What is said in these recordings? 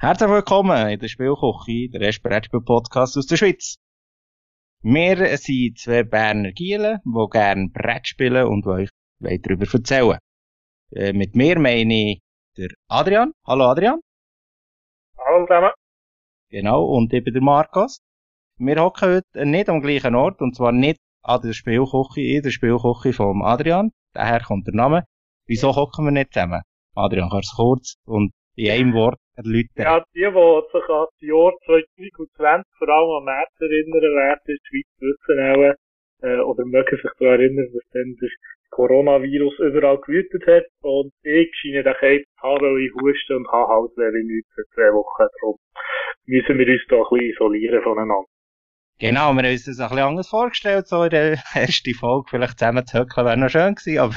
Herzlich willkommen in der Spielküche, der erste Brettspiel-Podcast aus der Schweiz. Wir sind zwei Berner Gielen, die gerne Brett spielen und euch darüber erzählen. Äh, mit mir meine ich der Adrian. Hallo Adrian. Hallo zusammen. Genau, und ich bin der Markus. Wir hocken heute nicht am gleichen Ort, und zwar nicht an der Spielküche, in der Spielküche vom Adrian. Daher kommt der Name. Wieso hocken wir nicht zusammen? Adrian, kannst du kurz und in einem Wort erläutern? Ja, die, die sich an das Jahr 2020 vor allem am März erinnern werden, in der Schweiz wissen auch, äh, oder mögen sich daran erinnern, dass dann der Coronavirus überall gewütet hat und ich scheine den Käse zu haben, weil ich huste und habe halt wie nichts für zwei Wochen. Darum müssen wir uns da ein bisschen isolieren voneinander. Genau, wir haben uns das ein bisschen anders vorgestellt, so in der ersten Folge, vielleicht zusammen zu hocken, wäre noch schön gewesen, aber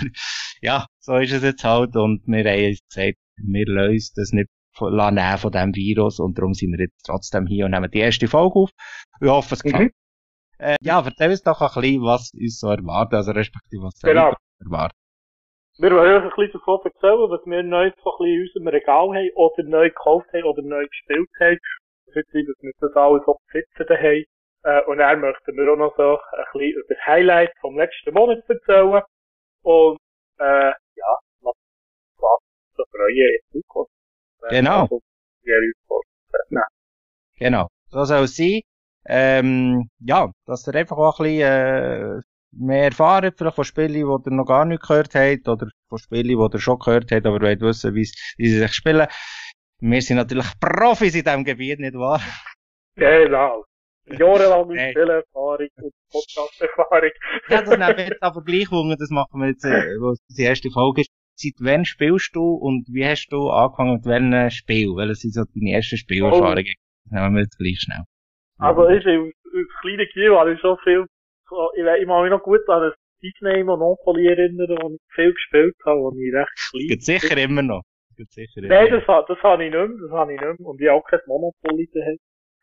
ja, so ist es jetzt halt und wir haben uns gesagt, wir lösen das nicht nehmen von diesem Virus und darum sind wir jetzt trotzdem hier und nehmen die erste Folge auf. Ich hoffe, es gefällt. Mhm. Äh, ja, erzähl uns doch ein bisschen, was uns so erwartet, also respektive was genau. erwartet. Wir wollen euch ein bisschen davon erzählen, was wir neu so ein bisschen in unserem Regal haben, oder neu gekauft haben, oder neu gespielt haben. Es wird sein, dass wir das alles auch besitzen haben. Äh, und dann möchten wir auch noch so ein bisschen über das Highlight vom letzten Monat erzählen. Und, äh, ja, was, was so freuen in Zukunft. Genau. Genau. So soll es sein. Ähm, ja, dass ihr einfach auch ein bisschen, äh, mehr erfahren, vielleicht von Spielen, die ihr noch gar nicht gehört habt, oder von Spielen, die ihr schon gehört habt, aber wollt wissen, wie sie sich spielen. Wir sind natürlich Profis in diesem Gebiet, nicht wahr? Genau. Jahrelange hey. Spielerfahrung und Podcast-Erfahrung. ja, das nehmen wir jetzt aber gleich das machen wir jetzt, äh, was die erste Folge ist. Seit wann spielst du und wie hast du angefangen mit welchem Spiel? Welches sind so deine ersten Spielerfahrungen? Oh. Das nehmen wir jetzt gleich schnell. Also, ich, im, im kleinen Kiel habe ich schon viel, ich, ich mag mich noch gut an das Disney Monopoly erinnern, wo ich viel gespielt habe, wo ich recht klein Gibt sicher immer noch. Gibt sicher Nein, das, das habe ich nicht mehr, das habe ich nicht mehr. Und ich habe auch kein Monopoly daheim.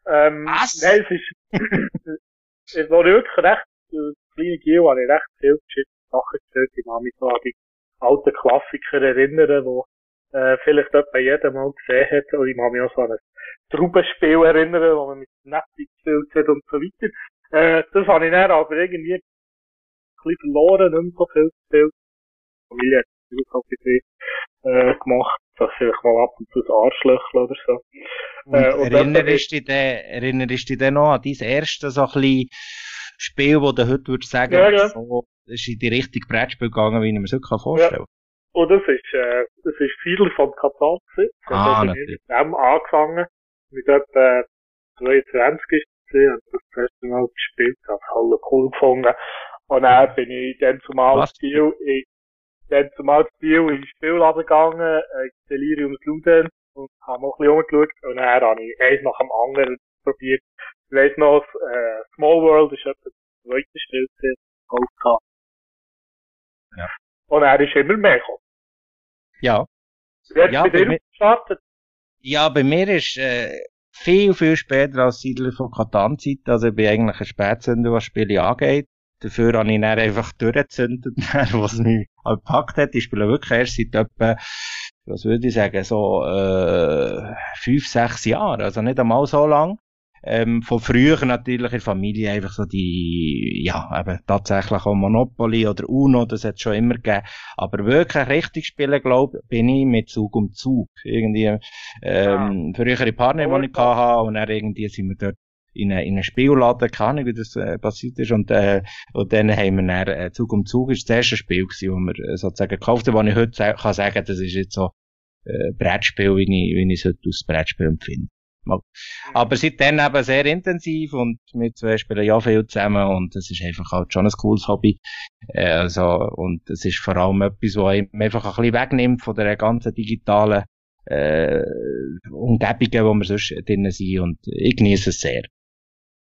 Ähm, Was? Nein, es ist, es war wirklich recht, das kleine Kiel habe ich recht viel geschissen Sachen gespielt. Ich kann mich so an die alten Klassiker erinnern, wo äh, vielleicht etwa jeder mal gesehen hat. Und ich kann mich auch so an ein Traubenspiel erinnern, wo man mit Netzi gespielt hat und so weiter. Äh, das habe ich dann aber irgendwie ein bisschen verloren, nicht mehr so viel gespielt. Die Familie hat es auch äh, gemacht, dass vielleicht mal ab und zu das Arschlöchel oder so. Und, äh, und erinnerst, du dich, erinnerst du dich noch an dein erstes so ein bisschen Spiel, wo du heute würdest sagen, ja, ja. so, ist in die richtige Brettspiel gegangen, wie ich mir das heute vorstellen kann? Ja. Und das ist, äh, das ist Fiedler von Katan gewesen. Ah, natürlich. Mit dem angefangen. Mit etwa 22 ist es und das erste Mal gespielt, habe alle cool gefunden. Und dann bin ich dann zumal Spiel, ich, dann zumal Spiel in den Spielladen gegangen, äh, Delirium Luden, und habe noch ein bisschen umgeschaut, und dann habe ich eins nach dem anderen probiert. Ich weiss noch, Small World ist etwa das zweite das ich gekauft Ja. Und er ist immer mehr gekommen. Ja. Wer ja, bei dir gestartet? Ja, bei mir ist äh, viel, viel später als Siedler von Katan-Zeit. Also ich bin eigentlich ein Spätzünder, was Spiele angeht. Dafür habe ich dann einfach durchgezündet, was mich halt gepackt hat. Ich spiele wirklich erst seit etwa, was würde ich sagen, so äh, fünf, sechs Jahren. Also nicht einmal so lang. Ähm, von früher natürlich in der Familie einfach so die, ja, eben tatsächlich auch Monopoly oder Uno, das hat es schon immer gegeben. Aber wirklich richtig spielen, glaube bin ich mit Zug um Zug. Irgendwie, ähm, ja. frühere Partner, die ich hatte, und dann irgendwie sind wir dort in einen, in einen Spielladen, keine Ahnung, wie das äh, passiert ist, und, äh, und dann haben wir dann, äh, Zug um Zug ist das erste Spiel gewesen, wo wir äh, sozusagen gekauft haben, wo ich heute kann sagen, das ist jetzt so, äh, Brettspiel, wie ich, wie ich es heute aus Brettspiel empfinde. Aber seitdem eben sehr intensiv und wir zwei spielen ja viel zusammen und das ist einfach halt schon ein cooles Hobby. Äh, also, und es ist vor allem etwas, was einem einfach ein bisschen wegnimmt von der ganzen digitalen äh, Umgebungen, wo wir sonst drinnen sind und ich genieße es sehr.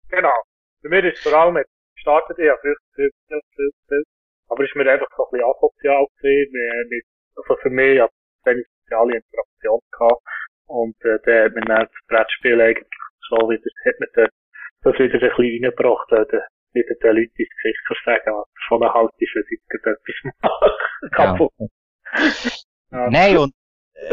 Genau. Für mich ist es vor allem gestartet, ich habe früher viel, viel, viel, viel, aber ist mir einfach so ein bisschen asozial gesehen, mit, also für mich, ich habe wenig soziale Interaktion gehabt und äh, der hat mir dann das Brettspiel eigentlich so wieder, hat mir das, das wieder ein bisschen reingebracht, äh, wieder den Leuten ins Gesicht zu sagen, was von der Halt ist, wenn sie etwas machen. Kaputt. Ja. ja. Nein, und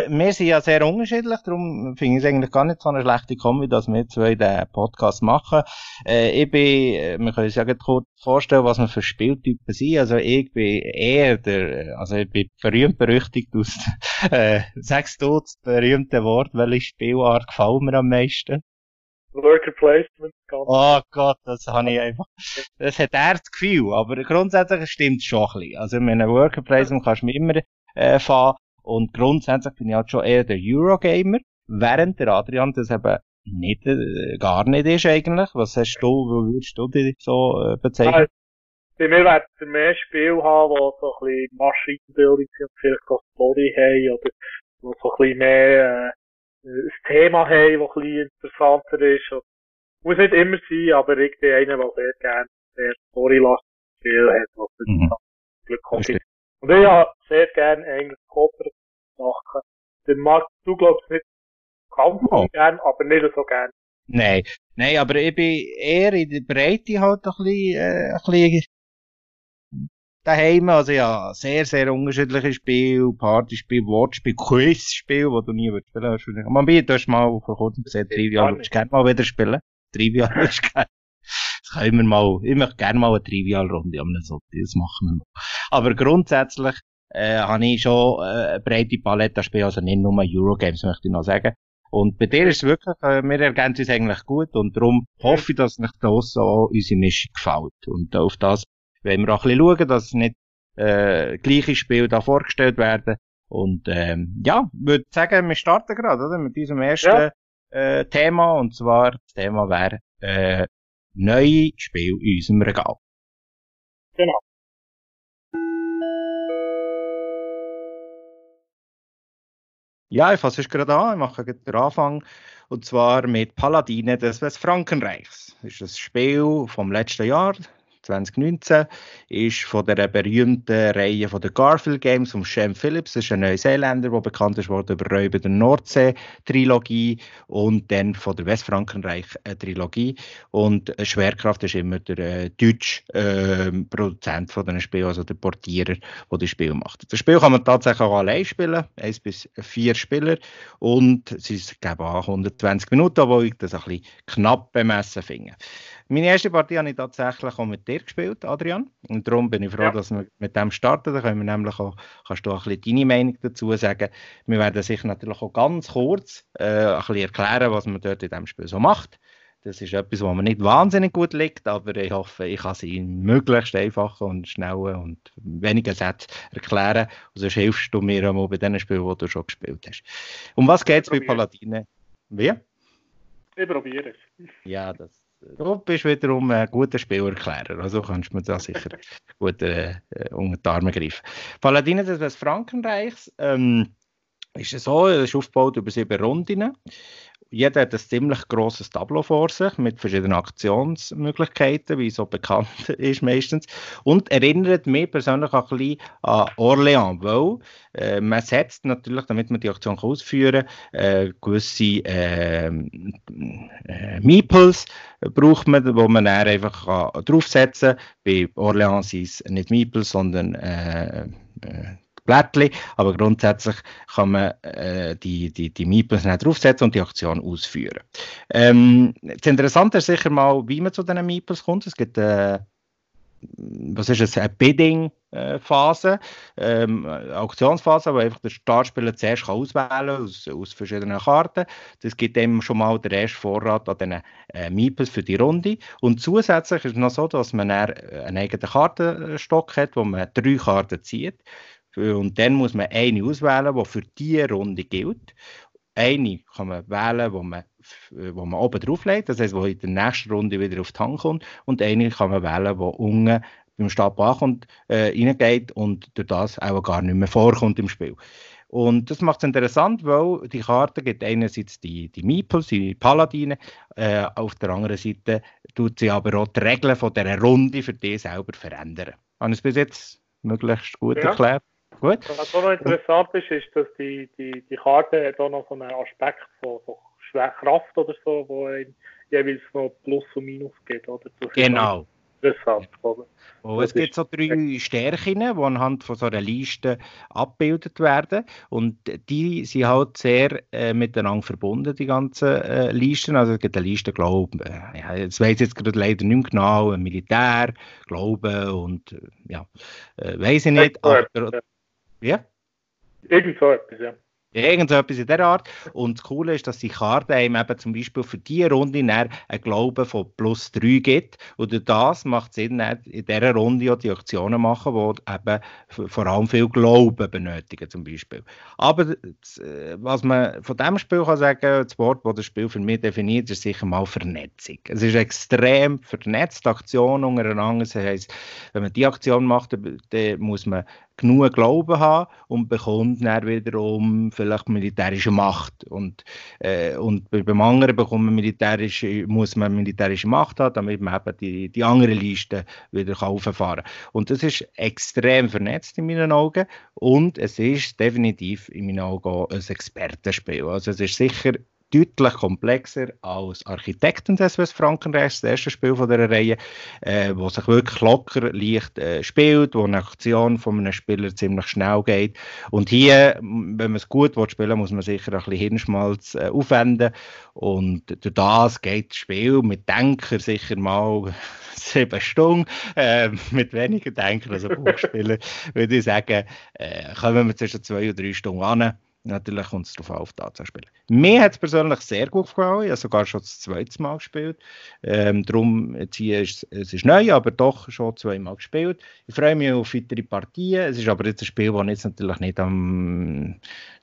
wir sind ja sehr unterschiedlich, darum finde ich es eigentlich gar nicht so eine schlechte Kombi, dass wir zwei den Podcast machen. Äh, ich bin, äh, wir können uns ja kurz vorstellen, was wir für Spieltypen sind. Also ich bin eher der, also ich bin berühmt berüchtigt aus, äh, sagst du das berühmte Wort, welche Spielart gefällt mir am meisten? Worker Placement. Oh Gott, das habe ich einfach, das hat er das Gefühl, aber grundsätzlich stimmt es schon ein bisschen. Also in einem Worker Placement kannst du mir immer, äh, fahren und grundsätzlich bin ich halt schon eher der Eurogamer, während der Adrian das eben nicht, äh, gar nicht ist eigentlich. Was hast du, wie würdest du dich so äh, bezeichnen? bei mir wird es mehr Spiel haben, die so ein bisschen Maschinenbildung sind, vielleicht auch Story haben, oder wo so ein bisschen mehr, äh, ein Thema haben, das ein bisschen interessanter ist. Und muss nicht immer sein, aber ich bin einer, der sehr gerne sehr storylastig Spiel hat, was mhm. Glück kommt. Und ich habe sehr gerne eigentlich Kooperativ Sachen. Den Markt, du glaubst nicht ganz oh. gern, aber nicht so gern. Nein, nein, aber ich bin eher in der Breite halt ein bisschen, äh, ein bisschen daheim. Also ja, sehr, sehr unterschiedliche Spiele, Partyspiele, Wortspiele, Quizspiele, die du nie würdest spielen würdest. Man, du hast mal vor kurzem gesehen, Trivial, würdest gerne mal wieder spielen. Trivial würdest gerne. Das können wir mal, ich möchte gerne mal eine Trivial-Runde am so, das machen wir mal. Aber grundsätzlich, äh, habe ich schon äh, eine breite Palette spielen, also nicht nur Eurogames, möchte ich noch sagen. Und bei dir ist es wirklich, äh, wir ergänzen uns eigentlich gut und darum hoffe ich, dass euch da so unsere Mischung gefällt. Und auf das wollen wir auch ein bisschen schauen, dass nicht äh, gleiche Spiele da vorgestellt werden. Und ähm, ja, würde sagen, wir starten gerade oder, mit diesem ersten ja. äh, Thema. Und zwar, das Thema wäre äh, neue Spiele in unserem Regal. Genau. Ja, ich fasse es gerade an, ich mache den Anfang. Und zwar mit Paladine des Westfrankenreichs. Das ist ein Spiel vom letzten Jahr, 2019, ist von der berühmten Reihe von der Garfield Games von Shem Phillips. Das ist ein Neuseeländer, der bekannt ist worden über Räuber der Nordsee-Trilogie und dann von der Westfrankenreich-Trilogie. Und Schwerkraft ist immer der äh, deutsche äh, Produzent von diesen Spielen, also der Portierer, der das Spiel macht. Das Spiel kann man tatsächlich auch allein spielen, eins bis vier Spieler und es ist, glaube ich, 120 Minuten, wo ich das ein bisschen knapp bemessen finde. Meine erste Partie habe ich tatsächlich auch mit dir gespielt, Adrian. Und darum bin ich froh, ja. dass wir mit dem starten. Da können wir nämlich auch, kannst du auch ein bisschen deine Meinung dazu sagen. Wir werden sicher natürlich auch ganz kurz äh, ein bisschen erklären, was man dort in diesem Spiel so macht. Das ist etwas, was mir nicht wahnsinnig gut liegt, aber ich hoffe, ich kann sie möglichst einfacher und schneller und weniger Sätze erklären. Und sonst hilfst du mir auch bei den Spielen, die du schon gespielt hast. Um was geht es bei Paladine? Wie? Ich probiere es. Ja, das Du bist wiederum ein guter Spielerklärer, also kannst du mir da sicher gut äh, äh, unter die Arme greifen. Paladine des Frankenreichs ähm, ist so, es ist aufgebaut über sieben Runden jeder hat ein ziemlich grosses Tableau vor sich mit verschiedenen Aktionsmöglichkeiten, wie so bekannt ist meistens. Und erinnert mich persönlich auch ein bisschen an Orléans, weil äh, man setzt natürlich, damit man die Aktion ausführen kann, äh, gewisse äh, äh, Meeples braucht man, wo man dann einfach draufsetzen kann. Bei Orléans sind es nicht Meeples, sondern äh, äh Blättchen, aber grundsätzlich kann man äh, die, die, die Meeples draufsetzen und die Aktion ausführen. Ähm, das Interessante ist sicher mal, wie man zu diesen Meeples kommt. Es gibt äh, was ist es, eine Bidding-Phase, ähm, Auktionsphase, wo einfach der Startspieler zuerst kann auswählen aus, aus verschiedenen Karten. Das gibt ihm schon mal den ersten Vorrat an diesen äh, Meeples für die Runde. Und zusätzlich ist es noch so, dass man einen eigenen Kartenstock hat, wo man drei Karten zieht. Und dann muss man eine auswählen, die für diese Runde gilt. Eine kann man wählen, wo man, wo man oben drauflegt, das heißt, wo in der nächsten Runde wieder auf die Hand kommt. Und eine kann man wählen, die unten beim Stab ankommt, äh, reingeht und durch das auch gar nicht mehr vorkommt im Spiel. Und das macht es interessant, weil die Karte gibt einerseits die, die Meeples, die Paladine, äh, auf der anderen Seite tut sie aber auch die Regeln von dieser Runde für die selber verändern. Habe ich es bis jetzt möglichst gut ja. erklärt? Gut. Was auch noch interessant ist, ist, dass die, die, die Karte hat auch noch so einen Aspekt von, von Kraft oder so, wo jeweils noch Plus und Minus gibt. Oder? genau. interessant. Oder? Oh, es gibt so drei Stärken, die anhand von so einer Liste abgebildet werden. Und die sind halt sehr äh, miteinander verbunden, die ganzen äh, Listen. Also es gibt eine Liste, glaube ich, äh, ja, das weiß jetzt gerade leider nicht genau, Militär, Glaube und äh, ja, äh, weiß ich nicht. Aber, ja? Irgend so etwas, ja. Irgendetwas in der Art. Und das Coole ist, dass die Karte einem eben zum Beispiel für diese Runde einen Glauben von plus 3 gibt. Und durch das macht es Sinn, in dieser Runde auch die Aktionen machen, die eben vor allem viel Glauben benötigen, zum Beispiel. Aber was man von diesem Spiel kann sagen, das Wort, das das Spiel für mich definiert, ist sicher mal Vernetzung. Es ist extrem vernetzte Aktion untereinander. Das heisst, wenn man die Aktion macht, dann muss man genug Glauben haben und bekommt dann wiederum vielleicht militärische Macht. Und, äh, und beim anderen bekommt man militärische, muss man militärische Macht haben, damit man eben die, die andere Liste wieder auffahren kann. Und das ist extrem vernetzt in meinen Augen und es ist definitiv in meinen Augen ein Expertenspiel. Also es ist sicher deutlich komplexer als Architekten des SWS Frankenreich, das erste Spiel von dieser Reihe, äh, wo sich wirklich locker, leicht äh, spielt, wo eine Aktion von einem Spieler ziemlich schnell geht. Und hier, wenn man es gut will spielen muss man sicher ein bisschen Hirnschmalz äh, aufwenden. Und durch das geht das Spiel mit Denker sicher mal sieben Stunden, äh, mit weniger Denker als Buchspieler, würde ich sagen, äh, kommen wir zwischen zwei oder drei Stunden an. Natürlich kommt es darauf auf, da zu spielen. Mir hat es persönlich sehr gut gefallen. Ich habe sogar schon das zweite Mal gespielt. Ähm, darum, jetzt hier ist es ist neu, aber doch schon zweimal gespielt. Ich freue mich auf weitere Partien. Es ist aber jetzt ein Spiel, das ich jetzt natürlich nicht am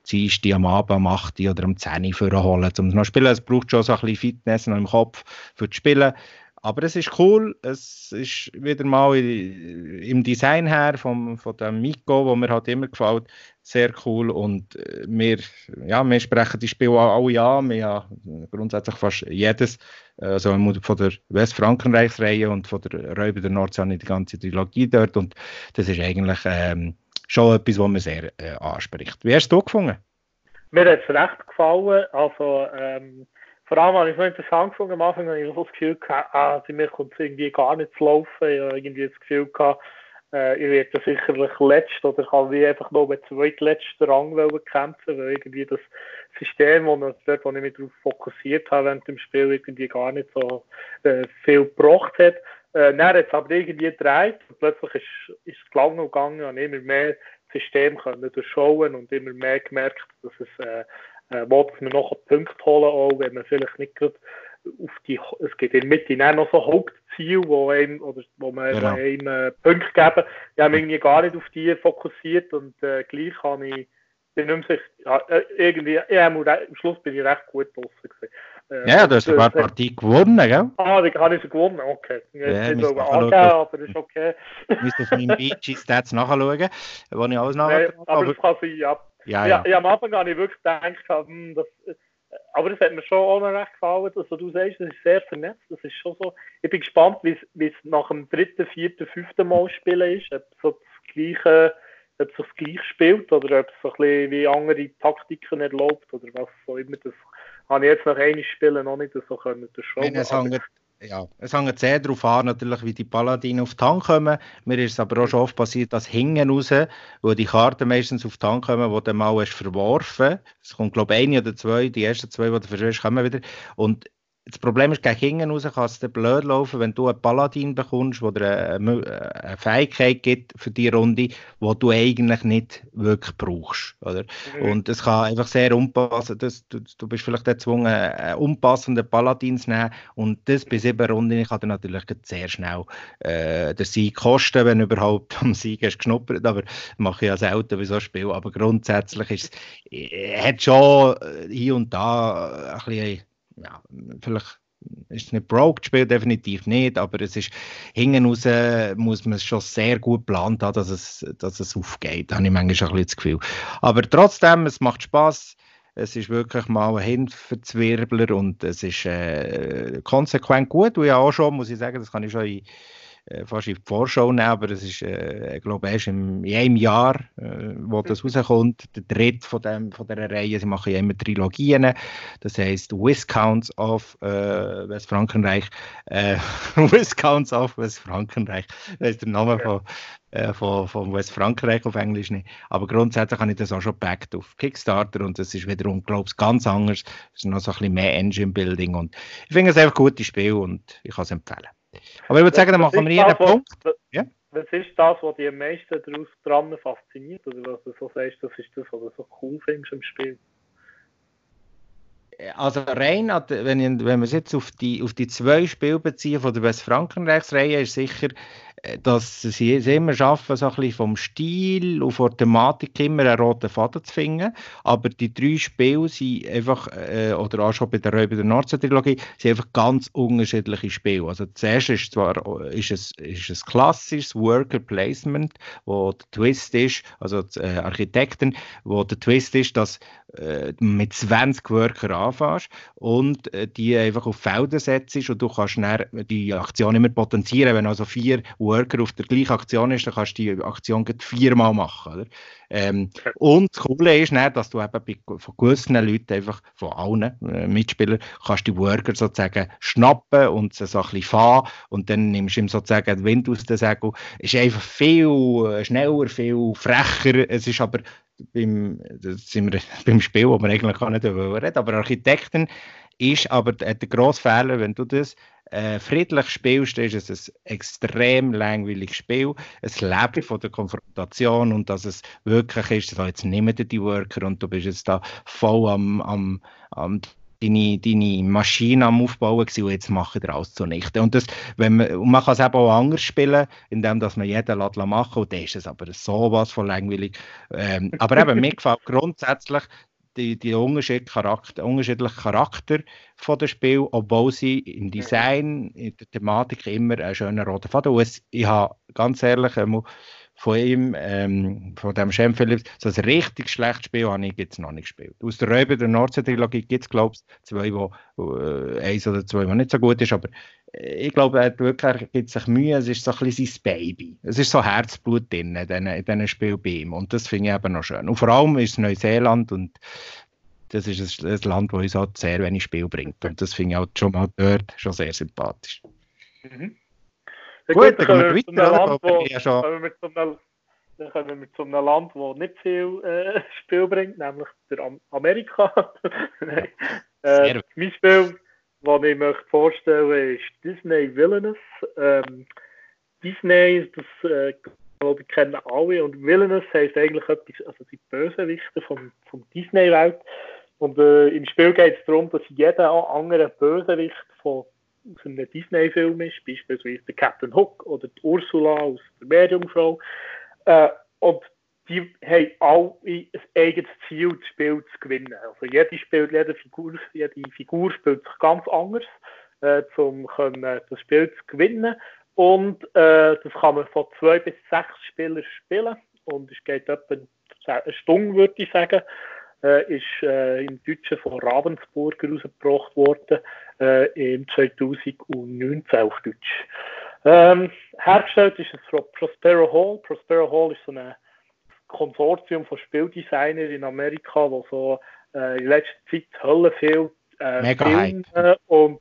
Dienstag, am Abend, am 8 oder am 10 Uhr holen, um es noch zu spielen. Es braucht schon so ein bisschen Fitness im Kopf für das Spielen. Aber es ist cool, es ist wieder mal im Design her vom, von dem Miko, wo mir halt immer gefällt, sehr cool. Und äh, wir, ja, wir sprechen die Spiele alle an, wir haben grundsätzlich fast jedes, also von der Westfrankenreichsreihe und von der Räuber der Nordsee die ganze Trilogie dort. Und das ist eigentlich ähm, schon etwas, was mir sehr äh, anspricht. Wie hast du gefunden? Mir hat es recht gefallen, also ähm, vor allem habe ich es noch interessant gefunden, am Anfang habe ich das Gefühl gehabt, ah, bei mir kommt es irgendwie gar nicht zu laufen. Ich habe irgendwie das Gefühl gehabt, äh, ich werde sicherlich letzt oder kann wie einfach noch mit zweitletzten Rang kämpfen, weil irgendwie das System, wo, dort, wo ich mich darauf fokussiert habe während dem Spiel, irgendwie gar nicht so äh, viel gebracht hat. Äh, dann hat es aber irgendwie gedreht und plötzlich ist, ist es und gegangen und immer mehr System können durchschauen und immer mehr gemerkt, dass es äh, äh, wo dass man noch Punkte holen auch, wenn man vielleicht nicht gerade auf die, es gibt in der Mitte noch so Hauptziele, wo, einem, oder, wo man genau. einem äh, Punkte geben. Ich habe mich irgendwie gar nicht auf die fokussiert und äh, gleich habe ich bin nicht mehr ja, äh, irgendwie, ja, am Schluss bin ich recht gut draußen gewesen. Äh, ja, du hast sogar eine Partie gewonnen, gell? Ah, die habe ich sie gewonnen, okay. Ich ja, nicht so angeben, aber das ist okay. Ich müsste auf meinem Beachy Stats nachschauen, wo ich alles nachschaue. Nee, aber, aber das kann sein, ja. Ja, ja. ja, am Anfang habe ich wirklich gedacht, hm, das, aber das hat mir schon auch noch recht gefallen. Also du sagst, das ist sehr vernetzt. Das ist schon so. Ich bin gespannt, wie es nach dem dritten, vierten, fünften Mal spielen ist. Ob es so das gleiche, ob es das gleich spielt oder ob es so ein bisschen wie andere Taktiken erlaubt oder was so immer. Das habe ich jetzt nach einem Spielen noch nicht so können. Es hängt, ja, es hängt sehr darauf an, natürlich, wie die Paladine auf die Hand kommen. Mir ist es aber auch schon oft passiert, dass hinten raus, wo die Karten meistens auf die Hand kommen, wo du mal hast verworfen. Es kommt, glaube ich, eine oder zwei, die ersten zwei, die du verschwörst, kommen wieder. Und das Problem ist, gegen hinten raus kann es blöd laufen, wenn du einen Paladin bekommst, der dir eine, eine, Fähigkeit gibt für die Runde, die du eigentlich nicht wirklich brauchst. Oder? Mhm. Und es kann einfach sehr unpassen. Das, du, du bist vielleicht gezwungen, einen unpassenden Paladin zu nehmen. Und das bei sieben Runden kann dir natürlich sehr schnell äh, den Sieg kosten, wenn du überhaupt am Sieg hast geschnuppert. Aber mache ich ja selten bei so einem Spiel. Aber grundsätzlich ist es, äh, hat schon hier und da ein bisschen ja, vielleicht ist es nicht broke Spiel, definitiv nicht, aber es ist, hinten raus muss man es schon sehr gut geplant haben, dass es, dass es aufgeht, da habe ich manchmal ein bisschen das Gefühl. Aber trotzdem, es macht Spaß. Es ist wirklich mal ein Hinverzwirbler und es ist äh, konsequent gut. Und ja auch schon, muss ich sagen, das kann ich schon in äh, fast in die Vorschau nehmen, aber es ist, äh, ich glaube, erst im, in einem Jahr, äh, wo das mhm. rauskommt, der dritte von, dem, von dieser Reihe. Sie machen ja immer Trilogien, das heisst Viscounts of äh, Westfrankenreich, äh, Viscounts of Westfrankenreich, das ist der Name von, äh, von, von Westfrankreich auf Englisch nicht. Aber grundsätzlich habe ich das auch schon gepackt auf Kickstarter und das ist wiederum, glaube ich, ganz anders. Es ist noch so ein bisschen mehr Engine-Building und ich finde es einfach ein gutes Spiel und ich kann es empfehlen. Aber ich würde sagen, dann machen wir hier einen Punkt. Ja? Was ist das, was dich am meisten daraus dran fasziniert? Oder was du so sagst, das ist das, was du so cool findest im Spiel? also rein, wenn, ich, wenn wir es jetzt auf die, auf die zwei Spiele beziehen von der Westfrankenreichsreihe, ist sicher äh, dass sie es immer schaffen, so ein bisschen vom Stil und von der Thematik immer einen roten Faden zu finden. Aber die drei Spiele sind einfach, äh, oder auch schon bei der Räuber der Nordsee-Trilogie, sind einfach ganz unterschiedliche Spiele. Also das erste ist zwar ist es, ist es klassisches Worker Placement, wo der Twist ist, also äh, Architekten, wo der Twist ist, dass äh, mit 20 Worker anfängst und äh, die einfach auf Felder setzt und du kannst die Aktion immer potenzieren, wenn also vier auf der gleichen Aktion ist, dann kannst du die Aktion viermal machen. Oder? Ähm, und das Coole ist, dann, dass du eben bei, von gewissen Leuten, einfach von allen äh, Mitspielern, kannst die Worker sozusagen schnappen und sie so ein bisschen fahren und dann nimmst du ihm sozusagen den Wind aus der Segel. Ist einfach viel äh, schneller, viel frecher. Es ist aber beim, sind wir beim Spiel, wo man eigentlich gar nicht reden aber Architekten ist aber der grosse Fehler, wenn du das äh, friedlich spielst, ist es ein extrem langweiliges Spiel. Es lebt von der Konfrontation und dass es wirklich ist, so jetzt nehmen die Worker und du bist jetzt da voll am, am, am deine, deine Maschine am Aufbauen und jetzt machen wir alles zunichte. Und, das, wenn man, und man kann es eben auch anders spielen, indem dass man jeden lässt machen und dann ist es aber sowas von langweilig. Ähm, aber eben, mir gefällt grundsätzlich die, die unterschiedlichen Charakter, unterschiedlichen Charakter von dem Spiel, obwohl sie im Design, in der Thematik immer einen schönen roten Faden haben. Ich habe ganz ehrlich von ihm, ähm, von dem Shem Phillips, so ein richtig schlechtes Spiel habe ich jetzt noch nicht gespielt. Aus der Räuber der Nordsee-Trilogie gibt es, glaube ich, zwei, wo, äh, eins oder zwei, wo nicht so gut ist, aber äh, ich glaube, er wirklich, er gibt sich Mühe, es ist so ein bisschen sein Baby. Es ist so Herzblut drin, in diesem Spiel bei ihm und das finde ich eben noch schön. Und vor allem ist es Neuseeland und das ist ein, Land, das uns halt sehr wenig Spiel bringt und das finde ich halt schon mal dort schon sehr sympathisch. Mhm. Gut, dann kommen wir weiter. Land, wo, ja schon... kommen wir zu einem, dann kommen wir zu einem Land, das nicht viel äh, Spiel bringt, nämlich der Am Amerika. äh, mein Spiel, das ich möchte vorstellen ist Disney Villainous. Ähm, Disney, das äh, glaube ich, kennen alle. Und Villainous heisst eigentlich etwas, also die Bösewichte vom, vom Disney-Welt. Und äh, im Spiel geht es darum, dass jeder andere Bösewicht von aus einem Disney-Film ist, beispielsweise der Captain Hook oder die Ursula aus der Meerjungfrau. Äh, und die haben alle ein eigenes Ziel, das Spiel zu gewinnen. Also jede, spielt, jede, Figur, jede Figur spielt sich ganz anders, äh, um können, das Spiel zu gewinnen. Und äh, das kann man von zwei bis sechs Spielern spielen. Und es geht etwa eine Stunde, würde ich sagen äh, ist äh, im Deutschen von Ravensburg rausgebracht worden, äh, im 2019 auf Deutsch. Ähm, hergestellt ist es von Prospero Hall. Prospero Hall ist so ein Konsortium von Spieldesignern in Amerika, wo so äh, in letzter Zeit Hölle viel äh, Filme und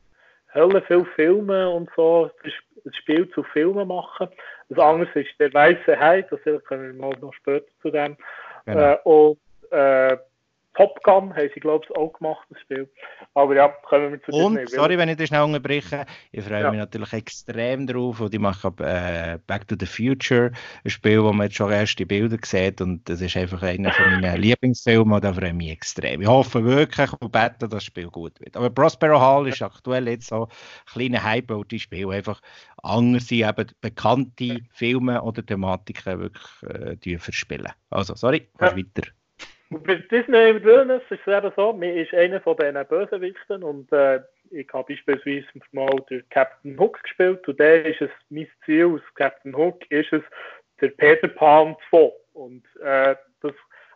Hölle viel Filme und so das Spiel zu Filmen machen. Das andere ist der Weiße Hai, das können wir mal noch später zu dem. Genau. Äh, und äh, Top Gun haben sie, glaube ich, auch gemacht, das Spiel. Aber ja, kommen wir zu Und, Disney. sorry, wenn ich das schnell unterbreche, ich freue ja. mich natürlich extrem drauf und ich mache äh, Back to the Future, ein Spiel, wo man jetzt schon erste Bilder sieht und das ist einfach einer von meinen Lieblingsfilmen da freue ich mich extrem. Ich hoffe wirklich und bete, dass das Spiel gut wird. Aber Prospero Hall ist aktuell jetzt so ein kleiner Hype, wo die Spiele einfach anders sind, eben bekannte Filme oder Thematiken wirklich äh, verspielen. Also, sorry, ja. weiter. Bei Disney Villainous ist es eben so, mir ist einer von diesen Bösewichten und äh, ich habe beispielsweise mal den Captain Hook gespielt und der ist es, mein Ziel aus Captain Hook ist es, der Peter Pan 2 und äh, das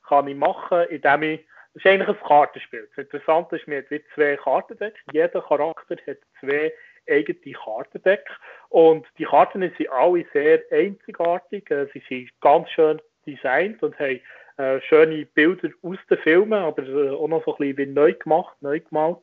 kann ich machen, indem ich es ist eigentlich ein Kartenspiel. Das Interessante ist, man hat zwei Kartendecks. Jeder Charakter hat zwei eigene Kartendecks. Und die Karten sind alle sehr einzigartig. Äh, sie sind ganz schön designt und haben äh, schöne Bilder aus den Filmen, aber äh, auch noch so ein bisschen wie neu gemacht, neu gemalt.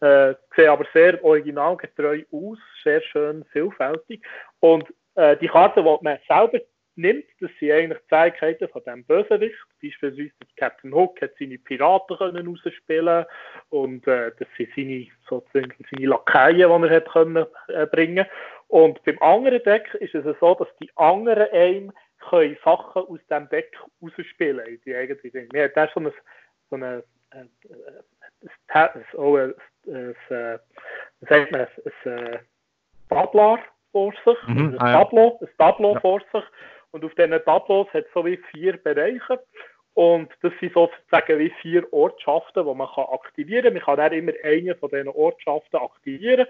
Äh, sehen aber sehr originalgetreu aus, sehr schön vielfältig. Und äh, die Karten, die man selber nimmt, das sind eigentlich die Fähigkeiten von diesem Bösewicht. Beispielsweise Captain Hook hat seine Piraten können rausspielen und äh, das sind seine, sozusagen seine Lakaien, die er hat können, äh, bringen Und beim anderen Deck ist es so, dass die anderen einem können Sachen aus diesem Deck rausspielen. Die eigene Dinge. Wir haben so eine, so eine äh, äh, ein, ein, ein, ein, sagt man, ein, ein Tablar vor sich, mhm, ein, ah, Tableau, ein Tableau ja. vor sich. Und auf diesen Tableaus hat es so wie vier Bereiche. Und das sind sozusagen wie vier Ortschaften, die man kann aktivieren kann. Man kann dann immer eine von diesen Ortschaften aktivieren.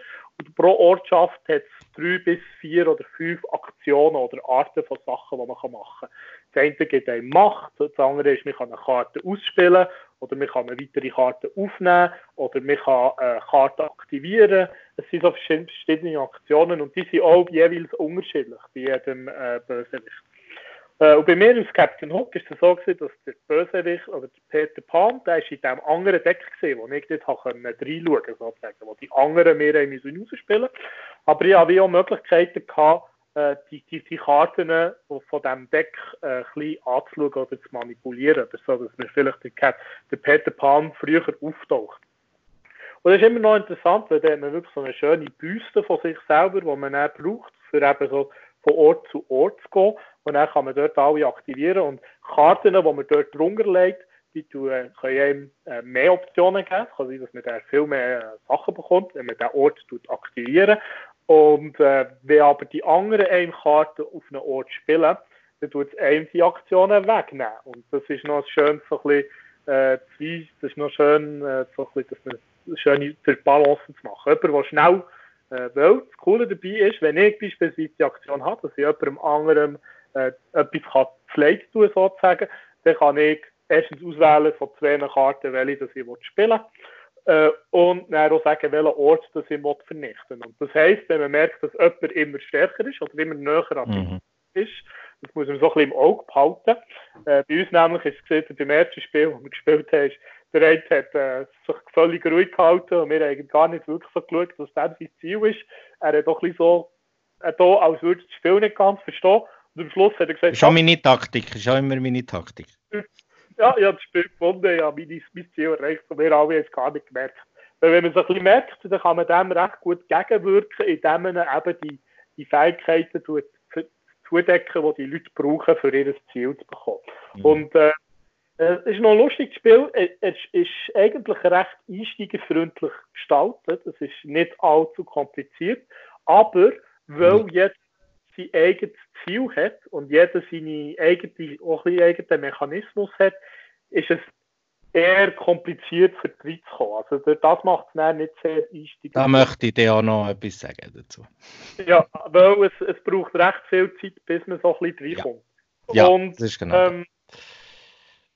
Pro Ortschaft hat es drei bis vier oder fünf Aktionen oder Arten von Sachen, die man machen kann. Das eine gibt einem Macht, das andere ist, man kann eine Karte ausspielen oder man kann eine weitere Karte aufnehmen oder man kann eine Karte aktivieren. Es sind so verschiedene Aktionen und die sind auch jeweils unterschiedlich bei jedem äh, Bösewicht. Äh, und bei mir als Captain Hook ist es so gewesen, dass der Bösewicht oder der Peter Pan, der ist in diesem anderen Deck gesehen, wo ich habe reinschauen konnte, sozusagen, wo die anderen mehr rausspielen Aber ich hatte auch Möglichkeiten gehabt, äh, die, die, die Karten von diesem Deck äh, ein anzuschauen oder zu manipulieren. Oder so, dass mir vielleicht der, der Peter Pan früher auftaucht. Und das ist immer noch interessant, weil da hat man wirklich so eine schöne Büste von sich selber, die man dann braucht, für eben so von Ort zu Ort zu gehen. Und dann kann man dort alle aktivieren. Und Karten, die man dort drunter legt, die können einem äh, mehr Optionen geben. Es kann sein, dass man da viel mehr äh, Sachen bekommt, wenn man den Ort aktivieren. Und äh, wenn aber die anderen einem Karten auf einem Ort spielen, dann tut es einem die Aktionen wegnehmen. Und das ist noch schön so ein bisschen, äh, das ist noch schön, äh, so ein bisschen, dass man schön die Balance zu machen. Jemand, der schnell äh, weil das Coole dabei ist, wenn ich beispielsweise die Aktion habe, dass ich jemandem anderen äh, etwas kann Slate tun sozusagen, dann kann ich erstens auswählen von zwei Karten, welche ich spielen will. Äh, und dann auch sagen, welchen Ort das ich vernichten will. Und das heisst, wenn man merkt, dass jemand immer stärker ist oder immer näher an mhm. ist, das muss man so ein bisschen im Auge behalten. Äh, bei uns nämlich ist es gesehen, beim ersten Spiel, das wir gespielt haben, der eine hat äh, sich völlig ruhig gehalten und wir haben gar nicht wirklich so geschaut, was das sein Ziel ist. Er hat doch ein so, äh, da, als würde das Spiel nicht ganz verstehen. Und am Schluss hat er gesagt... Auch meine Taktik, ist auch immer meine Taktik. ja, ich habe das Spiel gefunden, ja, mein, mein Ziel erreicht und wir alle haben es gar nicht gemerkt. Weil wenn man es ein bisschen merkt, dann kann man dem recht gut gegenwirken, indem man eben die, die Fähigkeiten tut, zudecken, die die Leute brauchen, für ihr Ziel zu bekommen. Mhm. Und äh, äh, es ist noch ein lustiges Spiel. Äh, es ist eigentlich recht einsteigerfreundlich gestaltet. Es ist nicht allzu kompliziert. Aber weil mhm. jeder sein eigenes Ziel hat und jeder seine eigene, auch ein eigenen Mechanismus hat, ist es eher kompliziert für die zu kommen. Also das macht es nicht sehr einsteigerfreundlich. Da möchte ich dir auch noch etwas sagen dazu. Ja, weil es, es braucht recht viel Zeit, bis man so ein bisschen reinkommt. Ja, ja und, das ist genau. Ähm,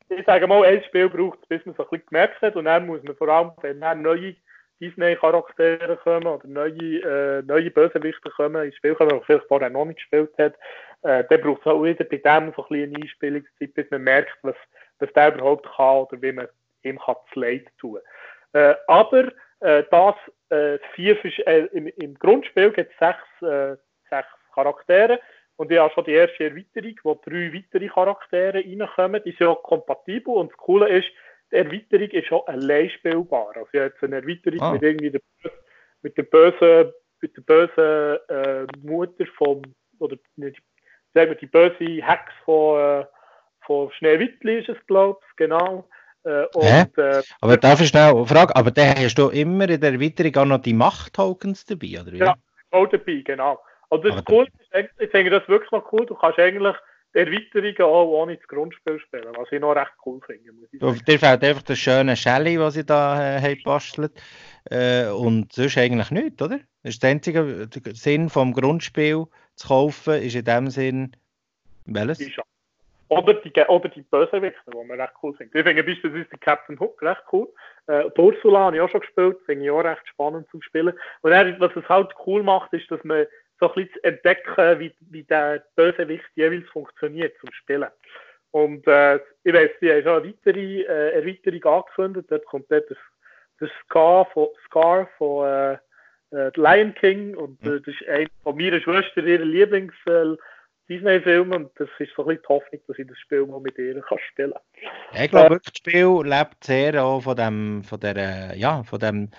ich sage mal, ein Spiel braucht es, bis man es ein bisschen gemerkt hat. Und dann muss man vor allem, wenn dann neue Disney-Charaktere kommen oder neue, äh, neue Bösewichte kommen ins Spiel kommen, die man vielleicht vorher noch nicht gespielt hat, äh, dann braucht es auch wieder bei dem so ein bisschen eine Einspielungszeit, bis man merkt, was, was der überhaupt kann oder wie man ihm kann Slate tun äh, Aber äh, das äh, vier, äh, im, im Grundspiel gibt es sechs, äh, sechs Charaktere. Und ich habe schon die erste Erweiterung, wo drei weitere Charaktere reinkommen. Die sind auch kompatibel. Und das Coole ist, die Erweiterung ist auch allein spielbar. Also ich habe jetzt eine Erweiterung ah. mit irgendwie der, mit der bösen, mit der bösen äh, Mutter vom, oder nicht, sagen wir, die böse Hex von, äh, von Schneewittli ist es, glaube ich, genau. Äh, und, äh, aber darf ich schnell fragen, aber da hast du immer in der Erweiterung auch noch die Macht-Tokens dabei, oder wie? Ja, auch dabei, genau. Also das ist cool, ich finde das wirklich noch cool. Du kannst eigentlich die Erweiterungen auch ohne das Grundspiel spielen, was ich noch recht cool finde. Muss ich sagen. Dir fehlt einfach das schöne Shelly, was ich da äh, bastelt. Äh, und sonst eigentlich nichts, oder? Das ist der einzige Sinn vom Grundspiel zu kaufen, ist in dem Sinn welches? oder die, oder die Bösewichter, die man recht cool findet. Ich finde beispielsweise den Captain Hook recht cool. Äh, Ursula habe ich auch schon gespielt, finde ich auch recht spannend zum Spielen. Und er, was es halt cool macht, ist, dass man so ein bisschen entdecken, wie, wie der Bösewicht jeweils funktioniert zum Spielen. Und äh, ich weiss, die haben schon eine weitere äh, Erweiterung angekündigt. Dort kommt dort das, das Scar von, Scar von äh, äh, Lion King und äh, das ist ein von meiner Schwester ihrer Lieblings äh, Disney-Film und das ist so ein bisschen die Hoffnung, dass ich das Spiel mal mit ihr kann spielen kann. Ich glaube, das Spiel lebt sehr auch von dem, von der, ja, von dem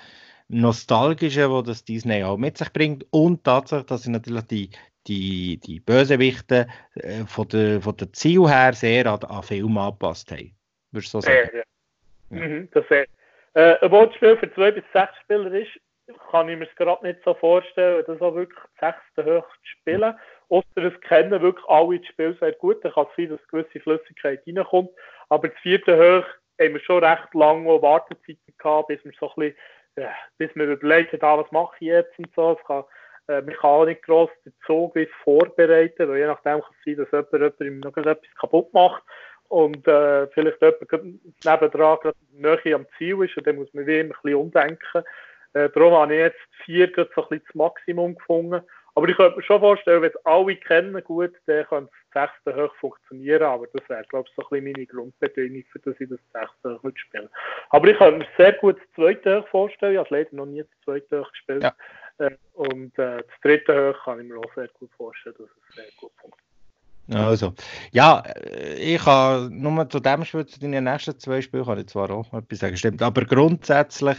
Nostalgischen, was das Disney auch mit sich bringt und tatsächlich, dass sie natürlich die, die, die Bösewichte äh, von, der, von der Ziel her sehr an, an Film angepasst haben. Würdest du so sagen? Ja, ja. ja. Mhm, das sehr. Äh, obwohl das Spiel für zwei bis sechs Spieler ist, kann ich mir es gerade nicht so vorstellen, das auch wirklich das sechste höchste spielen. Außer es kennen wirklich alle das Spiel sehr gut, dann kann es sein, dass gewisse Flüssigkeit reinkommt. Aber das vierte Hoch haben wir schon recht lange Wartezeiten gehabt, bis wir so ein bisschen, ja, bis wir überlegt haben, was mache ich jetzt und so. Es kann, äh, man auch nicht gross den Zug vorbereiten, weil je nachdem kann es sein, dass jemand, jemand noch etwas kaputt macht und äh, vielleicht jemand nebendran gerade näher am Ziel ist und dann muss man wie immer ein bisschen umdenken. Äh, darum habe ich jetzt vier so ein bisschen das Maximum gefunden. Aber ich könnte mir schon vorstellen, wenn es alle kennen gut, dann könnte das sechste hoch funktionieren. Aber das wäre, glaube ich, so ein bisschen meine Grundbedingung, für dass ich das sechste hoch spiele. Aber ich könnte mir sehr gut das zweite hoch vorstellen. Ich habe leider noch nie das zweite hoch gespielt. Ja. Äh, und äh, das dritte hoch kann ich mir auch sehr gut vorstellen, dass es sehr gut funktioniert. Also, ja, äh, ich habe nur zu dem Spiel, zu deinen nächsten zwei Spielen, kann ich zwar auch etwas sagen, stimmt, aber grundsätzlich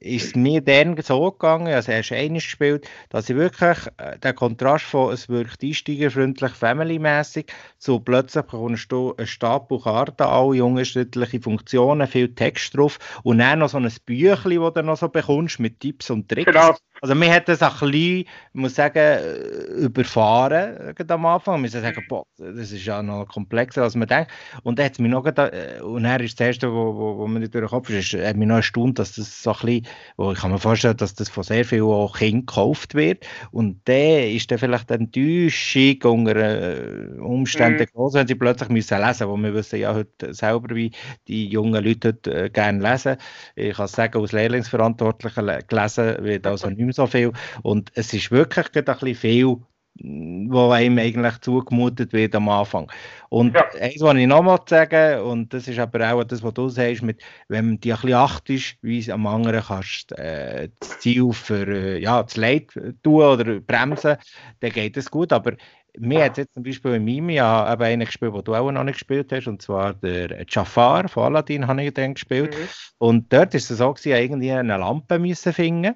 ist es mir dann so gegangen, also erst einmal gespielt, dass ich wirklich äh, den Kontrast von, es wirkt einsteigerfreundlich, family-mässig, zu plötzlich bekommst du einen Stapel Karten, alle unterschiedliche Funktionen, viel Text drauf und dann noch so ein Büchlein, das du noch so bekommst mit Tipps und Tricks. Genau. Also mir hat das ein bisschen, ich muss sagen, äh, überfahren am Anfang. Wir sagen, boah, das ist ja noch komplexer, als man denkt. Und dann hat mich noch, äh, und er ist das Erste, wo, wo, wo mir durch den Kopf ist, hat mich noch erstaunt, dass das so ein bisschen, wo ich kann mir vorstellen, dass das von sehr vielen auch Kindern gekauft wird. Und der ist dann vielleicht eine Enttäuschung unter äh, Umständen mhm. groß, wenn sie plötzlich müssen lesen müssen. Wir wissen ja heute selber, wie die jungen Leute heute, äh, gerne lesen. Ich kann sagen, als Lehrlingsverantwortlicher gelesen wird also nicht mehr so viel. Und es ist wirklich ein bisschen viel wo einem eigentlich zugemutet wird am Anfang. Und ja. eins, was ich noch mal sagen, und das ist aber auch das, was du sagst, mit, wenn man die ein bisschen achtest, wie es am anderen kannst, äh, das Ziel für, äh, ja, das Leid tun oder bremsen, dann geht es gut, aber mir hat jetzt zum Beispiel in meinem Jahr eben einen gespielt, den du auch noch nicht gespielt hast, und zwar der Jafar von Aladdin habe ich dann gespielt. Mhm. Und dort ist es so, dass ich irgendwie eine Lampe müssen finden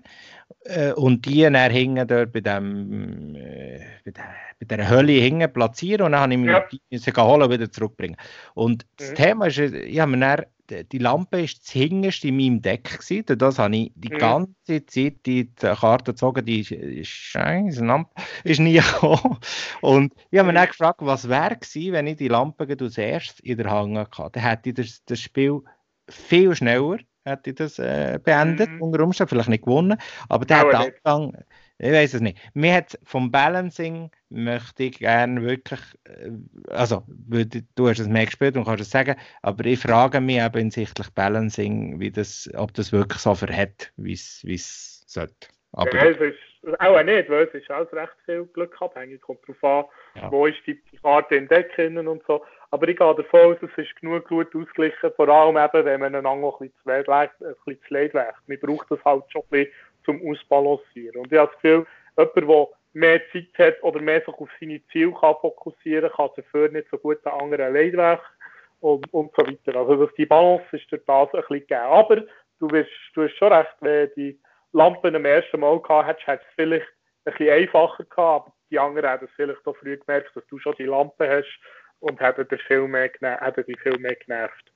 äh, und die dann hingen dort bei, dem, äh, bei, der, bei der Hölle hingen platzieren und dann habe ich mich ja. die holen und wieder zurückbringen. Und das mhm. Thema ist, ich habe mir dann die Lampe ist das hinterste in meinem Deck gewesen. das habe ich die mhm. ganze Zeit die Karte gezogen, die Scheiße Lampe ist nie gekommen. Und ich habe mir dann gefragt, was wäre gewesen, wenn ich die Lampe erstes in der Hand hatte. Dann hätte ich das, das Spiel viel schneller hätte ich das äh, beendet, mhm. unter Umständen, vielleicht nicht gewonnen, aber der hat Anfang, ich weiß es nicht. Mir hat vom Balancing möchte ich gerne wirklich, äh, also du hast es mehr gespielt und kannst es sagen, aber ich frage mich eben hinsichtlich Balancing, wie das, ob das wirklich so verhält, wie es sollte. Aber, ja, es ist auch nicht, weil es ist alles recht viel Glück abhängig. Kommt darauf an, ja. wo ist die, die Karte entdecken und so. Aber ich gehe davon aus, es ist genug gut ausgeglichen, vor allem eben, wenn man einander ein bisschen zu leid wägt. Ein zu leid wägt. Man braucht das halt schon ein bisschen zum Ausbalancieren. Und ich habe das Gefühl, jemand, der mehr Zeit hat oder mehr sich auf seine Ziele kann fokussieren kann, dafür nicht so gut an anderen Leidweg und, und so weiter. Also dass die Balance ist durch das ein bisschen gegeben. Aber du, wirst, du hast schon recht, wenn die Lampen am ersten Mal gehabt hättest, hättest es vielleicht ein bisschen einfacher gehabt, aber die anderen hätten es vielleicht auch früh gemerkt, dass du schon die Lampe hast und hätten dich viel mehr, hätten dich viel mehr genervt.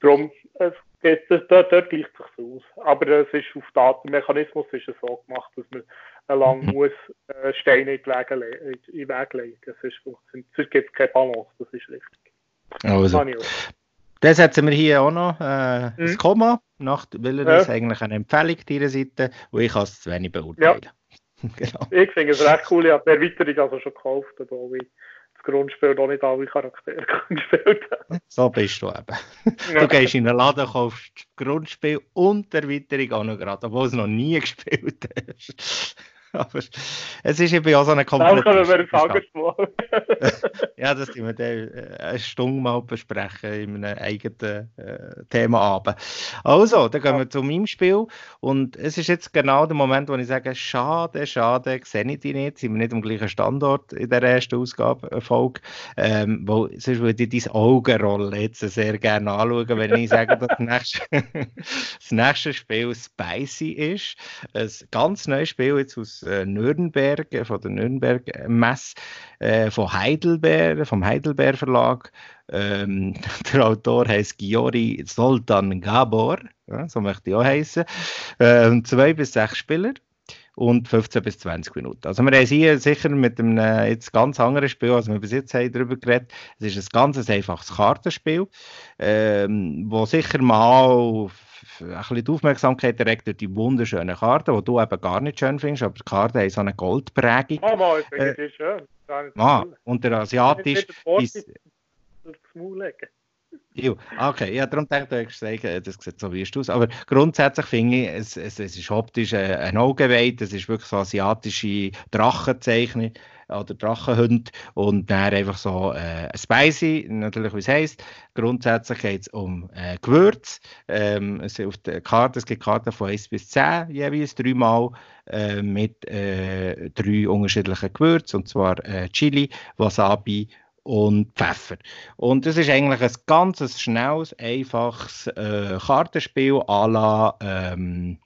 Darum, es geht, das, dort, dort gleicht sich so aus. Aber es ist auf Datenmechanismus ist es so gemacht, dass man lang mhm. muss äh, Steine in den Weg, in den Weg legen. Sonst gibt es keine Balance, das ist richtig. Also. Das setzen wir hier auch noch äh, mhm. das Komma, nach, weil er ja. ist eigentlich eine Empfehlung deiner Seite, wo ich es zu wenig beurteilen. Ja. genau. Ich finde es recht cool, ich habe die Erweiterung also schon gekauft, Adobe das Grundspiel noch nicht alle Charaktere gespielt habe. So bist du eben. Du gehst in den Laden, kaufst das Grundspiel und die Erweiterung auch noch gerade, obwohl du es noch nie gespielt hast. Aber es ist eben auch so eine komplette... Dann können wir ein Ja, das können wir dann äh, eine Stunde mal besprechen in einem eigenen äh, Themaabend. Also, dann gehen wir zu meinem Spiel. Und es ist jetzt genau der Moment, wo ich sage, schade, schade, sehe ich die nicht, sind wir nicht am gleichen Standort in der ersten Ausgabe, Folge, ähm, wo, sonst würde ich dein Augenrollen jetzt sehr gerne anschauen, wenn ich sage, dass das nächste, das nächste Spiel Spicy ist. Ein ganz neues Spiel jetzt aus äh, Nürnberg, von der Nürnberg Messe, äh, von Heidelberg, vom Heidelberg Verlag. Ähm, der Autor heißt Giori Soltan Gabor, ja, so möchte ich auch heißen. Ähm, zwei bis sechs Spieler und 15 bis 20 Minuten. Also wir haben hier sicher mit einem äh, jetzt ganz anderen Spiel, als wir bis jetzt haben, darüber geredet. Es ist ein ganz einfaches Kartenspiel, ähm, wo sicher mal ein bisschen die Aufmerksamkeit direkt durch die wunderschönen Karten, die du eben gar nicht schön findest, aber die Karten haben so eine Goldprägung. Oh, mal, ich äh, die schön. Ah, und der asiatisch... Ist, ja, okay, ja, darum denke ich, sagen, das sieht so wie es aus. Aber grundsätzlich finde ich, es, es, es ist optisch ein, ein Augenweid, es ist wirklich so asiatische Drachenzeichnung oder Drachenhund und dann einfach so äh, spicy, natürlich wie es heisst. Grundsätzlich geht es um äh, Gewürz. Ähm, es, auf der Karte, es gibt Karten von 1 bis 10 jeweils, dreimal äh, mit äh, drei unterschiedlichen Gewürzen, und zwar äh, Chili, Wasabi und Pfeffer. Und das ist eigentlich ein ganz schnelles, einfaches äh, Kartenspiel à la ähm,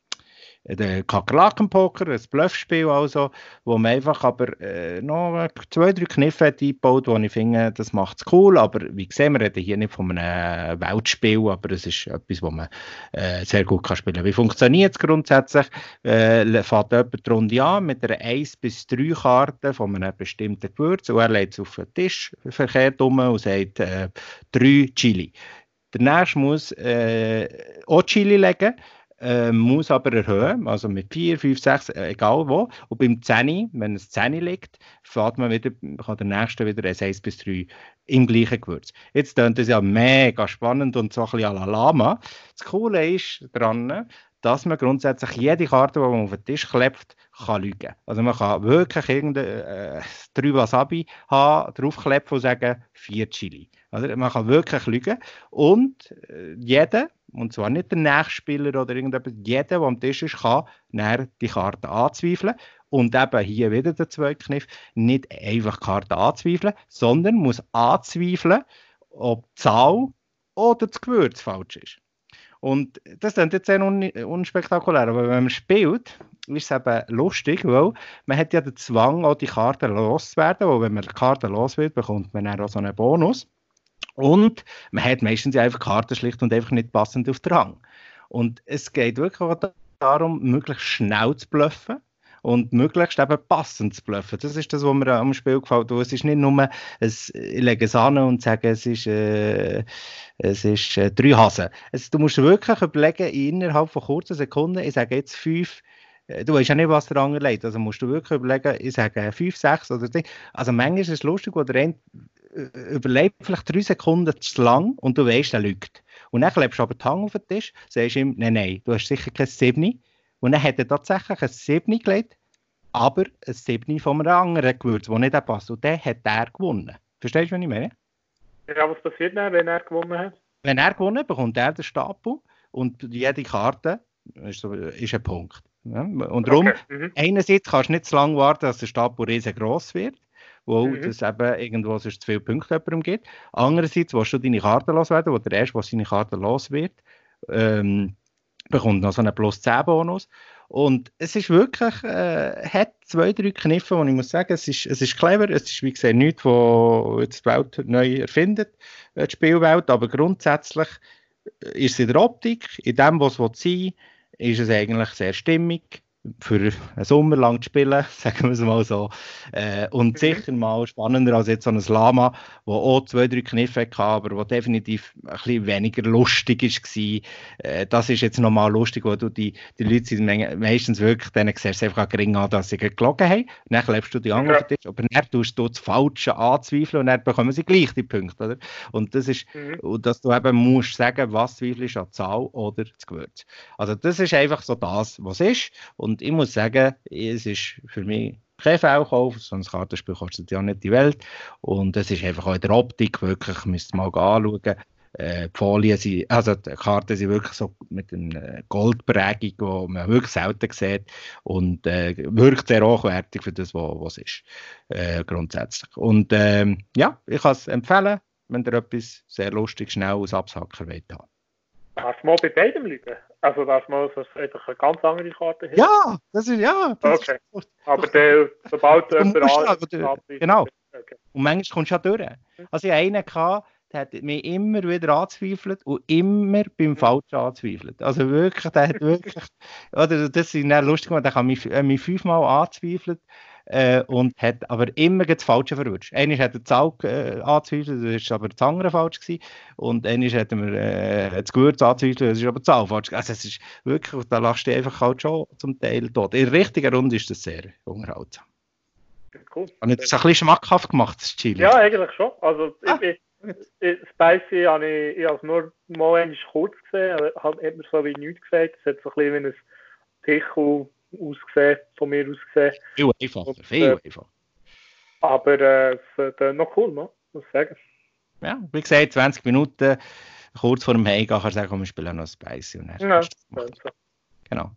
der Kakerlakenpoker, ein Bluffspiel also, wo man einfach aber äh, noch zwei, drei Kniffe hat eingebaut, wo ich finde, das macht es cool, aber wie gesehen, wir reden hier nicht von einem Weltspiel, aber es ist etwas, wo man äh, sehr gut kann spielen kann. Wie funktioniert es grundsätzlich? Äh, fährt jemand die Runde an mit einer 1 bis 3 Karten von einem bestimmten Gewürz und er legt es auf den Tisch verkehrt um und sagt äh, 3 Chili. Der nächste muss äh, auch Chili legen äh, muss aber erhöhen, also mit 4, 5, 6, egal wo. Und beim 10, wenn es 10 liegt, fährt man wieder, kann der nächste wieder ein 1 bis 3 im gleichen Gewürz. Jetzt klingt das ja mega spannend und so ein bisschen à la Lama. Das Coole ist daran, dass man grundsätzlich jede Karte, die man auf den Tisch klebt, kann lügen. Also man kann wirklich irgendeine äh, drei Wasabi haben, draufkleppen und sagen, vier Chili. Also man kann wirklich lügen. Und äh, jeder, und zwar nicht der Nachspieler oder irgendjemand, jeder, der am Tisch ist, kann die Karte anzweifeln. Und eben hier wieder der zweite nicht einfach die Karte anzweifeln, sondern muss anzweifeln, ob die Zahl oder das Gewürz falsch ist. Und das ist jetzt sehr un unspektakulär, aber wenn man spielt, ist es eben lustig, weil man hat ja den Zwang, auch die Karte loszuwerden, weil wenn man die Karte los wird, bekommt man dann auch so einen Bonus. Und man hat meistens einfach Karten schlicht und einfach nicht passend auf den Rang. Und es geht wirklich darum, möglichst schnell zu bluffen und möglichst eben passend zu bluffen. Das ist das, was mir am Spiel gefällt. Es ist nicht nur, es, ich lege es an und sage, es ist, äh, es ist äh, drei Hasen. Es, du musst wirklich überlegen, innerhalb von kurzen Sekunden, ich sage jetzt fünf, äh, du weißt ja nicht, was der andere legt. Also musst du wirklich überlegen, ich sage fünf, sechs oder zehn. Also manchmal ist es lustig, wo der eine überlebt vielleicht drei Sekunden zu lang und du weißt, er lügt. Und dann klebst du aber die Hand auf den Tisch, sagst ihm, nein, nein, du hast sicher kein Siebni. Und dann hat er tatsächlich ein Siebni gelegt, aber ein Siebni von einem anderen Gewürz, das nicht passt. Und dann hat er gewonnen. Verstehst du, was ich meine? Ja, was passiert dann, wenn er gewonnen hat? Wenn er gewonnen hat, bekommt er den Stapel und jede Karte ist, so, ist ein Punkt. Ja? Und darum, okay. mhm. einerseits kannst du nicht so lange warten, dass der Stapel riesengroß wird wo mhm. es eben irgendwo sonst zu viele Punkte jemandem gibt. Andererseits willst du deine Karte loswerden, wo der Erste, was seine Karte los wird, ähm, bekommt noch so einen plus 10 Bonus. Und es ist wirklich, äh, hat zwei, drei Kniffe, und ich muss sagen, es ist, es ist clever, es ist wie gesagt nichts, was jetzt die Welt neu erfindet, äh, die Spielwelt, aber grundsätzlich ist es in der Optik, in dem, was es sein will, ist es eigentlich sehr stimmig für einen Sommer lang zu spielen, sagen wir es mal so. Äh, und mhm. sicher mal spannender als jetzt so ein Lama, wo auch zwei, drei Kniffe hatte, aber wo definitiv ein bisschen weniger lustig war. Äh, das ist jetzt nochmal lustig, wo du die, die Leute sind meistens wirklich, denen siehst du einfach gering an, dass sie gelogen haben. Dann lebst du die anderen ja. Tisch, aber dann tust du das Falsche anzweifeln und dann bekommen sie gleich die Punkte. Oder? Und das ist, mhm. dass du eben musst sagen, was zweifelst an Zahl oder das Gewürz. Also das ist einfach so das, was ist. Und ich muss sagen, es ist für mich kein Fehlkauf, sonst Kartenspiel kostet ja nicht die Welt. Und es ist einfach auch in der Optik wirklich, müsst ihr mal anschauen. Äh, die Folien sind, also die Karten sind wirklich so mit einer Goldprägung, die man wirklich selten sieht und äh, wirkt sehr hochwertig für das, was es ist, äh, grundsätzlich. Und ähm, ja, ich kann es empfehlen, wenn ihr etwas sehr lustig schnell aus Absacker wollt haben. Hast du mal bei beiden bleiben? Also, dass man so einfach eine ganz andere Karte hat? Ja, das ist, ja. Das okay. Ist, aber der, sobald du jemand an, Genau. Okay. Und manchmal kommst du ja durch. Also, ich hatte einen, gehabt, der hat mich immer wieder angezweifelt und immer beim. Falschen angezweifelt. Also wirklich, der hat wirklich, oder das ist dann lustig, der hat mich, mich fünfmal angezweifelt äh, und hat aber immer das Falsche verrutscht. Einmal hat er die Zahl äh, angezweifelt, das war aber das andere falsch gewesen. Und einmal hat er äh, das Gewürz angezweifelt, das ist aber die Zahl falsch. Also es ist wirklich, da lachst du einfach halt schon zum Teil tot. In der richtigen Runde ist das sehr unterhaltsam. Cool. Habe ich das ein bisschen schmackhaft gemacht, das Chili? Ja, eigentlich schon. Also, ah. ich, ich, Spicy habe ich, ich habe nur mal kurz gesehen, hat, hat mir so wie nichts gesagt. Es hat so ein bisschen wie ein Pichel ausgesehen, von mir aus gesehen. Viel einfacher, und, viel äh, einfacher. Aber äh, es ist noch cool, muss ich sagen. Ja, wie gesagt, 20 Minuten, kurz vor dem Heimgehen kann ich sagen, wir spielen noch Spicy. Und dann ja, Genau.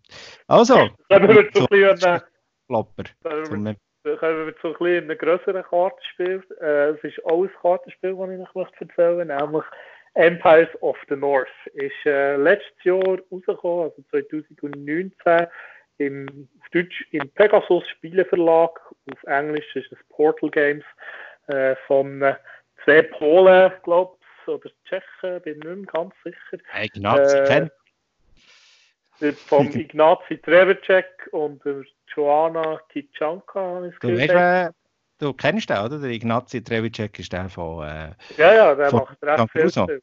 Also. Dann wir zu ein Klopper. Wir zu einem größeren Kartenspiel. Äh, es ist auch ein Kartenspiel, das ich noch erzählen möchte, nämlich Empires of the North. Ist äh, letztes Jahr rausgekommen, also 2019 im, auf Deutsch im Pegasus Spieleverlag, auf Englisch ist es Portal Games, äh, von äh, zwei Polen, glaube ich, oder Tschechen, bin nicht mehr ganz sicher. Ignazi äh, Vom Ignazi Trevecek und der Joanna Kichanka, du, weißt, du kennst den, oder? Der Ignazi Trevicek ist der von. Äh, ja, ja, der macht recht viel.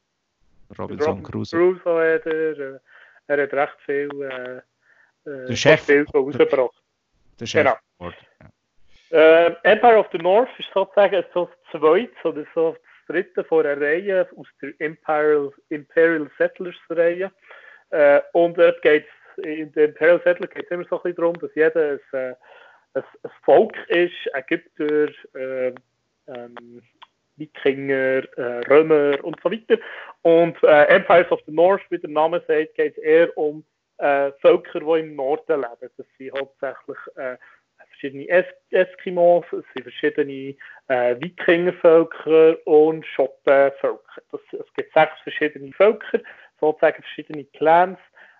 Robinson Crusoe. Crusoe, er, er hat recht viel. Äh, der Chef. Der Chef. Genau. Äh, Empire of the North ist sozusagen so das zweite oder so das dritte von einer Reihe aus der Imperial, Imperial Settlers Reihe. Äh, und dort geht in der Imperial Settlers geht es immer so ein bisschen darum, dass jeder ein, äh, ein, ein Volk ist, Ägypter, äh, ähm, Wikinger, äh, Römer und so weiter. Und Empires of the North, wie der Name sagt, geht es eher um äh, Völker, die im Norden leben. Das sind hauptsächlich äh, verschiedene es Eskimos, es sind verschiedene äh, Wikingervölker und Schottenvölker. Das, es gibt sechs verschiedene Völker, sozusagen verschiedene Clans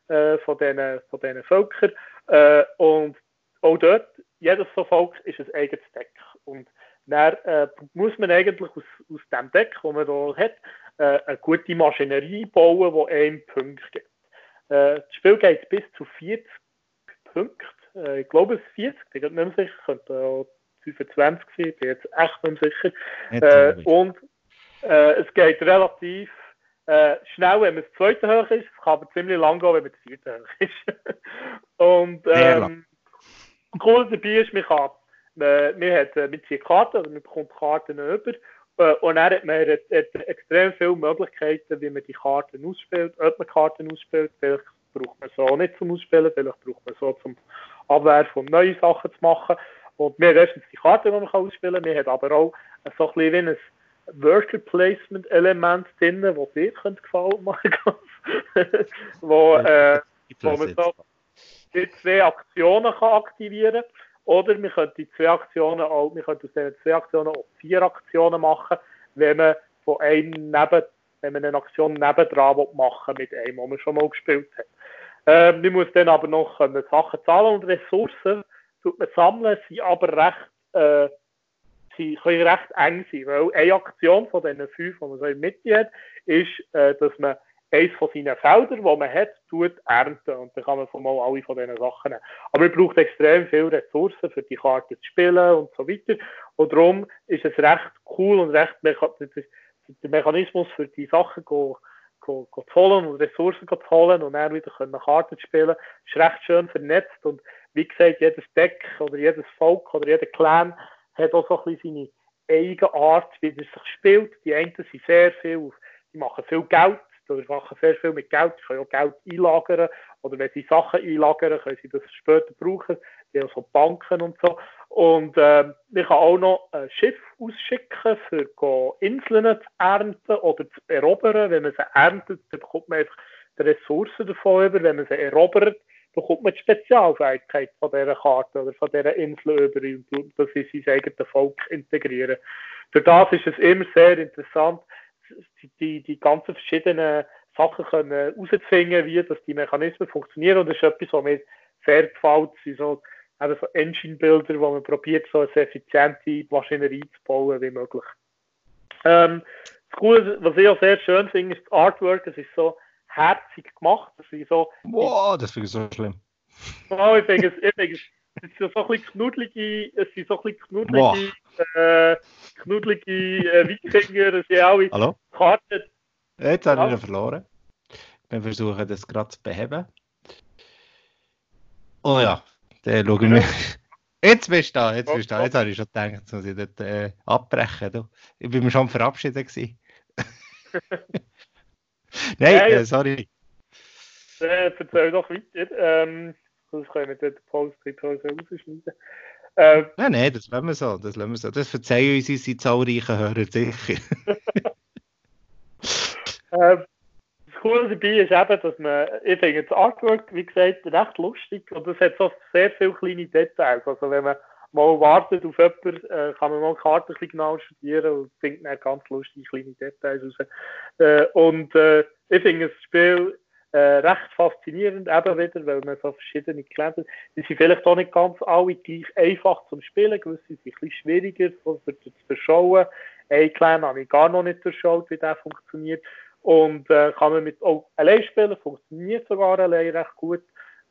äh, von diesen von Völkern. Äh, und auch dort, jedes so Volk ist ein eigenes Deck. Und dann äh, muss man eigentlich aus, aus dem Deck, das man hier hat, äh, eine gute Maschinerie bauen, die einen Punkt gibt. Äh, das Spiel geht bis zu 40 Punkte. Äh, ich glaube, es ist 40, ich bin nicht mehr sicher, könnte auch 25 sein, ich bin jetzt echt nicht mehr sicher. Äh, und äh, es geht relativ äh, schnell, wenn man das zweite hoch ist, es kann aber ziemlich lang gehen, wenn man das vierte hoch ist. und ähm, cool dabei ist, man kann, man, man hat äh, mit Karten, also man bekommt Karten über und dann hat hat extrem viele Möglichkeiten, wie man die Karten ausspielt, ob man Karten ausspielt. Vielleicht braucht man so nicht zum Ausspielen, vielleicht braucht man so zum Abwehr von neuen Sachen zu machen. Und wir haben erstens die Karten, die man ausspielen kann. Wir haben aber auch so ein bisschen wie ein Worker Placement Element drin, das dir könnte gefallen, Markus. wo, äh, wo man so die zwei Aktionen kann aktivieren kann. Oder können die zwei Aktionen auch, wir können aus diesen zwei Aktionen auch vier Aktionen machen, wenn man von einem neben, wenn man eine Aktion nebendran machen mit einem, den man schon mal gespielt hat. Ähm, man muss dann aber noch können Sachen zahlen und Ressourcen tut man sammeln, sind aber recht, äh, sie können recht eng sein, weil eine Aktion von diesen fünf, die man so in der Mitte hat, ist, äh, dass man eines von seinen Feldern, wo man hat, tut ernten. Und dann kann man von mal alle von diesen Sachen nehmen. Aber man braucht extrem viele Ressourcen, für die Karte zu spielen und so weiter. Und darum ist es recht cool und recht, der Mechanismus für die Sachen go zu holen und Ressourcen zu holen und dann wieder können Karten zu spielen, ist recht schön vernetzt. Und wie gesagt, jedes Deck oder jedes Volk oder jeder Clan hat auch so ein bisschen seine eigene Art, wie er sich spielt. Die einen sind sehr viel, die machen viel Geld oder machen sehr viel mit Geld, sie können auch Geld einlagern oder wenn sie Sachen einlagern, können sie das später brauchen, wie auch so Banken und so. Und äh, man kann auch noch ein Schiff ausschicken, für Inseln zu ernten oder zu erobern. Wenn man sie erntet, dann bekommt man einfach die Ressourcen davon über. Wenn man sie erobert, bekommt man die Spezialfähigkeit von dieser Karte oder von dieser Insel über und das in sein eigenes Volk integrieren. Durch das ist es immer sehr interessant, die, die ganzen verschiedenen Sachen können herauszufinden, wie das die Mechanismen funktionieren. Und das ist etwas, was mir sehr gefällt, sind so, eben so Engine-Bilder, wo man probiert, so eine effiziente Maschinerie zu bauen wie möglich. Ähm, das Coole, was ich auch sehr schön finde, ist das Artwork. Es ist so herzig gemacht. Das ist so, wow, das finde ich so schlimm. Oh, ich finde es, ich finde es, es sind so ein bisschen knuddelige, es sind so ein bisschen knuddelige, äh, knuddelige äh, Wikinger, das sind alle Hallo? Karten. Jetzt habe ich ihn verloren. Wir versuchen das gerade zu beheben. Oh ja, der schauen wir. Jetzt bist du da, jetzt bist du da. Jetzt habe ich schon gedacht, jetzt muss ich dort äh, abbrechen. Du. Ich bin mir schon verabschiedet Nein, ja, äh, sorry. Äh, erzähl doch weiter. Ähm, das können wir dort Pause, die Pause rausschneiden. Äh, nein, nein, das lassen wir so. Das, lassen wir so. das verzeihen uns unsere zahlreichen Hörer sicher. äh, das Coole dabei ist eben, dass man, ich finde das Artwork, wie gesagt, recht lustig und es hat so sehr viele kleine Details. Also wenn man mal wartet auf jemanden, äh, kann man mal die Karte ein bisschen genau studieren und findet dann ganz lustige kleine Details raus. Äh, und äh, ich finde das Spiel äh, recht faszinierend, eben wieder, weil man so verschiedene Clans Die sind vielleicht auch nicht ganz alle gleich einfach zum Spielen, gewisse sind ein bisschen schwieriger zu verschauen. Ein Clan habe ich gar noch nicht durchschaut, wie der funktioniert. Und äh, kann man mit auch allein spielen, funktioniert sogar allein recht gut.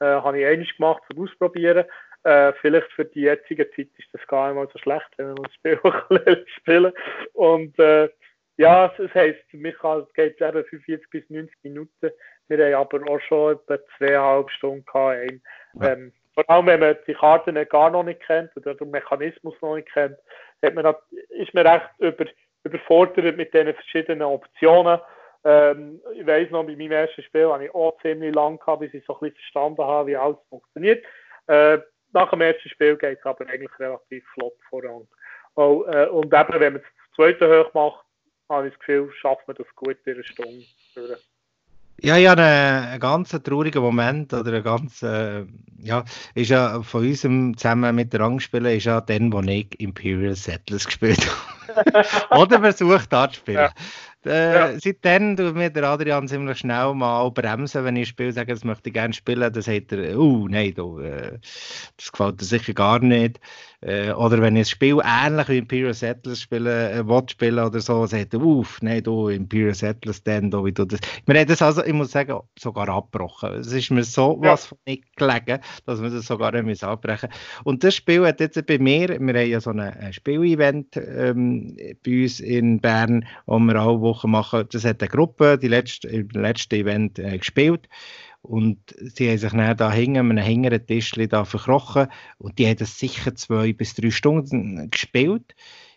Äh, habe ich einiges gemacht zum Ausprobieren. Äh, vielleicht für die jetzige Zeit ist das gar nicht mal so schlecht, wenn man das Spiel spielen Und äh, ja, das heisst, für mich geht es eben 45 bis 90 Minuten. Wir haben aber auch schon etwa zweieinhalb Stunden gehabt. Ähm, vor allem, wenn man die Karten gar noch nicht kennt oder den Mechanismus noch nicht kennt, hat man, ist man recht über, überfordert mit den verschiedenen Optionen. Ähm, ich weiss noch, bei meinem ersten Spiel habe ich auch ziemlich lang gehabt, bis ich so ein bisschen verstanden habe, wie alles funktioniert. Äh, nach dem ersten Spiel geht es aber eigentlich relativ flott voran. Oh, äh, und eben, wenn man das zweite hoch macht, habe ich das Gefühl, schafft man das gut in einer Stunde. Ja, ja, einen, ganz traurigen Moment oder ein ganz, äh, ja, ist ja von unserem zusammen mit der Rangspielen ist ja dann, wo ich Imperial Settlers gespielt habe. oder versucht da zu spielen. Ja. Äh, ja. Seitdem tut mir der Adrian ziemlich schnell mal bremsen, wenn ich spiele, sage, das möchte ich gerne spielen, dann sagt er, oh nein, du, äh, das gefällt dir sicher gar nicht. Äh, oder wenn ich ein Spiel ähnlich wie Imperial Settlers spiele, äh, will spielen oder so, sagt er, uff, nein, du, Imperial Settlers, dann, da, wie du das. Wir haben das also, ich muss sagen, sogar abgebrochen. Es ist mir so ja. was von nicht gelegen, dass wir das sogar müssen abbrechen Und das Spiel hat jetzt bei mir, wir haben ja so ein Spielevent ähm, bei uns in Bern, wo wir alle Wochen machen. Das hat eine Gruppe, die letzte, im letzten Event äh, gespielt. Und sie haben sich dann da hinten an einem hinteren Tisch da verkrochen und die haben das sicher zwei bis drei Stunden gespielt.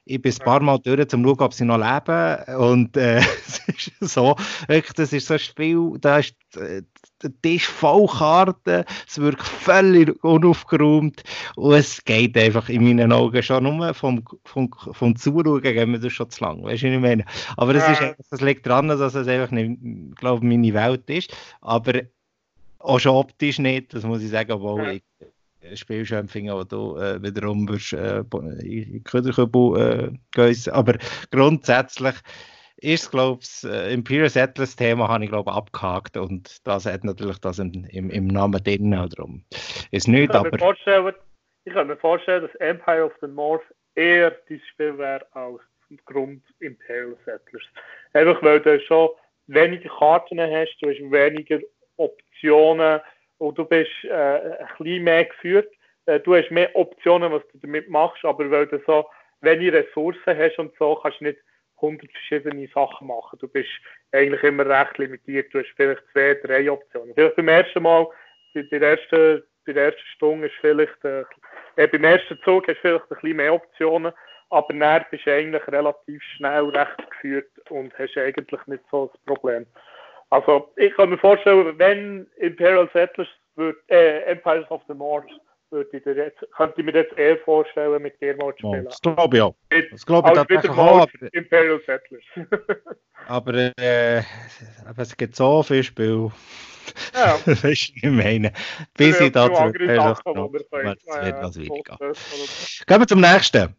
Ich bin ein paar Mal durch, um zu schauen, ob sie noch leben. Und äh, es ist so, wirklich, das ist so ein Spiel, da ist äh, der Tisch voll Karten, es wirkt völlig unaufgeräumt und es geht einfach in meinen Augen schon nur vom, vom, vom Zuschauen gehen wir das schon zu lang, weißt du, was ich meine? Aber es, ist, es liegt daran, dass es einfach nicht, glaube meine Welt ist, aber auch schon optisch nicht, das muss ich sagen, obwohl ich äh, Spielschirm finde, wo du äh, wiederum wirst, äh, in Köderkübel äh, gehen. Aber grundsätzlich ist glaube ich, das Imperial Settlers Thema habe ich, glaube abgehakt und das hat natürlich das im, im, im Namen drin darum. Ist nicht, ich aber... ich kann mir vorstellen, dass Empire of the North eher dieses Spiel wäre als Grund Imperial Settlers. Einfach weil du schon weniger Karten hast, du hast weniger Optionen und du bist äh, ein bisschen mehr geführt. Äh, du hast mehr Optionen, was du damit machst, aber weil du so weniger Ressourcen hast und so, kannst du nicht 100 verschiedene Sachen machen. Du bist eigentlich immer recht limitiert. Du hast vielleicht zwei, drei Optionen. Vielleicht beim ersten Mal, bei der ersten, bei der ersten Stunde ist vielleicht, äh, äh, beim ersten Zug hast du vielleicht ein bisschen mehr Optionen, aber dann bist du eigentlich relativ schnell recht geführt und hast eigentlich nicht so das Problem. Also, ich kann mir vorstellen, wenn Imperial Settlers wird, äh, Empires of the North würde ich dir jetzt, könnte ich mir jetzt eher vorstellen, mit dir mal zu spielen. das glaube ich auch. Das glaube ich tatsächlich auch. Aber, Imperial Settlers. aber äh, es gibt so viele Spiele. Ja. weißt du, ich meine, bis ich dazu. Das wird das wirklich Gehen wir zum nächsten.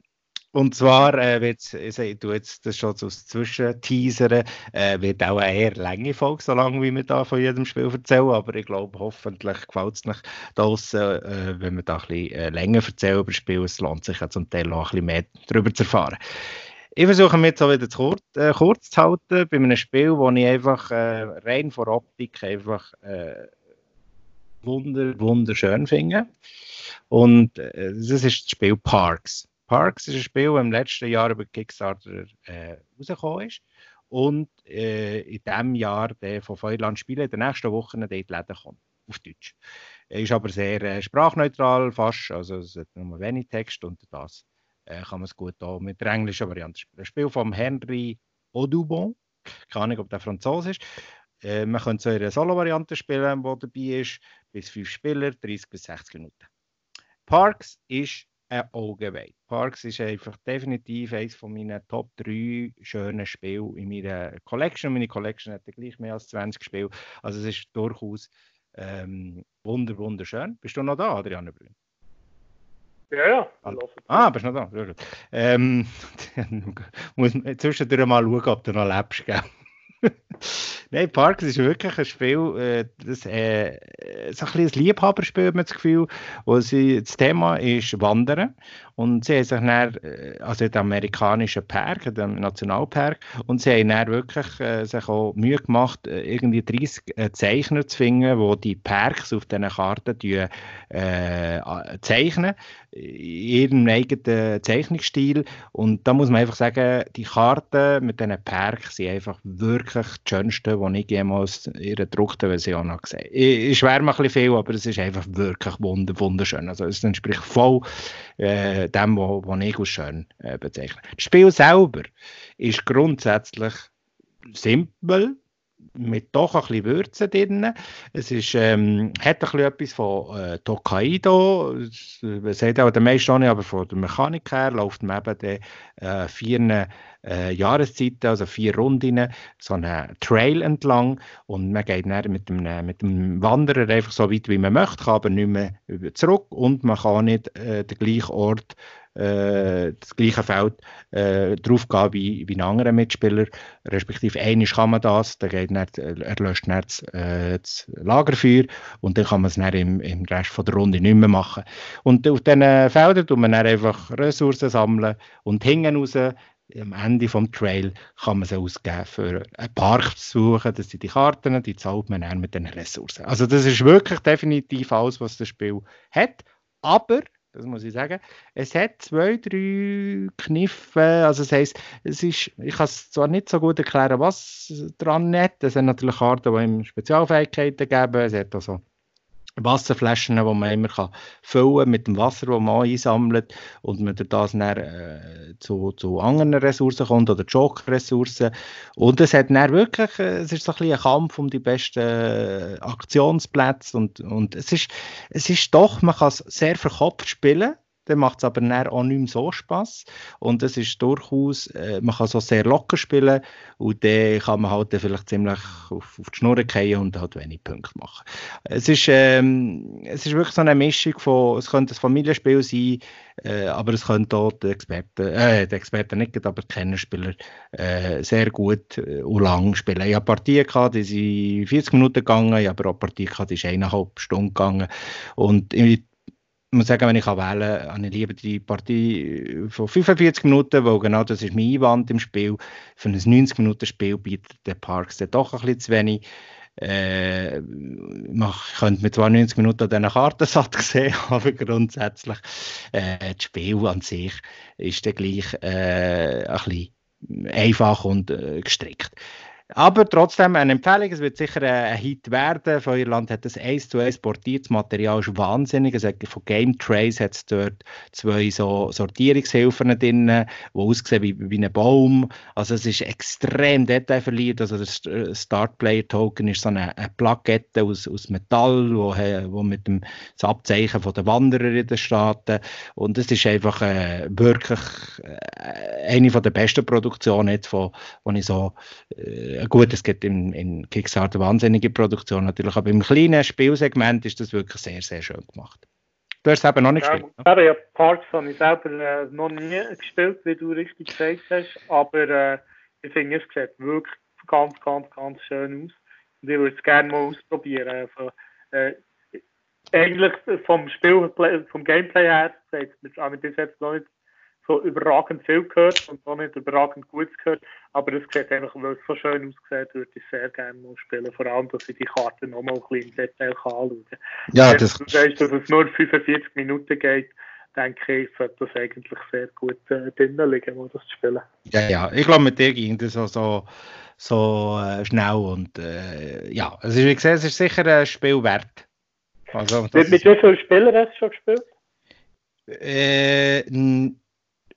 Und zwar äh, wird ich tue jetzt das schon so Zwischenteasern, äh, wird auch eine eher lange Folge, so lange wie wir da von jedem Spiel erzählen, aber ich glaube, hoffentlich gefällt es euch draussen, äh, wenn wir da ein bisschen äh, länger erzählen über das Spiel. Es lohnt sich ja zum Teil auch ein bisschen mehr darüber zu erfahren. Ich versuche mich jetzt auch wieder zu kurz, äh, kurz zu halten bei einem Spiel, wo ich einfach äh, rein vor Optik einfach äh, wunder, wunderschön finde. Und äh, das ist das Spiel Parks. Parks ist ein Spiel, das im letzten Jahr über Kickstarter äh, rausgekommen ist. Und äh, in diesem Jahr der von Feuerland Spiele in den nächsten Wochen die Läden kommt, auf Deutsch. Er ist aber sehr äh, sprachneutral, fast, also es hat nur wenig Text und das äh, kann man es gut auch mit der englischen Variante spielen. Ein Spiel von Henry Audubon, keine Ahnung, ob der Franzose ist. Äh, man könnte so in einer Solo-Variante spielen, die dabei ist, bis fünf Spieler, 30 bis 60 Minuten. Parks ist ein Augenweid. Parks ist einfach definitiv eines von meinen Top 3 schönen Spielen in meiner Collection. Meine Collection hat gleich mehr als 20 Spiele. Also es ist durchaus ähm, wunder, wunderschön. Bist du noch da, Adrian Brünn? Ja, ja. Ah, bist du noch da? Ähm, muss zwischendurch mal schauen, ob du noch lebst, gell? Nein, Parks ist wirklich ein Spiel, äh, das, äh, so ein, ein Liebhaberspiel, hat man das Gefühl. Wo sie, das Thema ist Wandern. Und sie haben sich dann, äh, also den amerikanischen Park, den Nationalpark, und sie haben dann wirklich äh, sich auch Mühe gemacht, äh, irgendwie 30 äh, Zeichner zu finden, die die Parks auf diesen Karten äh, zeichnen, in ihrem eigenen Zeichnungsstil. Und da muss man einfach sagen, die Karten mit diesen Parks sind einfach wirklich die schönsten, die ich jemals in ihrer gedruckten Version habe gesehen habe. Ich schwärme ein bisschen viel, aber es ist einfach wirklich wunderschön. Also es entspricht voll äh, dem, was ich als schön äh, bezeichne. Das Spiel selber ist grundsätzlich simpel, mit doch ein bisschen Würze drin. Es ist, ähm, hat ein bisschen etwas von äh, Tokaido, das sieht auch der meiste nicht, aber von der Mechanik her läuft man eben die äh, vier äh, Jahreszeiten, also vier Runden, so einen Trail entlang und man geht dann mit dem, mit dem Wanderer einfach so weit, wie man möchte, kann aber nicht mehr zurück und man kann nicht äh, den gleichen Ort äh, das gleiche Feld äh, draufgehen wie, wie ein anderer Mitspieler. Respektive einmal kann man das, dann geht nicht, er löscht dann das, äh, das Lagerfeuer und dann kann man es dann im, im Rest von der Runde nicht mehr machen. Und auf diesen Feldern tut man dann einfach Ressourcen sammeln und hinten raus am Ende vom Trail kann man sie ausgeben für einen Park zu suchen. Das sind die Karten, die zahlt man dann mit den Ressourcen. Also das ist wirklich definitiv alles, was das Spiel hat. Aber das muss ich sagen. Es hat zwei, drei Kniffe, also das heisst, es ist, ich kann es zwar nicht so gut erklären, was dran hat, es sind natürlich Karten, die ihm Spezialfähigkeiten geben, es hat also Wasserflaschen, die man immer kann füllen mit dem Wasser, das man einsammelt und man durch das dann, äh, zu, zu anderen Ressourcen kommt oder Joker-Ressourcen. Und es hat dann wirklich, äh, es ist so ein, ein Kampf um die besten äh, Aktionsplätze und, und es, ist, es ist doch, man kann es sehr verkopft spielen dann macht es aber auch nicht mehr so Spass. Und es ist durchaus, äh, man kann so sehr locker spielen und dann kann man halt vielleicht ziemlich auf, auf die Schnur fallen und halt wenig Punkte machen. Es ist, ähm, es ist wirklich so eine Mischung von, es könnte ein Familienspiel sein, äh, aber es könnte auch die Experten, äh, die Experten nicht, aber die Kennerspieler äh, sehr gut äh, und lang spielen. Ich habe Partien gehabt, die sind 40 Minuten gegangen, ich habe aber auch Partien gehabt, die sind eineinhalb Stunden gegangen und ich ich muss sagen, wenn ich wählen kann, habe ich lieber die Partie von 45 Minuten, weil genau das ist mein Einwand im Spiel. Für ein 90-Minuten-Spiel bietet der Parks dann doch ein bisschen zu wenig. Äh, man könnte mir zwar 90 Minuten an diesen Kartensatz sehen, aber grundsätzlich äh, das Spiel an sich ist dann gleich äh, ein bisschen einfach und äh, gestrickt. Aber trotzdem eine Empfehlung, es wird sicher ein Hit werden. Von Irland hat das 1 zu 1 portiertes Material, ist wahnsinnig. Es hat, von Game Trace hat es dort zwei so Sortierungshilfen drin, die aussehen wie, wie ein Baum. Also es ist extrem detailverliebt. Also der Start Player Token ist so eine, eine Plakette aus, aus Metall, wo, wo mit dem das Abzeichen der Wanderer in den Staaten und es ist einfach äh, wirklich äh, eine von der besten Produktionen wo ich so äh, gut, es gibt in, in Kickstarter wahnsinnige Produktion natürlich, aber im kleinen Spielsegment ist das wirklich sehr, sehr schön gemacht. Du hast es eben noch nicht ja, gespielt. Ne? Ja, Parts habe ich selber äh, noch nie gespielt, wie du richtig gesagt hast, aber äh, ich finde, es sieht wirklich ganz, ganz, ganz schön aus. Und ich würde es gerne mal ausprobieren. Also, äh, eigentlich vom Spiel, vom Gameplay her, habe ich bis jetzt noch nicht so überragend viel gehört und auch nicht überragend gut gehört. Aber es sieht einfach, weil es so schön aussieht, würde ich sehr gerne mal spielen. Vor allem, dass ich die Karte noch mal ein bisschen im Detail kann anschauen kann. Ja, das... Du weißt, dass es nur 45 Minuten geht, denke ich, sollte das eigentlich sehr gut äh, drinnen liegen, um das zu spielen. Ja, ja, ich glaube, mit dir ging das auch so, so äh, schnell und äh, ja, also wie gesagt, es ist sicher ein Spiel wert. Also, mit, mit wie vielen Spielern hast du schon gespielt? Äh,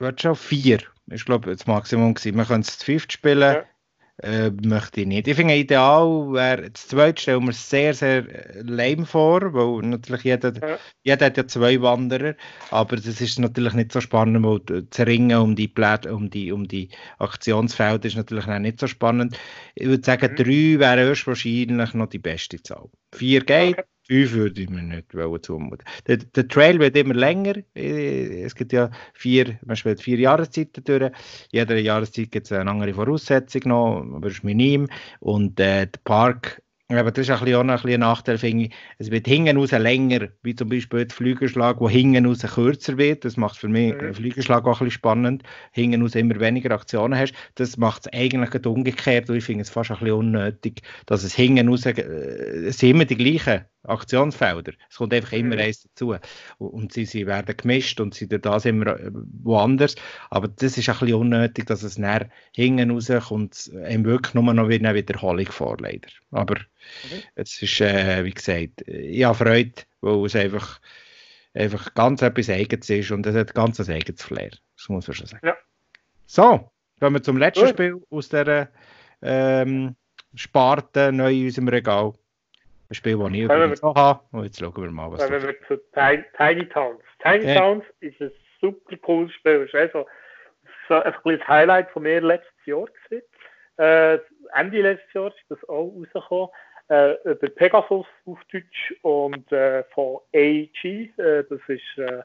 Warte schon, vier. Ich glaube, das Maximum gewesen. Man könnte es zu fünft spielen. Ja. Äh, möchte ich nicht. Ich finde ideal wäre, das zweite stellen wir sehr, sehr äh, lame vor, weil natürlich jeder, ja. jeder hat ja zwei Wanderer, aber das ist natürlich nicht so spannend, weil das Ringen um die Plätze, um die, um die Aktionsfelder ist natürlich auch nicht so spannend. Ich würde sagen, mhm. drei wäre erst wahrscheinlich noch die beste Zahl. Vier geht, okay. Fünf würde ich mir nicht zumuten. Der, der Trail wird immer länger. Äh, es gibt ja vier, man spielt vier Jahreszeiten durch. Jede Jahreszeit gibt es eine andere Voraussetzung noch, aber es ist minim. Und äh, der Park aber das ist auch ein, bisschen ein Nachteil, finde ich. Es wird hinten raus länger, wie zum Beispiel der Flügelschlag, wo hinten raus kürzer wird. Das macht für mich mhm. den Flügelschlag auch ein bisschen spannend. Hinten raus immer weniger Aktionen hast. Das macht es eigentlich umgekehrt. Und ich finde es fast ein bisschen unnötig, dass es hinten raus, äh, es sind immer die gleichen Aktionsfelder. Es kommt einfach immer mhm. eins dazu. Und sie, sie werden gemischt und sie da sind wir äh, woanders. Aber das ist ein bisschen unnötig, dass es näher hinten rauskommt und einem wirklich nur noch wieder eine Wiederholung vor, leider. Aber mhm. es ist, äh, wie gesagt, ich habe Freude, weil es einfach, einfach ganz etwas Eigenes ist und es hat ganz ein eigenes Flair. Das muss man schon sagen. Ja. So, kommen wir zum letzten Gut. Spiel aus dieser ähm, Sparte neu in unserem Regal. Ein Spiel, das ich übrigens noch habe. Und jetzt schauen wir mal, was Kommen wir zu Tiny Towns. Tiny ja. Towns ist ein super cooles Spiel. Ist also so ein kleines Highlight von mir letztes Jahr. Äh, Ende letztes Jahr ist das auch rausgekommen. Äh, über Pegasus auf Deutsch und äh, von AEG. Äh, das ist äh,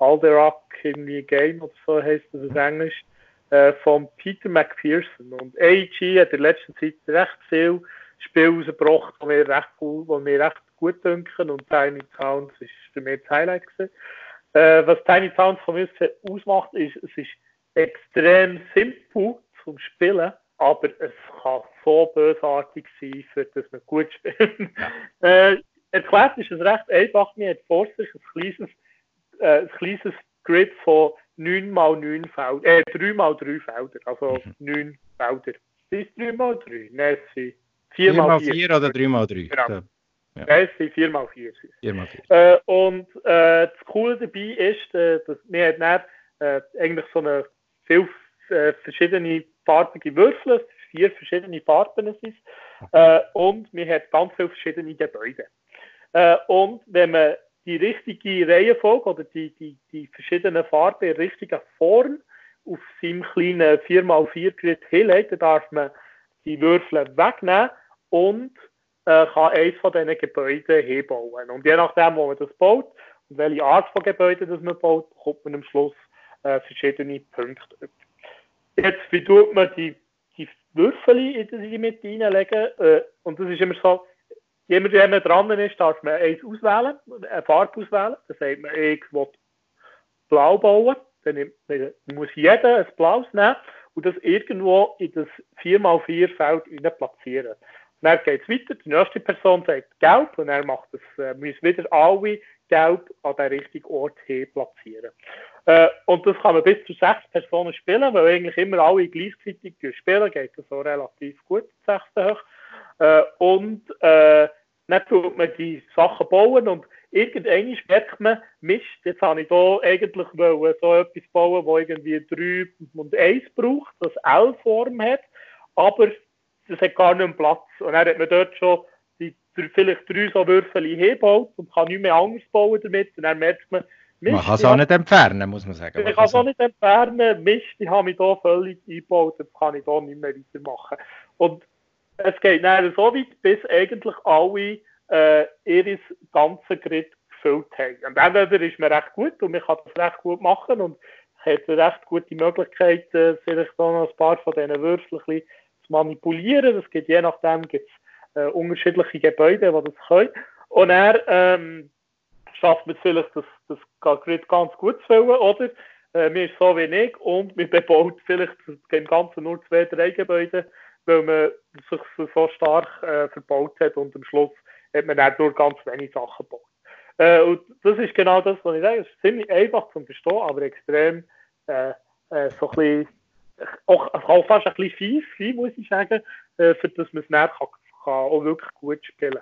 Alderac irgendwie Game oder so heißt das auf Englisch. Äh, von Peter McPherson. Und AEG hat in letzter Zeit recht viel Spiel rausgebracht, die mir recht cool, mir recht gut dünken und Tiny Towns ist für mich das Highlight gewesen. Äh, was Tiny Towns von mir ausmacht, ist, es ist extrem simpel zum Spielen, aber es kann so bösartig sein, für das man gut spielt. äh, erklärt ist es recht einfach. Man hat vor sich ein kleines, äh, ein kleines Grid von 9 mal 9 Feldern, äh, 3 mal 3 Felder, also 9 mhm. Felder. Das ist 3 mal 3, nein, 4 mal 4 oder 3 mal 3. Genau. Ja. Nein, es sind 4 mal 4. 4 mal 4. Äh, und äh, das Coole dabei ist, äh, dass wir dann äh, eigentlich so eine viel äh, verschiedene farbige Würfel, vier verschiedene Farben sind äh, und wir haben ganz viele verschiedene Gebäude. Und wenn man die richtige Reihenfolge oder die, die, die verschiedenen Farben in richtiger Form auf seinem kleinen 4x4 Grid hinlegt, dann darf man die Würfel wegnehmen und äh, kann eines von diesen Gebäuden hinbauen. Und je nachdem, wo man das baut und welche Art von Gebäuden das man baut, bekommt man am Schluss äh, verschiedene Punkte. Jetzt, wie tut man die, die Würfel in die mit reinlegen? Äh, und das ist immer so, jemand, der dran ist, darf man eins auswählen, eine Farbe auswählen. Dann sagt man, ich will blau bauen. Dann muss jeder ein blaues nehmen und das irgendwo in das 4x4 Feld platzieren. dann geht es weiter, die nächste Person sagt gelb und er macht das, äh, müssen wieder alle gelb an den richtigen Ort hin platzieren. Äh, und das kann man bis zu sechs Personen spielen, weil eigentlich immer alle gleichzeitig spielen, geht das so relativ gut, sechste hoch. Äh, und äh, dann tut man die Sachen bauen und irgendwann merkt man, Mist, jetzt habe ich hier eigentlich so etwas bauen, das irgendwie 3 und 1 braucht, das L-Form hat, aber das hat gar nicht mehr Platz. Und dann hat man dort schon die, vielleicht drei so Würfel hingebaut und kann nicht mehr anders bauen damit. Und dann merkt man, Mist, man kann es auch nicht entfernen, muss man sagen. Ich kann es auch nicht entfernen. Mist, ich habe mich hier völlig eingebaut, jetzt kann ich hier nicht mehr weitermachen. Und es geht dann so weit, bis eigentlich alle äh, ihr ganzes Grid gefüllt haben. Und entweder ist man recht gut und man kann das recht gut machen und hat recht gute Möglichkeit, äh, vielleicht auch noch ein paar von diesen Würfeln zu manipulieren. Das gibt je nachdem gibt's, äh, unterschiedliche Gebäude, die das können. Und er ähm, schafft man vielleicht das, das Grid ganz gut zu füllen, oder? Äh, mir ist so ich und man bebaut vielleicht im Ganzen nur zwei, drei Gebäude, weil man sich so stark äh, verbaut hat und am Schluss hat man nur ganz wenige Sachen gebaut. Äh, und das ist genau das, was ich sage. Es ist ziemlich einfach zu verstehen, aber extrem äh, äh, so ein bisschen, auch, auch fast ein bisschen fies, fies muss ich sagen, äh, für das man es näher kann, kann auch wirklich gut spielen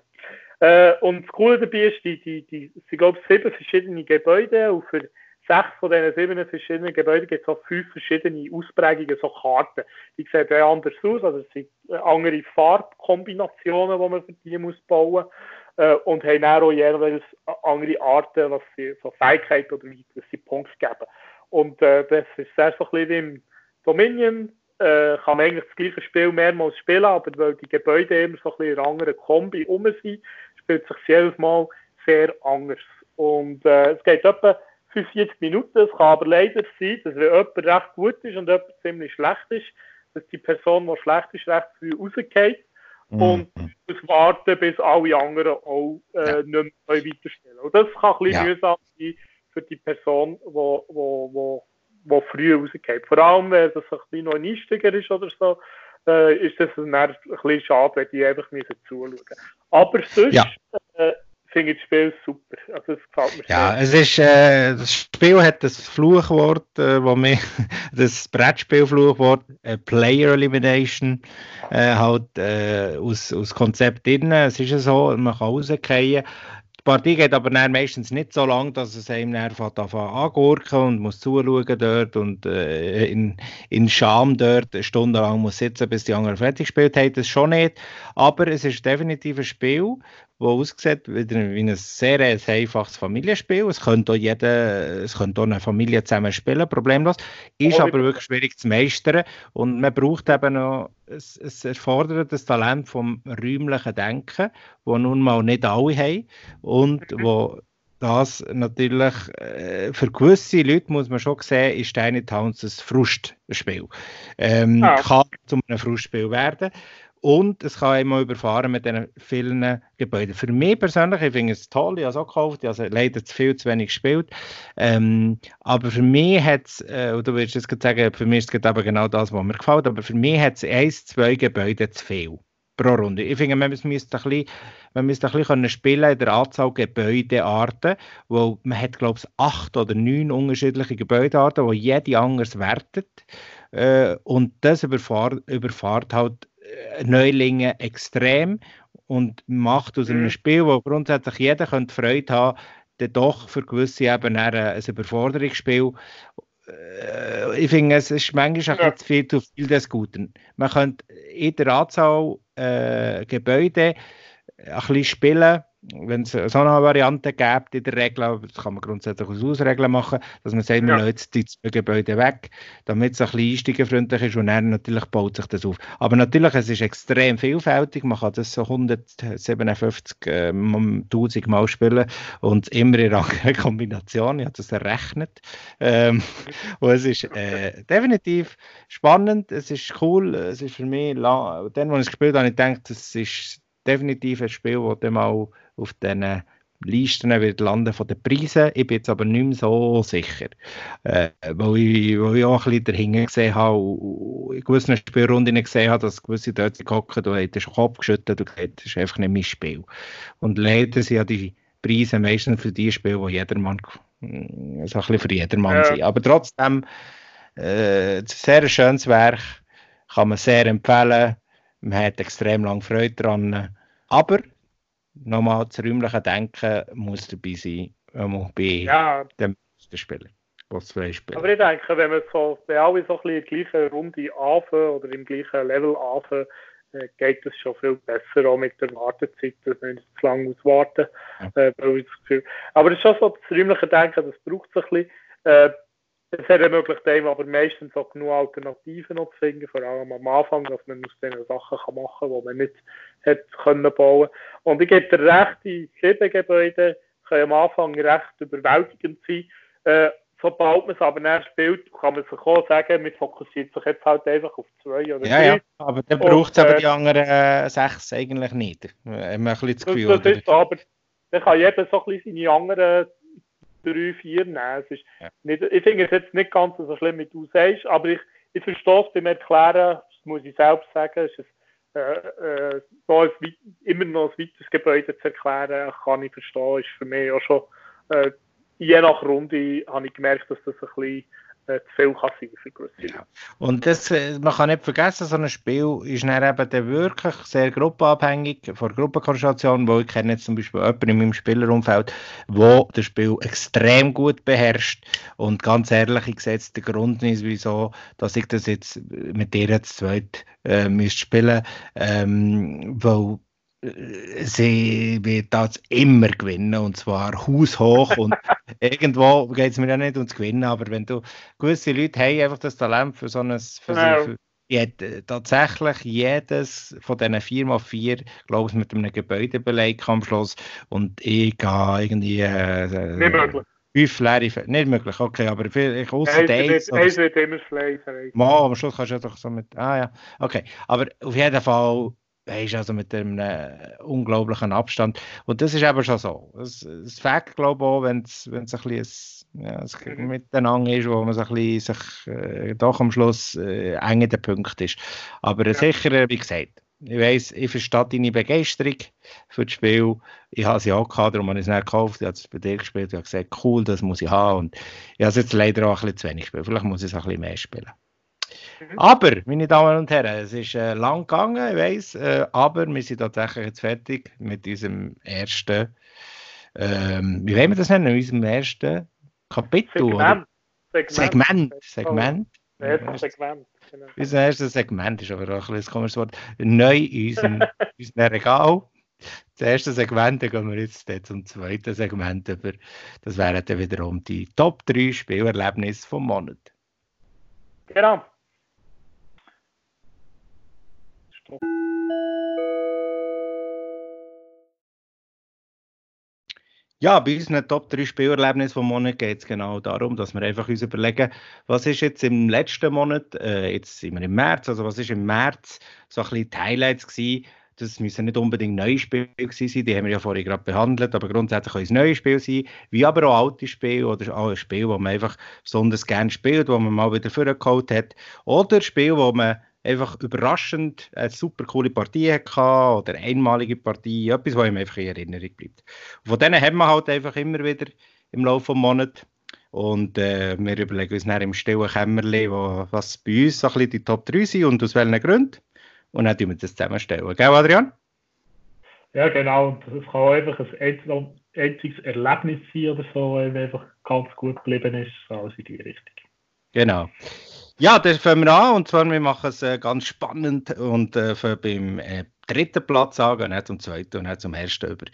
äh, Und das Coole dabei ist, die, die, die, es sind, glaube sieben verschiedene Gebäude und für sechs von diesen sieben verschiedenen Gebäuden gibt es auch fünf verschiedene Ausprägungen, so Karten. Die sehen ja anders aus, also es sind äh, andere Farbkombinationen, die man für die muss bauen muss. Äh, und haben auch jeweils andere Arten, was sie, so Fähigkeiten oder wie sie Punkte geben. Und äh, das ist sehr so ein bisschen wie im Dominion, äh, kann man eigentlich das gleiche Spiel mehrmals spielen, aber weil die Gebäude immer so ein bisschen in einer anderen Kombi um sind, spielt sich jedes Mal sehr anders. Und äh, es geht etwa 45 Minuten. Es kann aber leider sein, dass wenn jemand recht gut ist und jemand ziemlich schlecht ist, dass die Person, die schlecht ist, recht früh rausgeht. Mhm. Und muss warten, bis alle anderen auch äh, ja. nicht mehr weiterstellen Und das kann ein bisschen ja. mühsam sein für die Person, die wo, wo, wo früh rausgeht. Vor allem, wenn das ein bisschen noch ein Einsteiger ist oder so, äh, ist das ein, ein bisschen schade, wenn die einfach zuschauen müssen. Aber sonst ja. äh, finde das Spiel super. Also es gefällt mir ja, sehr. es ist, äh, das Spiel hat das Fluchwort, äh, wo mir das Brettspiel-Fluchwort äh, Player Elimination äh, halt äh, aus, aus Konzept drin. Es ist ja so, man kann rausgehen. Die Partie geht aber dann meistens nicht so lang, dass es einem nervt angurken und muss zuschauen dort und äh, in, in Scham dort stundenlang muss sitzen, bis die anderen fertig gespielt haben. Das schon nicht. Aber es ist definitiv ein Spiel, wo aussieht wie ein sehr einfaches Familienspiel. Es könnte auch, jeder, es könnte auch eine Familie zusammen spielen, problemlos. Ist oh, aber wirklich schwierig zu meistern und man braucht eben noch, es, es erfordert das Talent vom räumlichen Denken, wo nun mal nicht alle haben und mhm. wo das natürlich äh, für gewisse Leute muss man schon sehen, ist Tiny Towns ein Frustspiel. Ähm, ah. Kann zu einem Frustspiel werden. Und es kann immer überfahren mit diesen vielen Gebäuden. Für mich persönlich, ich finde es toll, ich habe es auch gekauft, ich habe leider zu viel, zu wenig gespielt. Ähm, aber für mich hat es, äh, du würdest jetzt sagen, für mich ist es eben genau das, was mir gefällt, aber für mich hat es eins, zwei Gebäude zu viel pro Runde. Ich finde, man müsste ein bisschen, man müsste ein bisschen spielen in der Anzahl Gebäudearten, wo man hat, glaube ich, acht oder neun unterschiedliche Gebäudearten, die jede anders wertet. Äh, und das überfahrt, überfahrt halt Neulinge extrem und macht aus einem mhm. Spiel, wo grundsätzlich jeder könnte Freude haben, dann doch für gewisse eben ein Überforderungsspiel. Äh, ich finde, es ist manchmal ja. ein viel zu viel des Guten. Man könnte in der Anzahl äh, Gebäude ein bisschen spielen, wenn es so eine Variante gibt in der Regel, das kann man grundsätzlich aus Ausregeln machen, dass man sagt, man ja. lässt die zwei Gebäude weg, damit es ein bisschen einsteigerfreundlich ist und dann natürlich baut sich das auf. Aber natürlich, es ist extrem vielfältig, man kann das so 157 äh, Mal spielen und immer in einer Kombination, ich habe das errechnet. Ähm, und es ist äh, definitiv spannend, es ist cool, es ist für mich, lang, dann, als ich gespielt habe, ich gedacht, es ist definitiv ein Spiel, das dann mal auf diesen Listen wird landen von den Preisen. Ich bin jetzt aber nicht mehr so sicher. Äh, weil, ich, weil ich auch ein bisschen dahinter gesehen habe und in gewissen Spielrunden gesehen habe, dass gewisse dort hocken, du hast den Kopf geschüttet und gesagt, das ist einfach nicht mein Spiel. Und leider sind ja die Preise meistens für die Spiele, die jedermann, so ein bisschen für jedermann ja. sind. Aber trotzdem, äh, ein sehr schönes Werk, kann man sehr empfehlen. Man hat extrem lange Freude daran. Aber nochmal das räumliche Denken muss dabei sein, ähm, bei ja. dem Spieler. Aber ich denke, wenn wir so, wenn alle so ein bisschen in der gleichen Runde anfangen oder im gleichen Level anfangen, äh, geht es schon viel besser, auch mit der Wartezeit, dass man nicht zu lange auswarten ja. äh, Aber es ist schon so, das räumliche Denken, das braucht es ein bisschen. Äh, es hat ermöglicht einem aber meistens auch genug Alternativen noch zu finden, vor allem am Anfang, dass man aus diesen Sachen kann machen kann, die man nicht hat können bauen Und ich gebe dir recht, die Gebäude können am Anfang recht überwältigend sein. Äh, sobald man es aber näher spielt, kann man sich auch sagen, man fokussiert sich jetzt halt einfach auf zwei oder ja, drei. Ja, aber dann braucht es aber äh, die anderen äh, sechs eigentlich nicht. Haben wir ein bisschen das Gefühl. Das, ist, aber dann kann jeder so ein bisschen seine anderen drei, vier nehmen. Es ist ja. nicht, ich finde es jetzt nicht ganz so schlimm, wie du sagst, aber ich, ich verstehe es beim Erklären, das muss ich selbst sagen, ist es, äh, äh, so ein, immer noch ein weiteres Gebäude zu erklären, kann ich verstehen, ist für mich auch schon, äh, je nach Runde habe ich gemerkt, dass das ein bisschen äh, zu viel kann sein für gewisse ja. Und das, äh, man kann nicht vergessen, so ein Spiel ist dann eben dann wirklich sehr gruppenabhängig von der Gruppenkonstellation, wo ich kenne jetzt zum Beispiel jemanden in meinem Spielerumfeld, wo das Spiel extrem gut beherrscht und ganz ehrlich, ich sehe jetzt den Grund nicht, wieso, dass ich das jetzt mit dir jetzt zweit äh, müsste spielen, ähm, weil sie wird das immer gewinnen und zwar haushoch und irgendwo geht es mir ja nicht ums Gewinnen, aber wenn du gewisse Leute haben einfach das Talent für so ein für, ja. für, jed, tatsächlich jedes von diesen 4x4 glaube ich mit einem Gebäudebeleg am Schluss und ich gehe irgendwie äh, nicht möglich fünf leere nicht möglich, okay, aber vielleicht außer Dates. Eins wird immer Fleisch. Mal, am Schluss kannst du ja doch so mit, ah ja, okay, aber auf jeden Fall weißt also mit einem äh, unglaublichen Abstand. Und das ist eben schon so. Es, es fängt, glaube ich, auch, wenn es ein bisschen ja, es mhm. miteinander ist, wo man so ein bisschen sich äh, doch am Schluss äh, eng in den Punkt ist. Aber ja. sicher, äh, wie gesagt, ich weiss, ich verstehe deine Begeisterung für das Spiel. Ich habe sie auch gehabt, darum habe ich es nicht gekauft. Ich habe es bei dir gespielt. Ich habe gesagt, cool, das muss ich haben. Und ich habe es jetzt leider auch ein bisschen zu wenig gespielt. Vielleicht muss ich es ein bisschen mehr spielen. Mhm. Aber, meine Damen und Herren, es ist äh, lang gegangen, ich weiss, äh, aber wir sind tatsächlich jetzt fertig mit diesem ersten, ähm, wie wollen wir das nennen, unserem ersten Kapitel? Segment. Segment. Segment. Segment. Segment. Genau. Unser erstes Segment ist aber auch ein bisschen komisches Wort. Neu in unserem, unserem Regal. Das erste Segment, dann gehen wir jetzt zum zweiten Segment über. Das wären dann wiederum die Top 3 Spielerlebnisse vom Monat. Genau. Ja, bei unseren Top 3 Spielerlebnissen vom Monat geht es genau darum, dass wir einfach uns überlegen, was ist jetzt im letzten Monat, äh, jetzt sind wir im März, also was ist im März so ein bisschen die Highlights gewesen. Das müssen nicht unbedingt neue Spiele sein, die haben wir ja vorhin gerade behandelt, aber grundsätzlich können es neue Spiele sein, wie aber auch alte Spiele oder auch ein Spiel, das man einfach besonders gerne spielt, wo man mal wieder vorgeholt hat, oder ein Spiel, wo man einfach überraschend eine super coole Partie hatte oder einmalige Partie, etwas, was ihm einfach in Erinnerung bleibt. Und von denen haben wir halt einfach immer wieder im Laufe des Monats. Und äh, wir überlegen uns dann im stillen Kämmerchen, wo, was bei uns so ein bisschen die Top 3 sind und aus welchen Gründen. Und dann tun wir das zusammenstellen. Gell, Adrian? Ja, genau. Das kann auch einfach ein einziges Erlebnis sein oder so, weil einfach ganz gut geblieben ist. Also in die Richtung. Genau. Ja, das fangen wir an. Und zwar, wir machen es äh, ganz spannend und äh, beim äh, dritten Platz an, gehen nicht zum zweiten und nicht zum ersten über.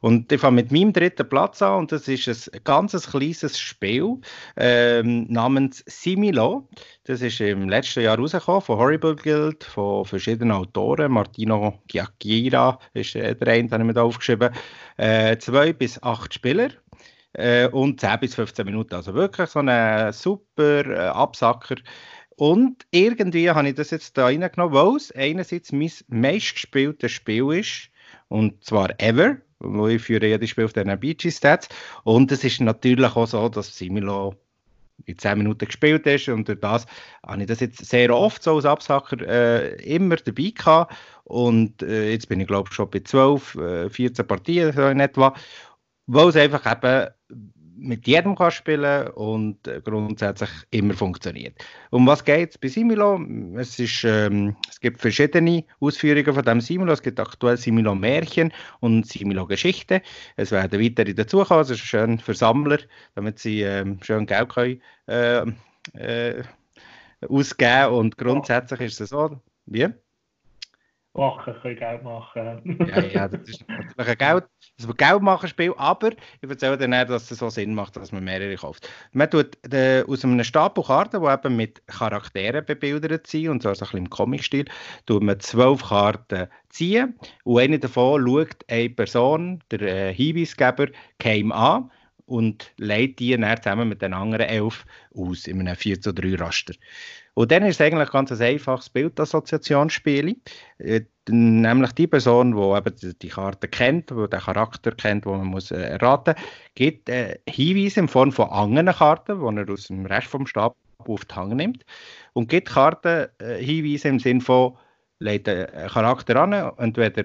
Und ich fange mit meinem dritten Platz an und das ist ein ganz kleines Spiel ähm, namens Similo. Das ist im letzten Jahr rausgekommen von Horrible Guild, von verschiedenen Autoren. Martino Giacchira ist der eine, den ich mir da aufgeschrieben. Äh, zwei bis acht Spieler äh, und 10 bis 15 Minuten. Also wirklich so ein super äh, Absacker. Und irgendwie habe ich das jetzt da reingenommen, weil es einerseits mein meistgespieltes Spiel ist und zwar ever, wo ich führe jedes Spiel auf diesen BG-Stats. Und es ist natürlich auch so, dass Similo in 10 Minuten gespielt ist und durch das habe ich das jetzt sehr oft so als Absacker äh, immer dabei gehabt und äh, jetzt bin ich glaube ich schon bei 12, äh, 14 Partien so in etwa, weil es einfach eben mit jedem kann spielen und äh, grundsätzlich immer funktioniert. Um was geht es bei Similo? Es, ist, ähm, es gibt verschiedene Ausführungen von dem Similo. Es gibt aktuell Similo Märchen und Similo Geschichte. Es werden weitere dazukommen. Es ist schön für Sammler, damit sie ähm, schön Geld können, äh, äh, ausgeben und grundsätzlich ist es so. Wie? Machen, können Geld machen. ja, ja, das ist natürlich ein Geld, das ein Geldmacherspiel, aber ich erzähle dann eher, dass es so Sinn macht, dass man mehrere kauft. Man tut de, aus einem Stapel Karten, die eben mit Charakteren bebildert sind, und zwar so ein bisschen im Comic-Stil, tut man zwölf Karten ziehen und eine davon schaut eine Person, der äh, Hinweisgeber, Game an und leitet die dann zusammen mit den anderen elf aus in einem 4 zu 3 Raster. Und dann ist es eigentlich ganz ein einfaches Bildassoziationsspiel. Äh, nämlich die Person, die eben die Karte kennt, die den Charakter kennt, den man muss äh, erraten muss, gibt äh, Hinweise in Form von anderen Karten, die er aus dem Rest vom Stab auf die Hand nimmt. Und gibt Karten Hinweise im Sinne von, legt einen Charakter an, entweder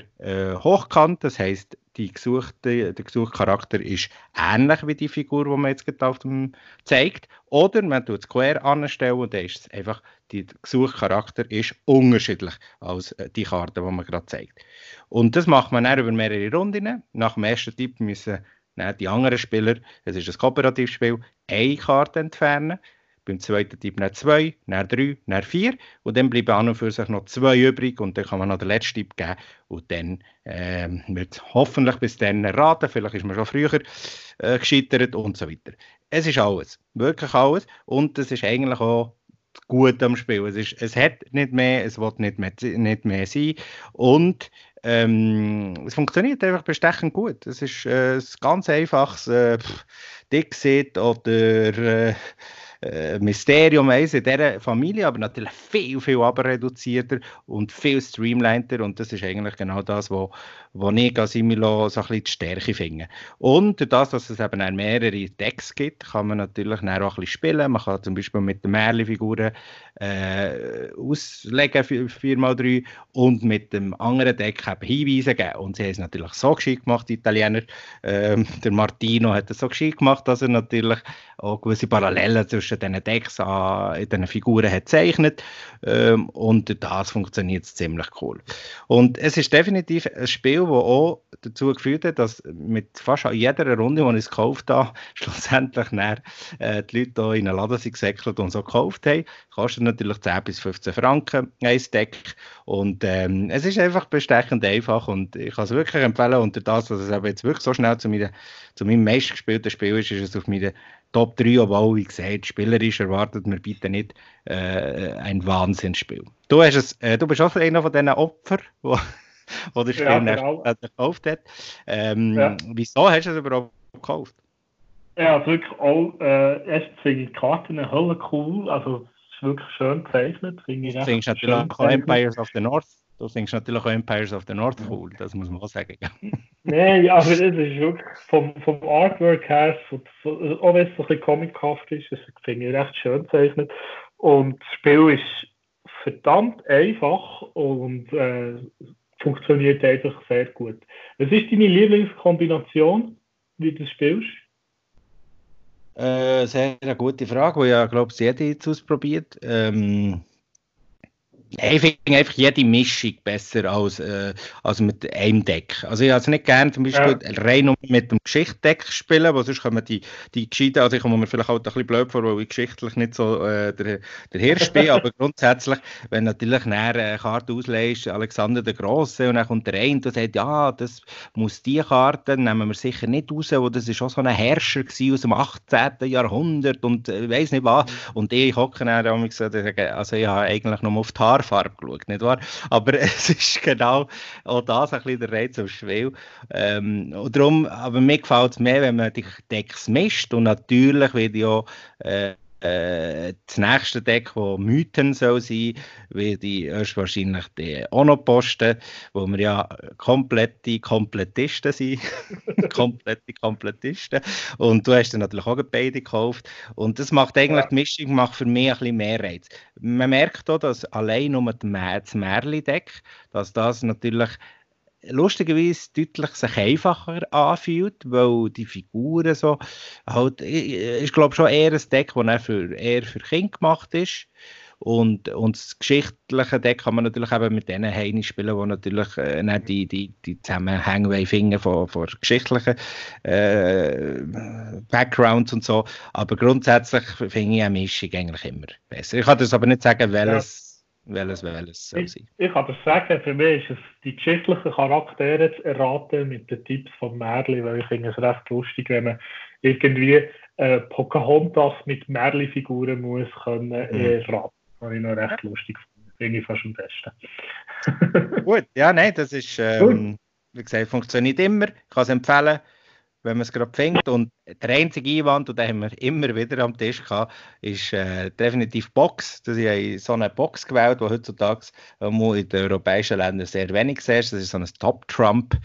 hochkant, das heisst, die gesuchte, der gesuchte Charakter ist ähnlich wie die Figur, die man jetzt gerade auf dem zeigt, oder man tut es quer anstellen und dann ist es einfach, der gesuchte Charakter ist unterschiedlich als äh, die Karte, die man gerade zeigt. Und das macht man dann über mehrere Runden. Nach dem ersten Tipp müssen die anderen Spieler, es ist ein Kooperativspiel, eine Karte entfernen beim zweiten Typ dann zwei, dann drei, dann vier. Und dann bleiben an und für sich noch zwei übrig. Und dann kann man noch den letzten Typ geben. Und dann ähm, wird hoffentlich bis dann erraten, vielleicht ist man schon früher äh, gescheitert und so weiter. Es ist alles, wirklich alles. Und es ist eigentlich auch gut am Spiel. Es, ist, es hat nicht mehr, es wird nicht mehr, nicht mehr sein. Und ähm, es funktioniert einfach bestechend gut. Es ist äh, ein ganz einfaches äh, Dixit oder äh, äh, Mysterium in dieser Familie, aber natürlich viel, viel abreduzierter und viel streamliner und das ist eigentlich genau das, wo, wo ich als Similo so ein bisschen die Stärke finde. Und durch das, dass es eben auch mehrere Decks gibt, kann man natürlich auch ein bisschen spielen. Man kann zum Beispiel mit den Märli-Figuren äh, auslegen, 4x3 und mit dem anderen Deck eben Hinweise geben. Und sie haben es natürlich so geschickt gemacht, die Italiener. Ähm, der Martino hat es so geschickt gemacht, dass er natürlich auch gewisse Parallelen zwischen diesen Decks an, in diesen Figuren hat zeichnet. Ähm, und das funktioniert ziemlich cool. Und es ist definitiv ein Spiel, das auch dazu geführt hat, dass mit fast jeder Runde, die ich es gekauft habe, schlussendlich dann, äh, die Leute hier in einen Laden sind gesäckelt und so gekauft haben. Kostet natürlich 10 bis 15 Franken ein Deck. Und ähm, es ist einfach bestechend einfach und ich kann es wirklich empfehlen. Unter das, dass es aber jetzt wirklich so schnell zu, meiner, zu meinem meistgespielten Spiel ist, ist es auf meiner Top 3, obwohl, wie gesagt, spielerisch erwartet man bitte nicht äh, ein Wahnsinnsspiel. Du, hast es, äh, du bist auch einer von diesen Opfern, wo, wo das Spiel ja, genau. gekauft hat. Ähm, ja. Wieso hast du es überhaupt gekauft? Ja, wirklich auch, äh, erstens finde ich die Karten Hölle cool, also es ist wirklich schön gezeichnet. Finde ich du natürlich auch Empires of the North Du findest natürlich auch Empires of the North cool, das muss man auch sagen. Nein, aber das ist wirklich vom, vom Artwork her, von, von, auch wenn es ein bisschen comichaft ist, das finde ich recht schön gezeichnet. Und das Spiel ist verdammt einfach und äh, funktioniert einfach sehr gut. Was ist deine Lieblingskombination, wie du spielst? Äh, sehr eine gute Frage, die ja, glaube ich, jeder jetzt ausprobiert. Ähm, ich finde einfach jede Mischung besser als, äh, als mit einem Deck. Also ich habe es nicht gerne zum Beispiel ja. rein mit dem Geschichtdeck spielen, weil sonst kommen die, die Gescheiten, also ich komme mir vielleicht auch ein bisschen blöd vor, weil ich geschichtlich nicht so äh, der, der Hirsch bin, aber grundsätzlich, wenn natürlich näher eine Karte auslegst, Alexander der Große und dann kommt der eine und sagt, ja, das muss die Karte, nehmen wir sicher nicht raus, wo das ist auch so ein Herrscher aus dem 18. Jahrhundert und äh, weiß nicht was. Und ich hocke dann auch gesagt, also ich habe eigentlich noch auf die Haare Haarfarbe geschaut, nicht wahr? Aber es ist genau auch das ein bisschen der Reiz am Spiel. Ähm, und darum, aber mir gefällt es mehr, wenn man die Decks mischt und natürlich, die auch äh, äh, das nächste Deck, das Mythen soll sein, wird die erst wahrscheinlich die Ono-Posten, wo wir ja komplette Komplettisten sind. komplette Komplettisten. Und du hast dann natürlich auch beide gekauft. Und das macht eigentlich, ja. die Mischung macht für mich ein bisschen mehr Reiz. Man merkt auch, dass allein nur das Märli-Deck, dass das natürlich lustigerweise deutlich sich einfacher anfühlt, weil die Figuren so halt, ich glaube schon eher ein Deck, das für, eher für Kinder gemacht ist. Und, und das geschichtliche Deck kann man natürlich eben mit denen Heini spielen, die natürlich äh, die, die, die Zusammenhänge finden von, von geschichtlichen äh, Backgrounds und so. Aber grundsätzlich finde ich eine Mischung eigentlich immer besser. Ich kann das aber nicht sagen, welches. Ja welches, welches soll sein. Ich, ich kann das sagen, für mich ist es die geschichtlichen Charaktere zu erraten mit den Tipps von Merli, weil ich finde es recht lustig, wenn man irgendwie äh, Pocahontas mit Merli-Figuren muss können mhm. erraten. Das ich noch recht lustig Finde ich fast am besten. Gut, ja, nein, das ist, ähm, wie gesagt, funktioniert immer. Ich kann es empfehlen wenn man es gerade findet. Und der einzige Einwand, und den haben wir immer wieder am Tisch gehabt, ist äh, definitiv Box. Das ist so eine Box gewählt, die heutzutage in den europäischen Ländern sehr wenig siehst. Das ist so ein Top-Trump.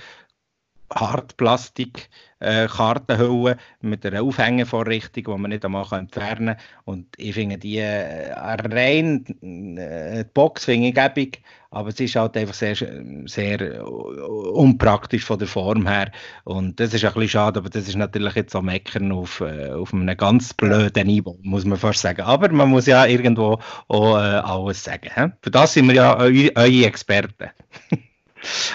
Hartplastik äh, Kartenhülle mit einer Aufhängevorrichtung, die man nicht einmal entfernen kann. Und ich finde die äh, rein, äh, die Box finde ich gäbig, aber es ist halt einfach sehr, sehr unpraktisch von der Form her. Und das ist ein bisschen schade, aber das ist natürlich jetzt auch Meckern auf, auf einem ganz blöden Niveau, muss man fast sagen. Aber man muss ja irgendwo auch alles sagen. Für das sind wir ja eu eure Experten.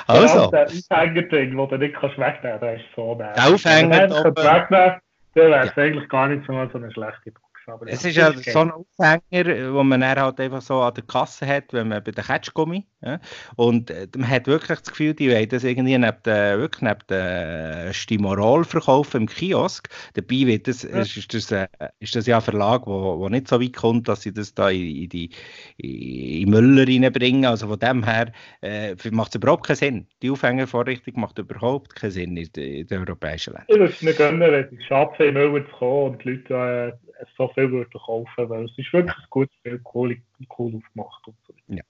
Also. Der Aufhänger-Ding, den du nicht kannst wegnehmen kannst, der ist so der. Der Aufhänger. Wenn du wegnehmen dann wäre es ja. eigentlich gar nicht so, eine schlechte Box. Es ist ja so ein Aufhänger, wo man dann halt einfach so an der Kasse hat, wenn man bei der Ketschgummi. Ja? Und äh, man hat wirklich das Gefühl, die wollen das irgendwie neben der, wirklich neben der Stimorol verkaufen im Kiosk. Dabei wird das, ja. ist, das, äh, ist das ja ein Verlag, wo, wo nicht so weit kommt, dass sie das da in, in die in Müller reinbringen. Also von dem her äh, macht es überhaupt keinen Sinn. Die Aufhängervorrichtung macht überhaupt keinen Sinn in, in den europäischen Ländern. Ich würde es nicht gönnen, wenn es schafft, in Müller zu kommen und die Leute äh, so viel würde kaufen, weil es ist wirklich ein gutes Spiel, cool, cool aufgemacht und so. Ja.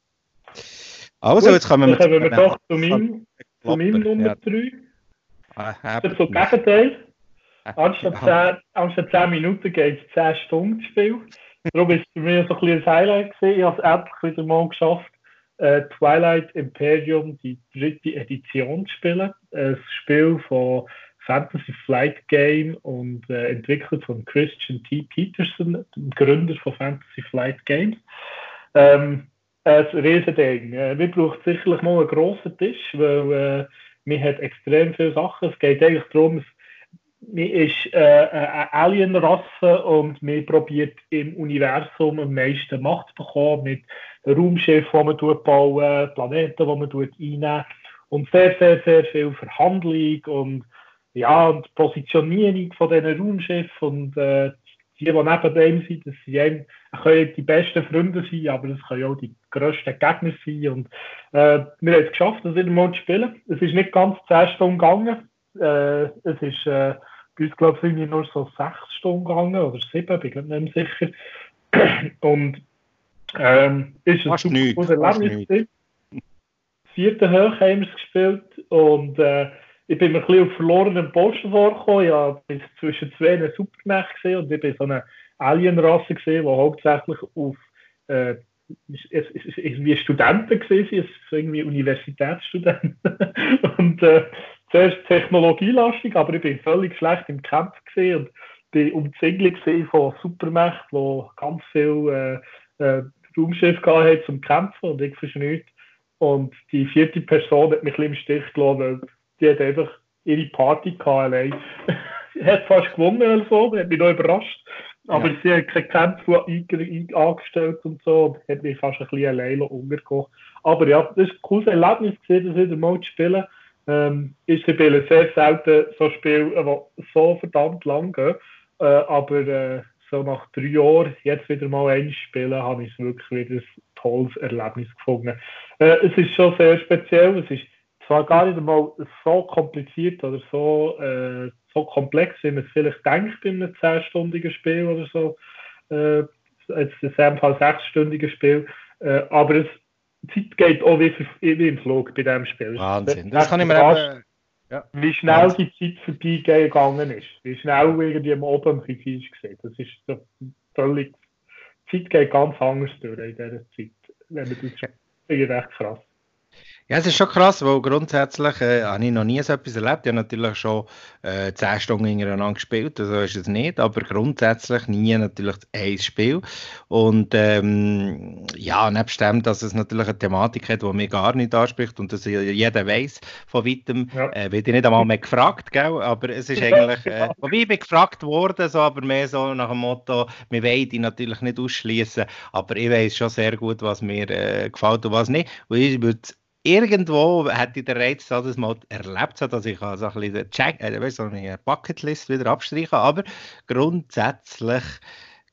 Also, Gut, jetzt kommen wir, kommen wir doch zu meinem, zu meinem Nummer 3. Ja. Ah, das ist so Gegenteil. Anstatt 10, anstatt 10 Minuten geht es 10 Stunden Spiel. Darum ist es für mich so ein ein Highlight gewesen. Ich habe es endlich wieder mal geschafft, äh, Twilight Imperium, die dritte Edition zu spielen. Ein Spiel von Fantasy Flight Game und äh, entwickelt von Christian T. Peterson, dem Gründer von Fantasy Flight Games. Ähm, ein Riesending. Man braucht sicherlich mal einen grossen Tisch, weil äh, man hat extrem viele Sachen. Es geht eigentlich darum, man ist äh, eine Alien-Rasse und man probiert im Universum am meisten Macht zu bekommen mit Raumschiffen, die man bauen, Planeten, die man einnehmen und sehr, sehr, sehr viel Verhandlung und ja, und Positionierung von diesen Raumschiffen und äh, die, die neben dem sind, das sind die besten Freunde sein, aber das können auch die grössten Gegner sein. Und äh, wir haben es geschafft, das wieder mal zu spielen. Es ist nicht ganz 10 Stunden gegangen. Äh, es ist äh, bei uns, glaube ich, nur so 6 Stunden gegangen oder 7, bin ich nicht mehr sicher. Und ähm, ist ein super Erlebnis. Vierte Hoch haben wir es gespielt und äh, ich bin mir ein bisschen auf verlorenen Posten vorgekommen. Ich habe zwischen zwei Supermächten gesehen und ich bin so eine Alienrasse die hauptsächlich auf äh, es, es, es, wie Studenten gesehen sind, irgendwie Universitätsstudenten. und äh, zuerst technologielastig, aber ich bin völlig schlecht im Kampf gesehen und bin umzingelt von Supermächten, die ganz viel äh, äh, Raumschiff hatten zum Kämpfen und ich verschnürt. Und die vierte Person hat mich ein bisschen im Stich gelassen, weil die hat einfach ihre Party gehabt allein. sie hat fast gewonnen oder so, hat mich noch überrascht. Aber ja. sie hat keine Kämpfe angestellt und so, und hat mich fast ein bisschen alleine untergekommen. Aber ja, das ist ein cooles Erlebnis das wieder mal zu spielen. Ähm, ich spiele sehr selten so Spiele, die so verdammt lang gehen. Äh, aber äh, so nach drei Jahren jetzt wieder mal eins spielen, habe ich es wirklich wieder ein tolles Erlebnis gefunden. Äh, es ist schon sehr speziell. Es ist zwar gar nicht einmal so kompliziert oder so, äh, so komplex, wie man es vielleicht denkt bei einem 10-stündigen Spiel oder so. Äh, ist in diesem Fall sechsstündiges Spiel. Äh, aber es, die Zeit geht auch wie, wie im Flug bei diesem Spiel. Wahnsinn. Das, das kann ich mir eben, ja. Wie schnell die Zeit vorbeigegangen ist. Wie schnell irgendwie am Oben ein bisschen gesehen. Das ist so völlig. Die Zeit geht ganz anders durch in dieser Zeit. Wenn man das ist echt krass. Ja, es ist schon krass, weil grundsätzlich äh, habe ich noch nie so etwas erlebt. Ich habe natürlich schon äh, 10 Stunden hintereinander gespielt, so ist es nicht, aber grundsätzlich nie natürlich ein Spiel. Und ähm, ja, nebst dem, dass es natürlich eine Thematik hat, die mich gar nicht anspricht und dass jeder weiß von weitem, ja. äh, wird ich nicht einmal mehr gefragt, gell? aber es ist eigentlich, äh, wobei ich bin gefragt worden, so, aber mehr so nach dem Motto, wir wollen die natürlich nicht ausschließen, aber ich weiß schon sehr gut, was mir äh, gefällt und was nicht. Und ich würde irgendwo hätte ich den Reiz das mal erlebt, dass ich also ein bisschen Check, äh, so eine Bucketlist wieder abstreichen aber grundsätzlich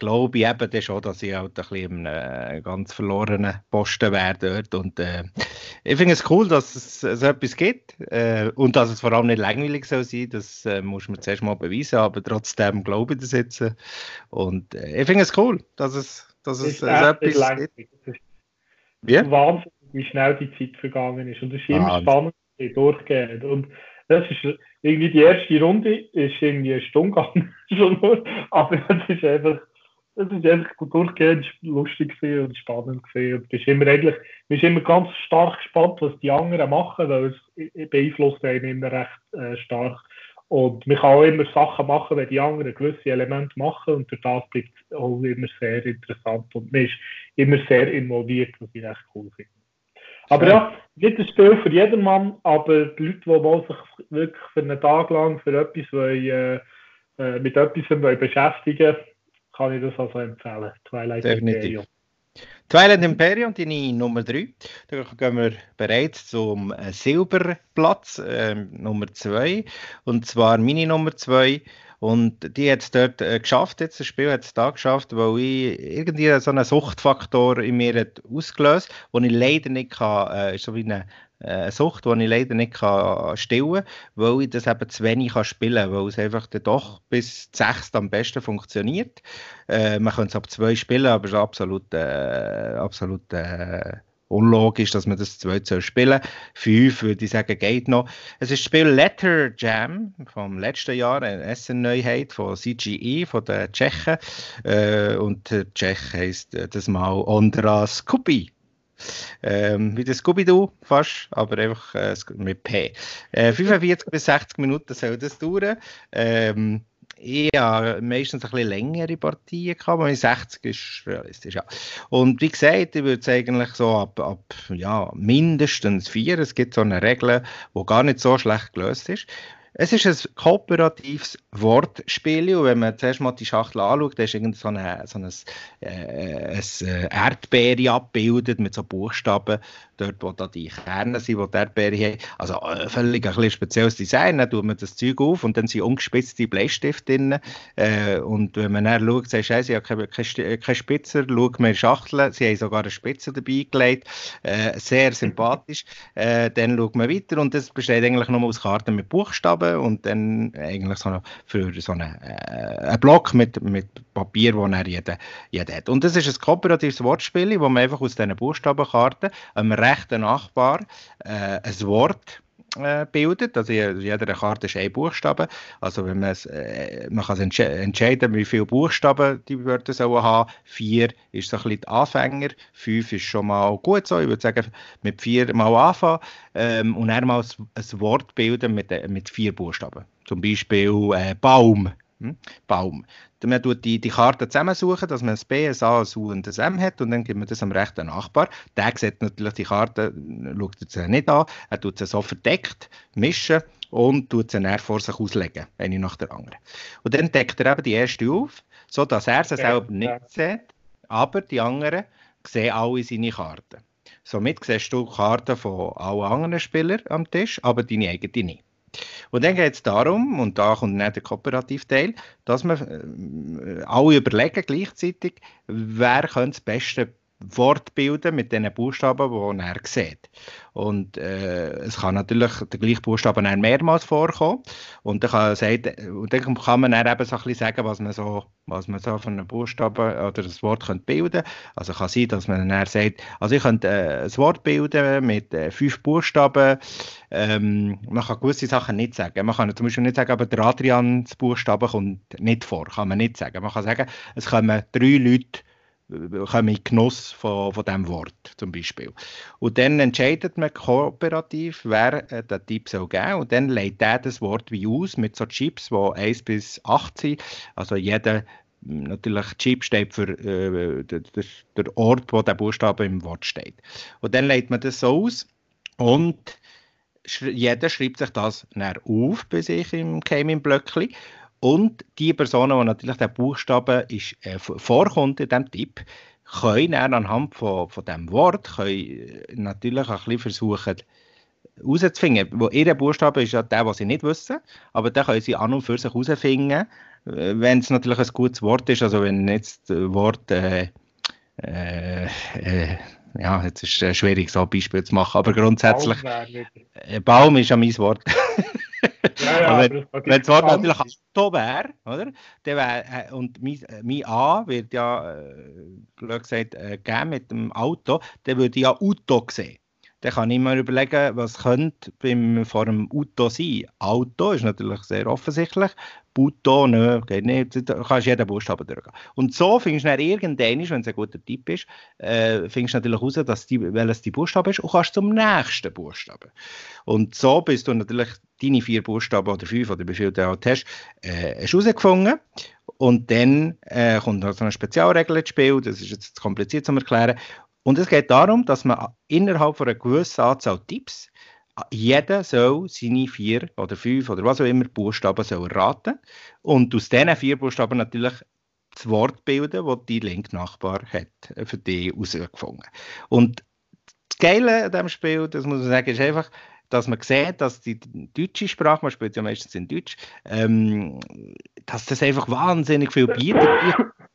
glaube ich eben schon, dass ich halt ein bisschen einem ganz verlorenen Posten wäre dort und äh, ich finde es cool, dass es so etwas gibt äh, und dass es vor allem nicht langweilig soll sein, das äh, muss man zuerst mal beweisen, aber trotzdem glaube ich das jetzt und äh, ich finde es cool, dass es, dass es so etwas gibt. Wie? Wahnsinn wie schnell die Zeit vergangen ist. Und es ist immer ah, spannend durchgehend. Und das ist irgendwie die erste Runde ist irgendwie eine Stunde gegangen. aber es ist einfach, es ist einfach durchgehend lustig und spannend gewesen. Und immer eigentlich, bist immer ganz stark gespannt, was die anderen machen, weil es beeinflusst einen immer recht äh, stark. Und man kann auch immer Sachen machen, wenn die anderen gewisse Elemente machen und durch das bleibt es auch immer sehr interessant und man ist immer sehr involviert, was ich echt cool finde. Aber ja, nicht ein Spiel für jedermann, aber die Leute, die sich wirklich für einen Tag lang für etwas wollen, äh, mit etwas wollen beschäftigen kann ich das also empfehlen. Twilight Definitiv. Imperium. Twilight Imperium, deine Nummer 3. Da gehen wir bereits zum äh, Silberplatz, äh, Nummer 2. Und zwar meine Nummer 2 und die hat es dort äh, geschafft, jetzt das Spiel hat es da geschafft, weil ich irgendwie so einen Suchtfaktor in mir hat ausgelöst, den ich leider nicht kann, äh, so wie eine äh, Sucht, die ich leider nicht kann stillen kann, weil ich das eben zu wenig kann spielen kann, weil es einfach dann doch bis 6 am besten funktioniert. Äh, man könnte es ab 2 spielen, aber es ist absolut, äh, absolut äh, unlogisch, dass man das zwei spielen soll. Fünf würde ich sagen, geht noch. Es ist das Spiel Letter Jam vom letzten Jahr, eine Essen-Neuheit von CGE, von den Tschechen. Äh, und der Tschech heisst äh, das mal Ondra Skupi. Ähm, wie das Scooby-Doo fast, aber einfach äh, mit P. Äh, 45 bis 60 Minuten soll das dauern. Ähm, eher meistens ein bisschen längere Partien gehabt, aber 60 ist realistisch, ja. Und wie gesagt, ich würde es eigentlich so ab, ab ja, mindestens vier, es gibt so eine Regel, die gar nicht so schlecht gelöst ist. Es ist ein kooperatives Wortspiel und wenn man zuerst mal die Schachtel anschaut, da ist irgend so, eine, so ein, äh, ein äh, Erdbeere abgebildet mit so Buchstaben, dort wo da die Kerne sind, wo die Erdbeere haben. Also äh, völlig ein bisschen spezielles Design, dann tut man das Zeug auf und dann sind ungespitzte Bleistifte drin. Äh, und wenn man dann schaut, sagt, scheiße, ich habe keine, keine Spitzer, schaut man in Schachteln, sie haben sogar eine Spitze dabei gelegt, äh, sehr sympathisch, äh, dann schaut man weiter und das besteht eigentlich nur aus Karten mit Buchstaben und dann eigentlich so für so einen, äh, einen Block mit, mit Papier, den er jeder, jeder hat. Und das ist ein kooperatives Wortspiel, wo man einfach aus diesen Buchstabenkarten einem rechten Nachbar äh, ein Wort äh, bildet. Also jeder Karte ist ein Buchstabe. Also wenn man, äh, man kann entsch entscheiden, wie viele Buchstaben die Wörter sollen haben. Vier ist so ein bisschen die Anfänger, fünf ist schon mal gut so. Ich würde sagen, mit vier mal anfangen ähm, und dann ein Wort bilden mit, äh, mit vier Buchstaben. Zum Beispiel äh, Baum. Hm? Baum. Man tut die, die Karte zusammensuchen, dass man ein B, ein A, ein U und ein M hat und dann gibt man das am rechten Nachbar. Der sieht natürlich die Karte, schaut sie nicht an, er tut sie so verdeckt, mischen und tut sie dann vor sich auslegen, eine nach der anderen. Und dann deckt er eben die erste auf, sodass er sie selber nicht sieht, aber die anderen sehen alle seine Karten. Somit siehst du Karten von allen anderen Spielern am Tisch, aber deine eigene nicht. Und dann geht es darum, und da kommt dann der Kooperativteil, dass wir äh, alle überlegen gleichzeitig, wer könnte das beste Wort bilden mit den Buchstaben, die er sieht. Und äh, es kann natürlich der gleiche Buchstaben mehrmals vorkommen. Und dann kann, sagt, und dann kann man dann eben so ein bisschen sagen, was man so, was man so von einem Buchstaben oder das Wort könnte bilden Also kann sein, dass man dann sagt, also ich könnte äh, ein Wort bilden mit äh, fünf Buchstaben. Ähm, man kann gewisse Sachen nicht sagen. Man kann zum Beispiel nicht sagen, aber der Adrians Buchstaben kommt nicht vor. Kann man nicht sagen. Man kann sagen, es kommen drei Leute kommen in Genuss von, von diesem Wort zum Beispiel. Und dann entscheidet man kooperativ, wer äh, den Tipp soll geben und dann legt der das Wort wie aus mit so Chips, die 1 bis 8 sind. Also jeder natürlich Chip steht für äh, der Ort, wo der Buchstabe im Wort steht. Und dann legt man das so aus und jeder schreibt sich das dann auf bei sich im Gaming-Blöckchen und die Personen, die natürlich der Buchstabe ist, äh, vorkommt in diesem Tipp, können dann anhand von, von diesem Wort können äh, natürlich ein bisschen versuchen, herauszufinden. Wo ihr Buchstabe ist ja der, was sie nicht wissen, aber den können sie an und für sich herausfinden, äh, wenn es natürlich ein gutes Wort ist, also wenn jetzt das Wort äh, äh, äh, ja, jetzt ist es schwierig, so ein Beispiel zu machen, aber grundsätzlich, Baum, Baum ist ja mein Wort. Ja, ja, wenn, wenn das Wort natürlich Auto wäre, oder? Dann wär, äh, und mein, mein A wird ja, äh, gesagt, äh, geben mit dem Auto, dann würde ich ja Auto sehen. Dann kann ich mir überlegen, was könnte beim, vor dem Auto sein. Auto ist natürlich sehr offensichtlich. Button, nö, geht nicht, da kannst jeden Buchstaben durchgehen. Und so findest du dann irgendwann, wenn es ein guter Tipp ist, äh, findest du natürlich heraus, dass die, welches die Buchstabe ist und kannst zum nächsten Buchstaben. Und so bist du natürlich deine vier Buchstaben oder fünf oder wie viele du auch hast, äh, hast herausgefunden. Und dann äh, kommt noch so eine Spezialregel ins Spiel, das ist jetzt kompliziert zu erklären. Und es geht darum, dass man innerhalb von einer gewissen Anzahl Tipps jeder soll seine vier oder fünf oder was auch immer Buchstaben soll raten und aus diesen vier Buchstaben natürlich das Wort bilden, das die linke Nachbar hat äh, für die herausgefunden. Und das Geile an diesem Spiel, das muss man sagen, ist einfach, dass man sieht, dass die deutsche Sprache, man spielt ja meistens in Deutsch, ähm, dass das einfach wahnsinnig viel bietet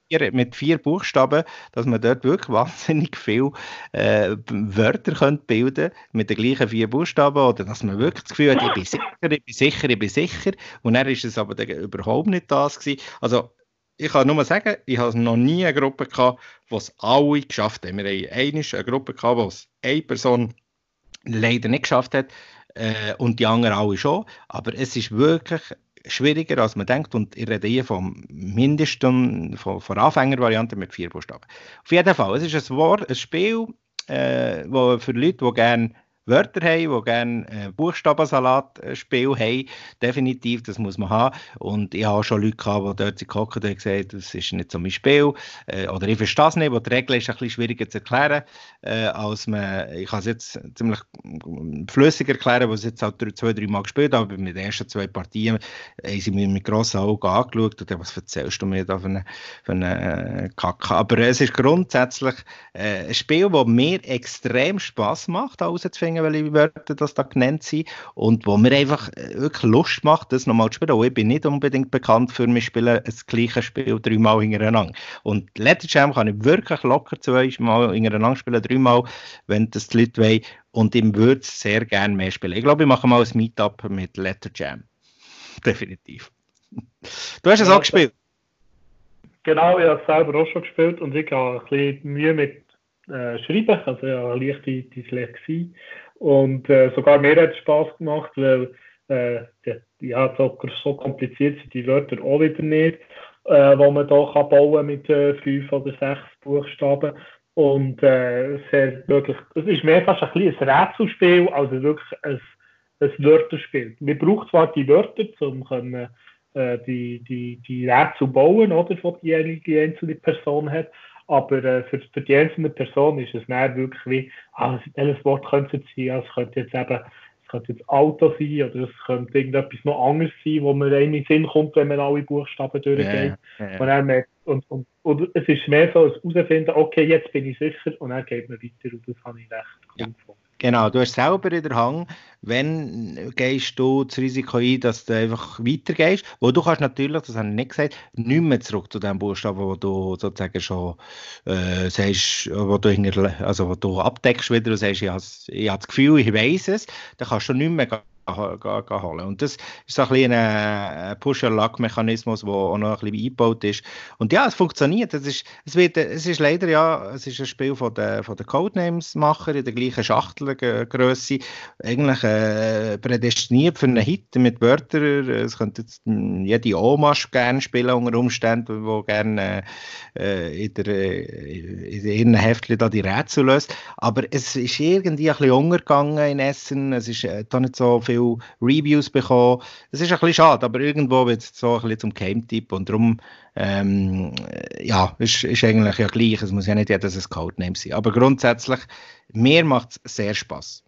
vier, mit vier Buchstaben, dass man dort wirklich wahnsinnig viel äh, Wörter könnte bilden mit den gleichen vier Buchstaben oder dass man wirklich das Gefühl hat, ich bin sicher, ich bin sicher, ich bin sicher und dann ist es aber überhaupt nicht das gewesen. Also ich kann nur sagen, ich habe noch nie eine Gruppe gehabt, die es alle geschafft haben. Wir haben eine Gruppe gehabt, wo es eine Person leider nicht geschafft hat äh, und die anderen alle schon. Aber es ist wirklich schwieriger, als man denkt. Und ich rede hier vom Mindesten, von, von Anfängervariante mit vier Buchstaben. Auf jeden Fall, es ist ein, Wort, ein Spiel, äh, wo für Leute, die gerne Wörter haben, die gerne äh, Buchstabensalat-Spiel haben. Definitiv, das muss man haben. Und ich habe schon Leute gehabt, die dort geguckt und gesagt das ist nicht so mein Spiel. Äh, oder ich verstehe es nicht, weil die Regel ist ein bisschen schwieriger zu erklären, äh, als man, ich kann es jetzt ziemlich flüssig erklären, weil ich jetzt auch zwei, drei Mal gespielt habe, aber mit den ersten zwei Partien haben sie mir mit grossen Augen angeschaut und was erzählst du mir da für eine, für eine äh, Kacke. Aber es ist grundsätzlich äh, ein Spiel, das mir extrem Spass macht, herauszufinden, bringen, welche Wörter das da genannt sind und wo mir einfach äh, wirklich Lust macht, das nochmal zu spielen. Und ich bin nicht unbedingt bekannt für mich spielen das gleiche Spiel dreimal hintereinander. Und Letter Jam kann ich wirklich locker zweimal hintereinander spielen, dreimal, wenn das die Leute wollen. Und ich würde es sehr gerne mehr spielen. Ich glaube, ich mache mal ein Meetup mit Letter Jam. Definitiv. Du hast es auch gespielt. Genau, ich habe es selber auch schon gespielt und ich habe ein bisschen Mühe mit äh, Schreiben, also ja, leichte Dyslexie. Und äh, sogar mir hat es Spaß gemacht, weil äh, ja, so, so kompliziert sind die Wörter auch wieder nicht, äh, wo man da kann bauen mit äh, fünf oder sechs Buchstaben. Und äh, es, wirklich, es ist mehr fast ein, ein Rätselspiel als wirklich ein, ein Wörterspiel. Man braucht zwar die Wörter, um können, äh, die, die, die Rätsel bauen, oder, die die einzelne Person hat, aber äh, für, für die einzelne Person ist es mehr wirklich wie, ah, welches Wort könnte es sein? Also, es könnte jetzt eben, es könnte jetzt Auto sein oder es könnte irgendetwas noch anderes sein, wo man einem in den Sinn kommt, wenn man alle Buchstaben durchgeht. Yeah, yeah. Und, dann merkt, und, und, und, es ist mehr so ein herausfinden, okay, jetzt bin ich sicher und dann geht man weiter und das habe ich recht ja. Genau, du hast selber in der Hang, wenn gehst du das Risiko ein, dass du einfach weitergehst, wo du kannst natürlich, das habe ich nicht gesagt, nicht mehr zurück zu dem Buchstaben, wo du sozusagen schon äh, sagst, wo du, also wo du abdeckst wieder und sagst, ich habe, ich habe das Gefühl, ich weiß es, dann kannst du nicht mehr holen. Und das ist ein bisschen ein Push-and-Luck-Mechanismus, der auch noch ein bisschen eingebaut ist. Und ja, es funktioniert. Es ist, es wird, es ist leider ja, es ist ein Spiel von den, von den Codenames-Macher in der gleichen Schachtelgröße. Eigentlich äh, prädestiniert für einen Hit mit Wörtern. Es könnte jetzt jede Oma gerne spielen unter Umständen, die gerne äh, in, der, in ihren Heftchen da die Rätsel löst. Aber es ist irgendwie ein bisschen untergegangen in Essen. Es ist äh, da nicht so viel viele Reviews bekommen. Das ist ein bisschen schade, aber irgendwo wird es so ein bisschen zum Game-Tipp und darum, ähm, ja, ist, ist eigentlich ja gleich. Es muss ja nicht jedes ein Codename sein. Aber grundsätzlich, mir macht es sehr Spaß.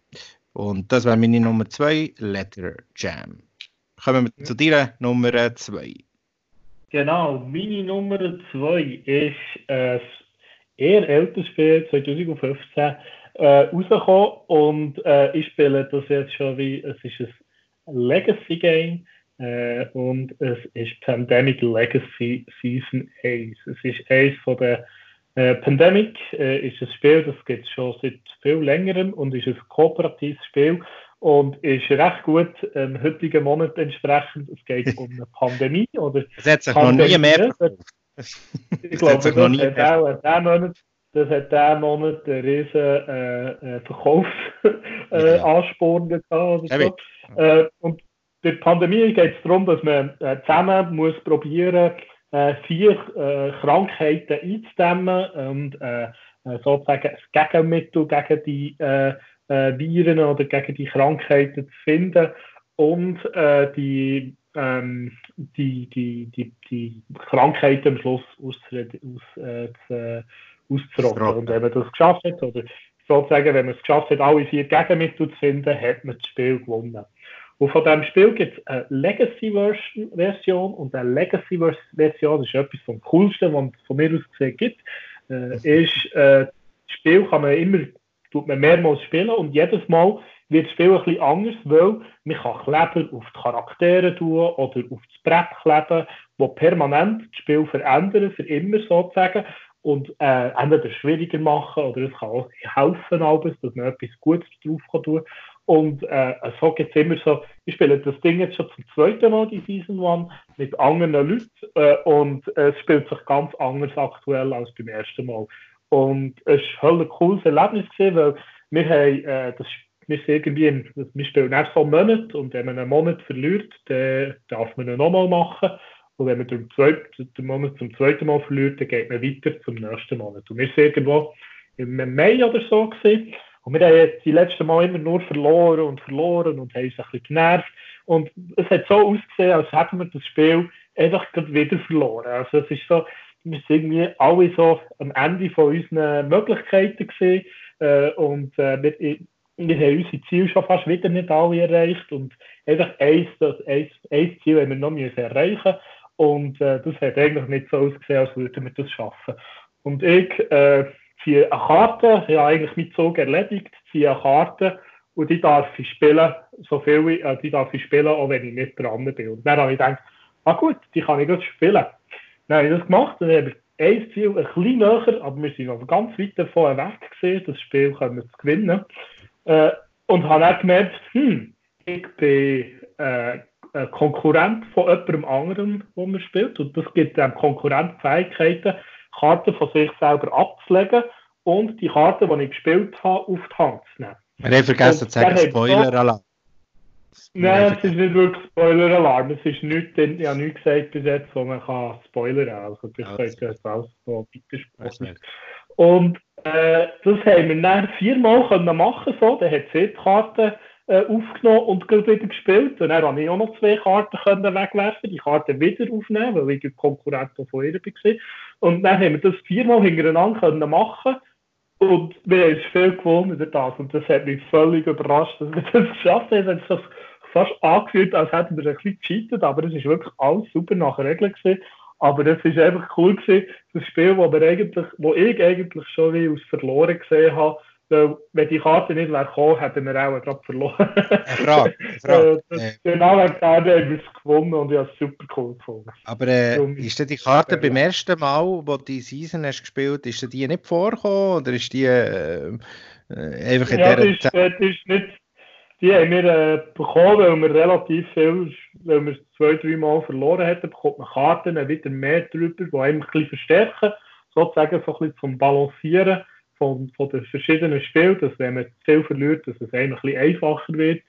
Und das wäre meine Nummer 2, Letter Jam. Kommen wir zu dir, Nummer 2. Genau, meine Nummer 2 ist ein eher älteres Spiel, 2015 äh, rausgekommen und äh, ich spiele das jetzt schon wie, es ist ein Legacy Game äh, und es ist Pandemic Legacy Season 1. Es ist eins von der äh, Pandemic, äh, ist ein Spiel, das gibt es schon seit viel längerem und ist ein kooperatives Spiel und ist recht gut im ähm, heutigen Monat entsprechend. Es geht um eine Pandemie oder Es hat sich noch nie mehr Ich glaube, das hat auch diesen Monat das hat diesen Monat einen riesen äh, äh, Verkaufsansporn äh, gehabt. Oder so. Äh, und bei der Pandemie geht es darum, dass man äh, zusammen muss probieren äh, vier äh, Krankheiten einzudämmen und äh, äh sozusagen ein Gegenmittel gegen die äh, Viren oder gegen die Krankheiten zu finden und die, ähm, die, die, die, die Krankheiten am Schluss auszureden, aus, auszurotten. Und wenn man das geschafft hat, oder sozusagen, wenn man es geschafft hat, alle vier Gegenmittel zu finden, hat man das Spiel gewonnen. Und von diesem Spiel gibt es eine Legacy-Version und eine Legacy-Version ist etwas vom Coolsten, was es von mir aus gesehen gibt. Äh, ist, äh, das Spiel kann man immer tut man mehrmals spielen und jedes Mal wird das Spiel ein bisschen anders, weil man kann Kleber auf die Charaktere tun oder auf das Brett kleben, die permanent das Spiel verändern, für immer sozusagen und äh, entweder schwieriger machen oder es kann auch helfen, alles, dass man etwas Gutes drauf kann tun Und äh, so geht es immer so, ich spiele das Ding jetzt schon zum zweiten Mal, die Season 1, mit anderen Leuten äh, und es spielt sich ganz anders aktuell als beim ersten Mal. Und es war ein cooles Erlebnis, gewesen, weil wir haben äh, das wir sind irgendwie, wir spielen erst so einen Monat und wenn man einen Monat verliert, dann darf man ihn nochmal machen. Und wenn man den, zweiten Monat zum zweiten Mal verliert, dann geht man weiter zum nächsten Monat. Und wir sind irgendwo im Mai oder so gewesen. Und wir haben jetzt die letzten Mal immer nur verloren und verloren und haben uns ein bisschen genervt. Und es hat so ausgesehen, als hätten wir das Spiel einfach wieder verloren. Also es ist so, wir sind irgendwie alle so am Ende von unseren Möglichkeiten gesehen. Äh, und äh, wir, wir haben unsere Ziele schon fast wieder nicht alle erreicht. Und einfach eins Ziel haben wir noch müssen erreichen und äh, das hat eigentlich nicht so ausgesehen, als würden wir das schaffen. Und ich äh, ziehe eine Karte, ich habe eigentlich mit Zug erledigt, ziehe eine Karte und die darf ich spielen, so viel wie, äh, die darf ich spielen, auch wenn ich nicht dran bin. Und dann habe ich gedacht, ah gut, die kann ich gut spielen. Dann habe ich das gemacht und habe ein Ziel ein bisschen näher, aber wir sind noch ganz weit davon weg gesehen, das Spiel können wir gewinnen. Äh, und habe dann gemerkt, hm, ich bin äh, ein Konkurrent von jemandem anderen, wo man spielt. Und das gibt dem Konkurrent Fähigkeiten, Karten von sich selber abzulegen und die Karten, die ich gespielt habe, auf die Hand zu nehmen. Wir haben vergessen zu sagen, Spoiler-Alarm. Nein, es ist nicht wirklich Spoiler-Alarm. Es ist nichts, ich habe nichts gesagt bis jetzt, wo man kann spoilern kann. Also, ich ja, könnte jetzt auch so weitersprechen. Und äh, das haben wir dann viermal können machen so. Dann hat sie die Karte äh, aufgenommen und wieder gespielt. Und dann konnte ich auch noch zwei Karten können wegwerfen, die Karten wieder aufnehmen, weil ich Konkurrent von ihr war. Und dann haben wir das viermal hintereinander können machen und wir haben viel gewonnen durch das. Und das hat mich völlig überrascht, dass wir das geschafft haben. Es hat sich fast angefühlt, als hätten wir ein bisschen gecheatet, aber es ist wirklich alles super nach Regeln gewesen. Aber das ist einfach cool gewesen, das Spiel, wo, wo ich eigentlich schon wie aus verloren gesehen habe, Wenn die Karte nicht wäre gekommen, hätten wir auch gerade verloren. Eine Frage. Eine Frage. äh, genau wegen der haben wir es gewonnen und ich habe es super cool gefunden. Aber äh, ist denn die Karte beim ersten Mal, wo du die Season hast gespielt, ist die nicht vorgekommen oder ist die äh, einfach in ja, der Zeit? Das ist nicht, die haben wir äh, bekommen, weil wir relativ viel, weil wir zwei, drei Mal verloren hätten, bekommt man Karten wieder mehr drüber, die einem ein bisschen verstärken, sozusagen so ein bisschen zum Balancieren von, von den verschiedenen Spielen, dass wenn man viel verliert, dass es einem ein bisschen einfacher wird.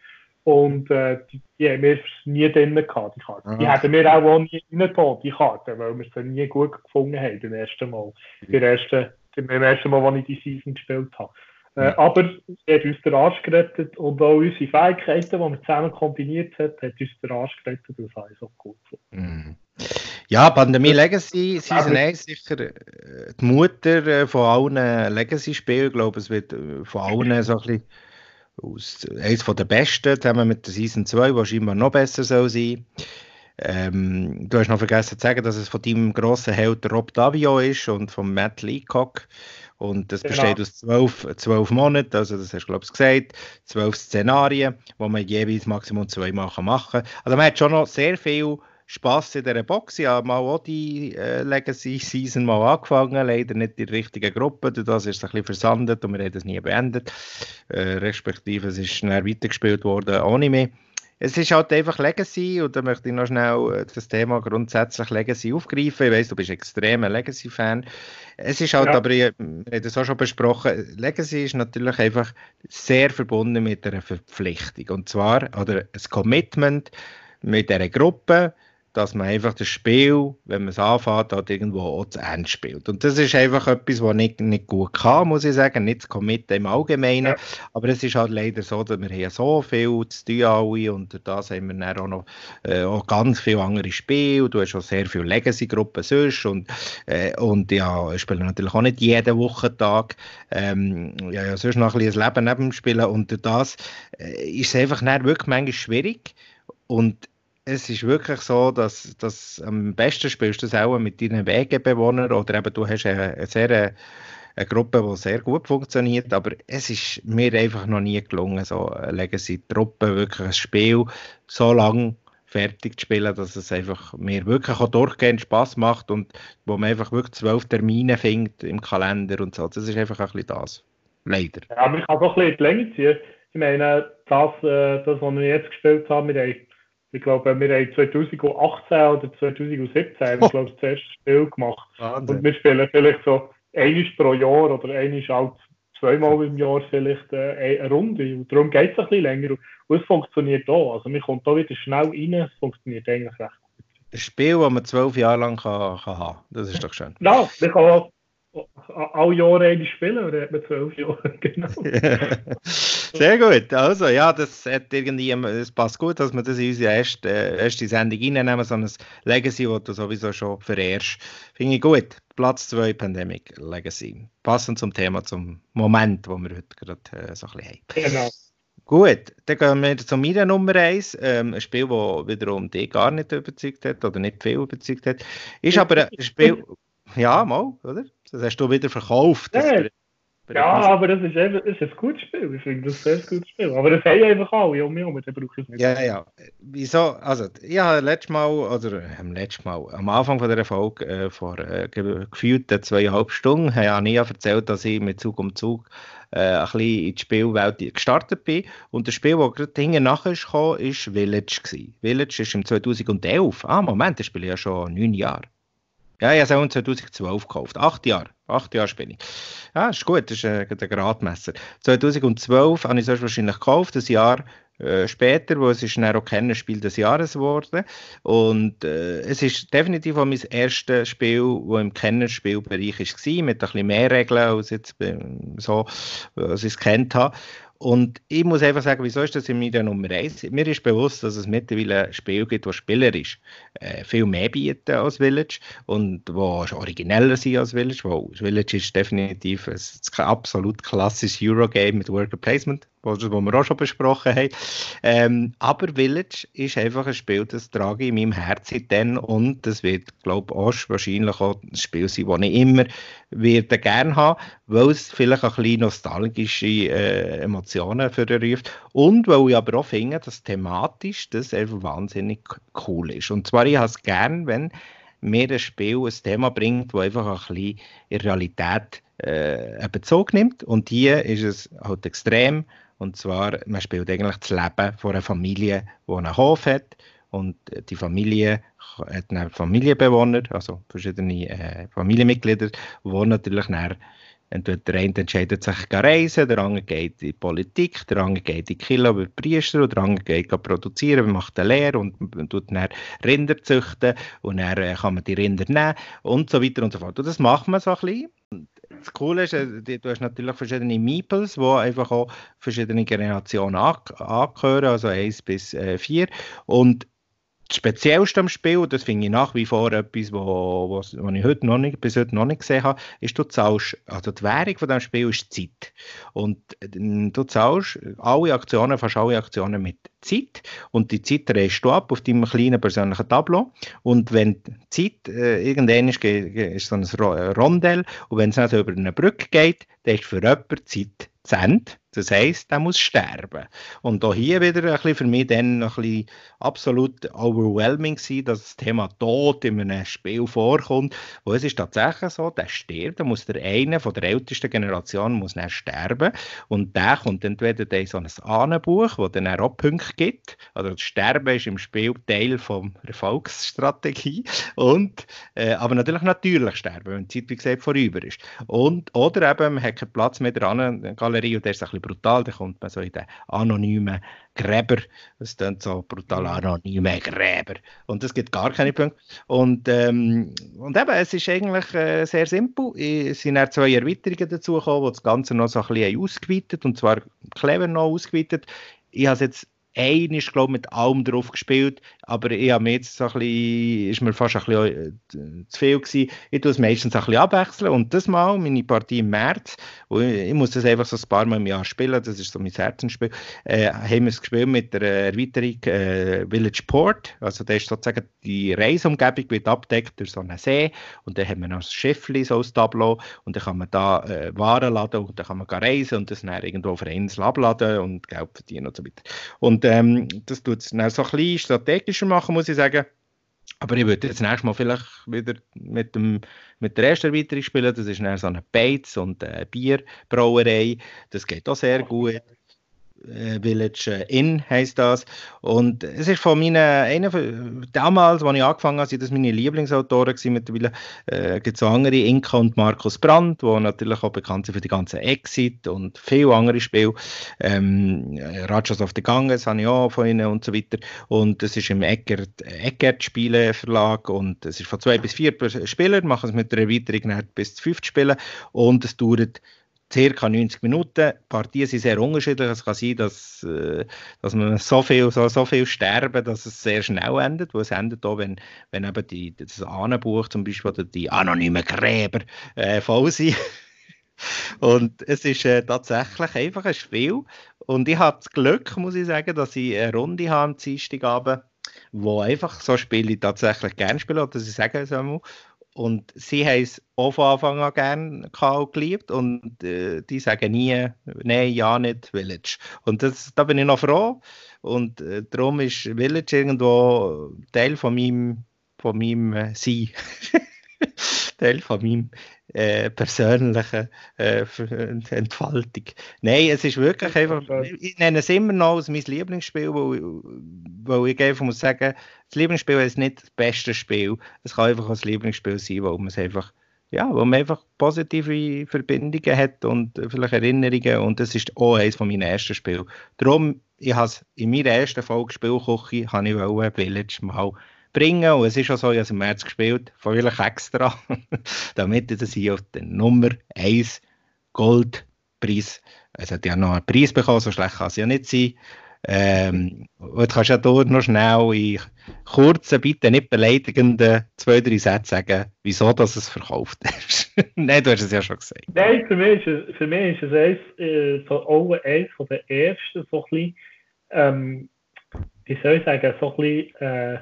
Und äh, die, die haben wir nie drin gehabt, die Karten. Aha. Die hätten wir auch, auch nie rein die Karten, weil wir sie nie gut gefunden haben beim ersten Mal. Beim ersten, beim ersten Mal, als ich die Season gespielt habe. Äh, aber er hat uns den Arsch gerettet und auch unsere Fähigkeiten, die wir zusammen kombiniert haben, hat uns den Arsch gerettet. Das habe ich so gut gefunden. Ja, Pandemie Legacy Season 1 sicher äh, die Mutter äh, von allen Legacy-Spielen. Ich glaube, es wird äh, von allen so ein bisschen aus, eines von der besten, zusammen mit der Season 2, die scheinbar noch besser soll sein. Ähm, du hast noch vergessen zu sagen, dass es von deinem grossen Held Rob Davio ist und von Matt Leacock. Und das genau. besteht aus zwölf, zwölf Monaten, also das hast du, glaube ich, gesagt, zwölf Szenarien, wo man jeweils maximal zweimal machen kann. Also man hat schon noch sehr viel Spass in dieser Box. Ich habe mal auch die äh, Legacy Season mal angefangen, leider nicht in der richtigen Gruppe, das ist ein bisschen versandet und wir haben das nie beendet. Äh, respektive es ist schnell weitergespielt worden ohne mich es ist halt einfach Legacy und da möchte ich noch schnell äh, das Thema grundsätzlich Legacy aufgreifen. Ich weiß, du bist extremer Legacy-Fan. Es ist halt, ja. aber wir haben das auch schon besprochen, Legacy ist natürlich einfach sehr verbunden mit einer Verpflichtung und zwar oder ein Commitment mit einer Gruppe, dass man einfach das Spiel, wenn man es anfängt, halt irgendwo auch zu Ende spielt. Und das ist einfach etwas, was nicht, nicht gut kann, muss ich sagen, nicht das Committen im Allgemeinen, ja. aber es ist halt leider so, dass wir hier so viel zu tun alle und das haben wir dann auch noch äh, auch ganz viele andere Spiele, du hast auch sehr viele Legacy-Gruppen sonst und, äh, und ja, ich spiele natürlich auch nicht jeden Wochentag, ähm, ja, ja, sonst noch ein bisschen Leben neben dem Spielen und das äh, ist einfach dann wirklich manchmal schwierig. Und es ist wirklich so, dass, dass am besten spielst du es auch mit deinen Wegebewohnern oder eben du hast eine, eine sehr eine Gruppe, die sehr gut funktioniert, aber es ist mir einfach noch nie gelungen, so eine Legacy-Truppe, wirklich ein Spiel so lange fertig zu spielen, dass es einfach mir wirklich auch durchgehend Spaß macht und wo man einfach wirklich zwölf Termine findet im Kalender und so. Das ist einfach ein bisschen das. Leider. Ja, aber ich kann auch ein bisschen die Länge ziehen. Ich meine, das, äh, das was wir jetzt gespielt haben, wir haben ich glaube, wir haben 2018 oder 2017 oh. glaube, das erste Spiel gemacht. Wahnsinn. Und wir spielen vielleicht so einmal pro Jahr oder einmal halt zweimal im Jahr vielleicht äh, eine Runde. Und darum geht es ein bisschen länger. Und es funktioniert auch. Also man kommt da wieder schnell rein. Es funktioniert eigentlich recht gut. Ein Spiel, das man zwölf Jahre lang kann, kann haben Das ist doch schön. Ja, man kann alle Jahre eine spielen oder hat man zwölf Jahre? genau. Sehr gut. Also, ja, das hat irgendwie, es passt gut, dass wir das in unsere erste, erste Sendung reinnehmen, so ein Legacy, das du sowieso schon verehrst. Finde ich gut. Platz 2 Pandemic Legacy. Passend zum Thema, zum Moment, wo wir heute gerade äh, so ein bisschen haben. Genau. Gut, dann gehen wir zu meiner Nummer 1. Ähm, ein Spiel, das wiederum dich gar nicht überzeugt hat oder nicht viel überzeugt hat. Ist aber ein Spiel, ja, mal, oder? Das hast du wieder verkauft. Ja, ja aber das ist, eben, das ist ein gutes Spiel. Ich finde das ein sehr gutes Spiel. Aber das haben einfach alle um mich herum, dann brauche ich nicht. Ja, ja. Wieso? Also, ich habe letztes Mal, oder am letzten Mal, am Anfang von dieser Folge, äh, vor äh, gefühlten zweieinhalb Stunden, habe ich erzählt, dass ich mit Zug um Zug äh, ein bisschen in die Spielwelt gestartet bin. Und das Spiel, das gerade hinten nachher kam, war Village. Gewesen. Village ist im 2011. Ah, Moment, das spiele ich ja schon neun Jahre. Ja, ich habe es 2012 gekauft. Acht Jahre. Acht Jahre spiele ich. Ja, ist gut, das ist äh, ein Gradmesser. 2012 habe ich es wahrscheinlich gekauft, ein Jahr äh, später, wo es ist dann auch des Jahres geworden. Und äh, es ist definitiv auch mein erstes Spiel, das im Kennerspielbereich war, mit ein bisschen mehr Regeln als jetzt so, als ich es kennt habe. Und ich muss einfach sagen, wieso ist das in meiner Nummer 1? Mir ist bewusst, dass es mittlerweile ein Spiel gibt, das spielerisch äh, viel mehr bieten als Village und wo origineller sind als Village. Wo Village ist definitiv ein absolut klassisches Eurogame mit Worker Placement. Was wir auch schon besprochen haben. Ähm, aber Village ist einfach ein Spiel, das trage ich in meinem Herzen dann und das wird, glaube ich, wahrscheinlich auch ein Spiel sein, das ich immer werde gerne haben, weil es vielleicht ein bisschen nostalgische äh, Emotionen verruft und weil ich aber auch finde, dass thematisch das einfach wahnsinnig cool ist. Und zwar, ich habe es gerne, wenn mir ein Spiel ein Thema bringt, das einfach ein bisschen in Realität äh, einen Bezug nimmt. Und hier ist es halt extrem. Und zwar, man spielt eigentlich das Leben von einer Familie, die einen Hof hat. Und die Familie hat einen Familienbewohner, also verschiedene äh, Familienmitglieder, die natürlich dann Entweder der eine entscheidet sich zu reisen, der andere geht in die Politik, der andere geht in die Kilo über Priester und der andere geht produzieren, macht eine Lehre und tut dann Rinder züchten und dann äh, kann man die Rinder nehmen und so weiter und so fort. Und das macht man so ein bisschen. Das Coole ist, äh, du hast natürlich verschiedene Meeples, die einfach auch verschiedene Generationen angehören, also 1 bis 4. Äh, und das Speziellste am Spiel, das finde ich nach wie vor etwas, was ich heute noch nicht, bis heute noch nicht gesehen habe, ist, du zahlst, also die Währung von diesem Spiel ist Zeit. Und äh, du zahlst alle Aktionen, fast alle Aktionen mit Zeit und die Zeit drehst du ab auf deinem kleinen persönlichen Tableau und wenn die Zeit äh, irgendwann ist, ist so ein Rondell und wenn es nicht über eine Brücke geht, dann ist für jemanden Zeit zu Ende. Das heisst, der muss sterben. Und auch hier wieder ein bisschen für mich dann ein bisschen absolut overwhelming sein, dass das Thema Tod in einem Spiel vorkommt. Wo es ist tatsächlich so, der stirbt, da muss der eine von der ältesten Generation muss dann sterben. Und der kommt entweder in so ein Ahnenbuch, wo dann auch Punkte gibt. Also das Sterben ist im Spiel Teil der Erfolgsstrategie. Und, äh, aber natürlich natürlich sterben, wenn die Zeit, wie gesagt, vorüber ist. Und, oder eben, man hat keinen Platz mehr in der Galerie und der ist ein bisschen brutal, da kommt man so in den anonymen Gräber, es klingt so brutal mhm. anonyme Gräber. Und es gibt gar keine Punkte. Und, ähm, und eben, es ist eigentlich äh, sehr simpel, es sind auch zwei Erweiterungen dazu gekommen, die das Ganze noch so ein bisschen ausgeweitet und zwar clever noch ausgeweitet. Ich habe es jetzt ein ist, glaube mit allem drauf gespielt, aber ich habe mir jetzt so ein bisschen, ist mir fast ein bisschen äh, zu viel gewesen. Ich tue es meistens ein bisschen abwechseln. Und das Mal, meine Partie im März, ich muss das einfach so ein paar Mal im Jahr spielen, das ist so mein Herzensspiel, äh, haben wir es gespielt mit der Erweiterung äh, Village Port, also da ist sozusagen die Reiseumgebung wird abdeckt durch so einen See. Und dann haben wir noch ein Schiffli, so ein Tableau und dann kann man da äh, Waren laden und dann kann man reisen und das dann irgendwo auf einer Insel abladen und Geld verdienen und so weiter. Und ähm, das tut es dann so ein bisschen strategischer machen, muss ich sagen. Aber ich würde jetzt nächstes Mal vielleicht wieder mit, dem, mit der ersten Erweiterung spielen. Das ist dann so eine Beiz und eine Bierbrauerei. Das geht auch sehr gut. Äh, Village äh, Inn heißt das. Und es ist von meinen, einer, damals, als ich angefangen habe, sind das meine Lieblingsautoren gewesen. Mittlerweile äh, gibt es andere, Inka und Markus Brandt, die natürlich auch bekannt sind für die ganzen Exit und viele andere Spiele. Ähm, Rajas of the Ganges habe ich auch von ihnen und so weiter. Und es ist im Eckert, Eckert Spiele Verlag und es ist von zwei bis vier Spielern, machen es mit der Erweiterung bis zu fünf Spielen und es dauert circa 90 Minuten. Die Partien sind sehr unterschiedlich. Es kann sein, dass, äh, dass man so viel, so, so viel sterben, dass es sehr schnell endet. Wo es endet auch, wenn, wenn eben die, das Ahnenbuch zum Beispiel oder die anonymen Gräber äh, voll sind. Und es ist äh, tatsächlich einfach ein Spiel. Und ich habe das Glück, muss ich sagen, dass ich eine Runde habe am Dienstagabend, wo einfach so Spiele tatsächlich gerne spielen, oder ich sagen soll, und sie haben es auch von Anfang an gerne geliebt und äh, die sagen nie, nein, ja nicht Village. Und das, da bin ich noch froh. Und äh, darum ist Village irgendwo Teil von meinem, von meinem äh, Sein. Teil von meinem äh, persönlichen äh, Entfaltung. Nein, es ist wirklich einfach, ich nenne es immer noch als mein Lieblingsspiel, weil, weil ich einfach muss sagen, das Lieblingsspiel ist nicht das beste Spiel. Es kann einfach ein Lieblingsspiel sein, weil man es einfach ja, wo man einfach positive Verbindungen hat und vielleicht Erinnerungen und das ist auch eines von meinen ersten Spielen. Darum, ich habe in meiner ersten Folge Spielküche, habe ich Village mal bringen. Und es ist auch so, ich habe im März gespielt, vielleicht extra, damit ich das hier auf den Nummer 1 Goldpreis, es hat ja noch einen Preis bekommen, so schlecht kann es ja nicht sein, Ähm, du kannst ja dort noch schnell in kurzen, bitte nicht beleidigenden zwei, drei Sätzen sagen, wieso dass es verkauft ist. Nein, du hast es ja schon gesagt. Nein, für mich ist es, für mich ist es eins, äh, so eins von den ersten, so ein bisschen, ähm, wie soll ich sagen, so ein bisschen, äh,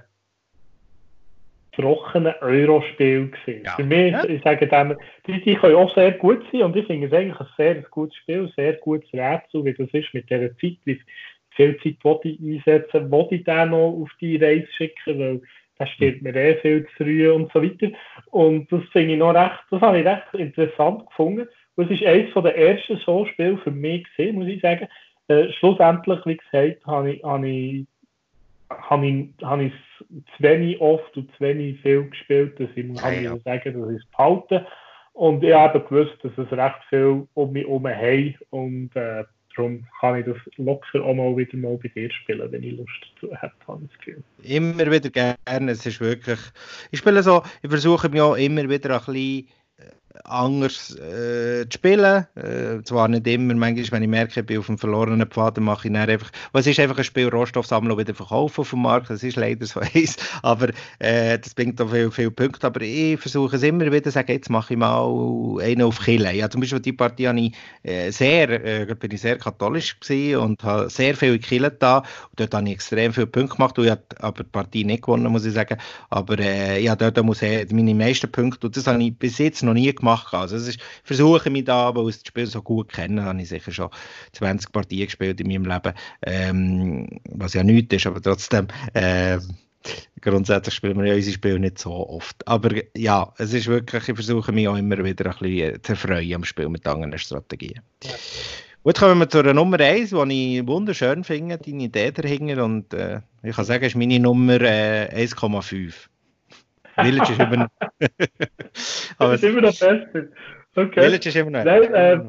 trockenen Eurospiel gesehen. Ja. Für mich, ja. ich sage dem, die, die können auch sehr gut sein und ich finde es eigentlich ein sehr gutes Spiel, ein sehr gutes Rätsel, wie das ist mit dieser Zeit, wie viel Zeit will ich einsetzen, will ich den noch auf die Reise schicken, weil da steht mir eh viel zu früh und so weiter. Und das finde ich noch recht, das habe ich recht interessant gefunden. Und es ist eines der ersten so Spiele für mich gesehen, muss ich sagen. Äh, schlussendlich, wie gesagt, habe ich, habe ich habe ich, habe ich zu wenig oft und zu wenig viel gespielt, dass ich ja, ja. sagen dass ich es behalte. Und ich habe gewusst, dass es recht viel um mich herum habe und äh, darum kann ich das locker auch mal wieder mal bei dir spielen, wenn ich Lust dazu habe, habe ich das Gefühl. Immer wieder gerne, es ist wirklich, ich spiele so, ich versuche mich auch immer wieder ein bisschen anders äh, zu spielen. Äh, zwar nicht immer, manchmal, wenn ich merke, ich bin auf einem verlorenen Pfad, dann mache ich dann einfach, was ist einfach ein Spiel? Rohstoff sammeln und wieder verkaufen auf dem Markt, das ist leider so eins, aber äh, das bringt auch viele, viele Punkte, aber ich versuche es immer wieder zu sagen, jetzt mache ich mal einen auf Killen. Ja, zum Beispiel die Partie habe ich äh, sehr, äh, bin ich sehr katholisch gewesen und habe sehr viel Killen da. Und dort habe ich extrem viele Punkte gemacht. Und ich habe aber die Partie nicht gewonnen, muss ich sagen, aber äh, ja, dort muss ich meine meisten Punkte und das habe ich bis jetzt noch nie gemacht. Also ich versuche mich da, weil ich das Spiel so gut kenne, habe ich sicher schon 20 Partien gespielt in meinem Leben, ähm, was ja nichts ist, aber trotzdem, äh, grundsätzlich spielen wir ja unsere Spiele nicht so oft. Aber ja, es ist wirklich, ich versuche mich auch immer wieder ein bisschen zu erfreuen am Spiel mit anderen Strategien. Ja. Gut, kommen wir zu der Nummer 1, die ich wunderschön finde, deine Idee dahinter. Und äh, ich kann sagen, ist meine Nummer äh, 1,5. Village ist immer Aber ist immer noch Beste. Okay. Immer noch. Nein, äh,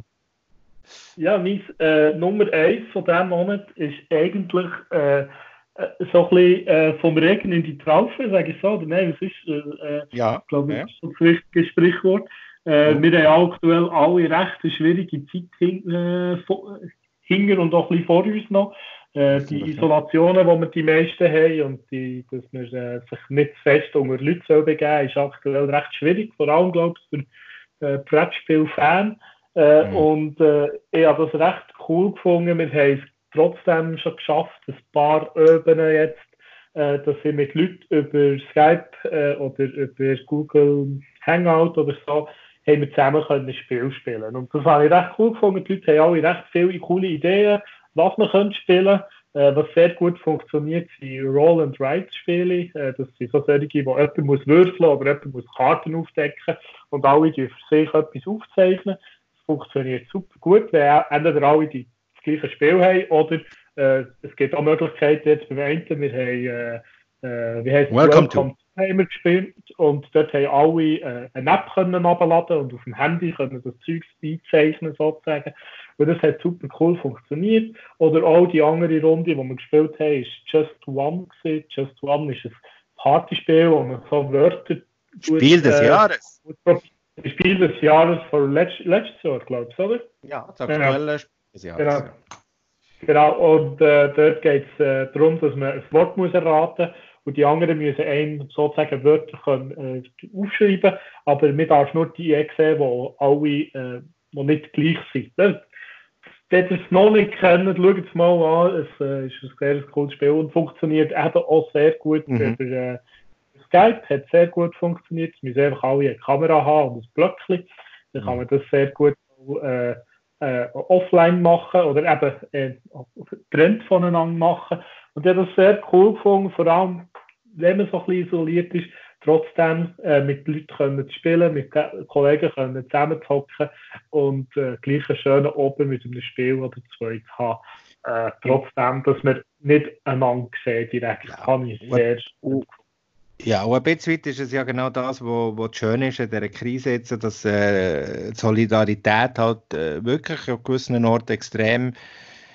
ja, mein äh, Nummer 1 von diesem Monat ist eigentlich äh, äh, so ein bisschen äh, vom Regen in die Traufe, sage ich so. Oder nein, was ist, äh, ja, glaube ich, ja. so ein richtiges Sprichwort. Äh, oh. Wir haben aktuell alle recht eine schwierige Zeit hin, äh, hinter und auch ein bisschen vor uns noch. Äh, die Isolationen, die wir die meisten haben und die, dass man äh, sich nicht fest unter Leute soll begeben ist aktuell recht schwierig, vor allem, glaube ich, für äh, Brettspiel-Fan. Äh, mhm. Und äh, ich habe das recht cool gefunden. Wir haben es trotzdem schon geschafft, ein paar Ebenen jetzt, äh, dass wir mit Leuten über Skype äh, oder über Google Hangout oder so haben wir zusammen ein Spiel spielen Und das habe ich recht cool gefunden. Die Leute haben alle recht viele coole Ideen was man könnte spielen äh, was sehr gut funktioniert, sind Roll and Write Spiele. Äh, das sind so solche, wo jemand muss würfeln oder jemand muss Karten aufdecken und alle die für sich etwas aufzeichnen. Das funktioniert super gut, weil entweder alle die das gleiche Spiel haben oder äh, es gibt auch Möglichkeiten jetzt beim einen. Wir haben, äh, äh, wie heißt Welcome, Welcome to haben wir gespielt und dort haben alle äh, eine App können abladen und auf dem Handy können das Zeug einzeichnen sozusagen. Und das hat super cool funktioniert. Oder auch die andere Runde, die wir gespielt haben, ist Just One gewesen. Just One ist ein Partyspiel, wo man so Wörter Spiel des äh, Jahres. Spiel des Jahres von letzt, letztes Jahr, glaube ich, oder? Ja, das aktuelle genau. Spiel des Jahres. Genau. Genau, und äh, dort geht es äh, darum, dass man ein Wort muss erraten muss und die anderen müssen einem sozusagen Wörter können, äh, aufschreiben, aber man darf nur die sehen, die alle äh, die nicht gleich sind. Wenn ihr es noch nicht kennt, schaut es mal an. Es äh, ist ein sehr cooles Spiel und funktioniert eben auch sehr gut mhm. über äh, Skype. Hat sehr gut funktioniert. Es müssen einfach alle eine Kamera haben und ein Blöckchen. Dann kann man das sehr gut äh, äh, offline machen oder eben äh, getrennt voneinander machen. Und ich habe das sehr cool gefunden, vor allem wenn man so ein bisschen isoliert ist, trotzdem äh, mit Leuten können zu spielen, mit Kollegen können zusammenzuhocken und äh, gleich einen schönen Oben mit einem Spiel oder zwei zu haben. Äh, trotzdem, dass man nicht einander sehen direkt, ja. kann ich sehr gut ja, und ein bisschen ist es ja genau das, was, was schön ist in dieser Krise jetzt, dass äh, die Solidarität halt äh, wirklich an gewissen Orten extrem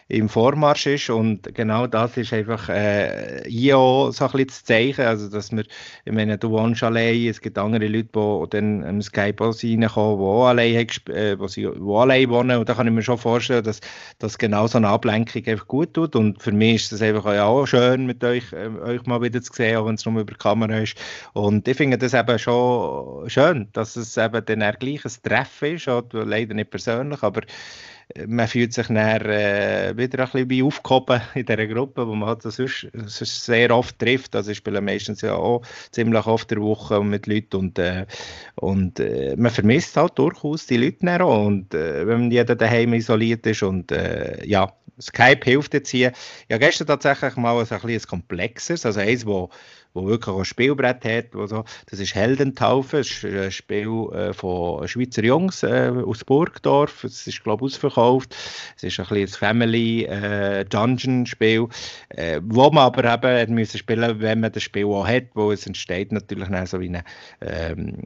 im Vormarsch ist. Und genau das ist einfach äh, hier auch so ein bisschen zu zeigen, also dass wir, ich meine, du wohnst allein, es gibt andere Leute, die dann im Skype reinkommen, die auch allein, äh, wo allein wohnen. Und da kann ich mir schon vorstellen, dass, dass genau so eine Ablenkung einfach gut tut. Und für mich ist es einfach auch schön, mit euch, äh, euch mal wieder zu sehen, auch wenn es nur über die Kamera ist. Und ich finde das eben schon schön, dass es eben dann gleich ein Treffen ist, leider nicht persönlich, aber man fühlt sich dann äh, wieder ein bisschen aufgehoben in dieser Gruppe, wo man halt sonst, sonst sehr oft trifft. Also ich spiele meistens ja auch ziemlich oft der Woche mit Leuten und, äh, und äh, man vermisst halt durchaus die Leute auch. Und äh, wenn jeder daheim isoliert ist und äh, ja, Skype hilft jetzt hier. Ja, gestern tatsächlich mal ein, ein komplexes, also eins, wo wo wirklich ein Spielbrett hat. So, das ist Heldentaufe, das ist ein Spiel äh, von Schweizer Jungs äh, aus Burgdorf. Es ist, glaube ich, ausverkauft. Es ist ein ein Family-Dungeon-Spiel, äh, äh, wo man aber eben müssen spielen wenn man das Spiel auch hat, wo es entsteht natürlich so wie eine, ähm,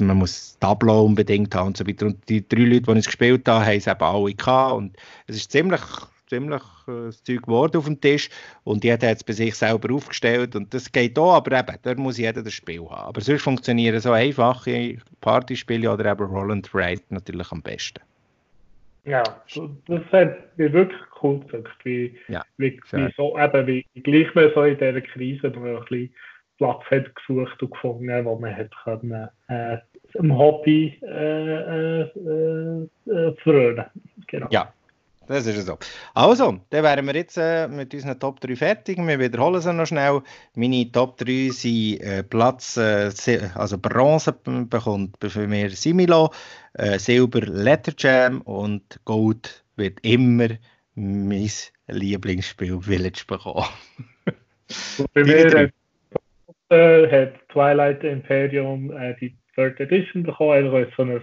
man muss Tableau unbedingt haben und so weiter. Und die drei Leute, die es gespielt haben, haben es eben alle gehabt und es ist ziemlich ziemlich äh, das Zeug geworden auf dem Tisch und jeder hat es bei sich selber aufgestellt und das geht auch, aber eben, da muss jeder das Spiel haben. Aber sonst funktionieren so einfache Partyspiele oder eben Roll and Write natürlich am besten. Ja, das hat mir wirklich cool gedacht, wie, ja, wie, wie, so, eben, wie gleich man so in dieser Krise noch ein bisschen Platz hat gesucht und gefunden, wo man hat können, äh, im Hobby äh, äh, äh, frönen. Genau. Ja, das ist so. Also, dann wären wir jetzt äh, mit unseren Top 3 fertig. Wir wiederholen sie noch schnell. Meine Top 3 sind äh, Platz, äh, also Bronze bekommt für mich Similo, äh, Silber Letter Jam und Gold wird immer mein Lieblingsspiel Village bekommen. bei mir äh, hat Twilight Imperium äh, die Third Edition bekommen, es so ein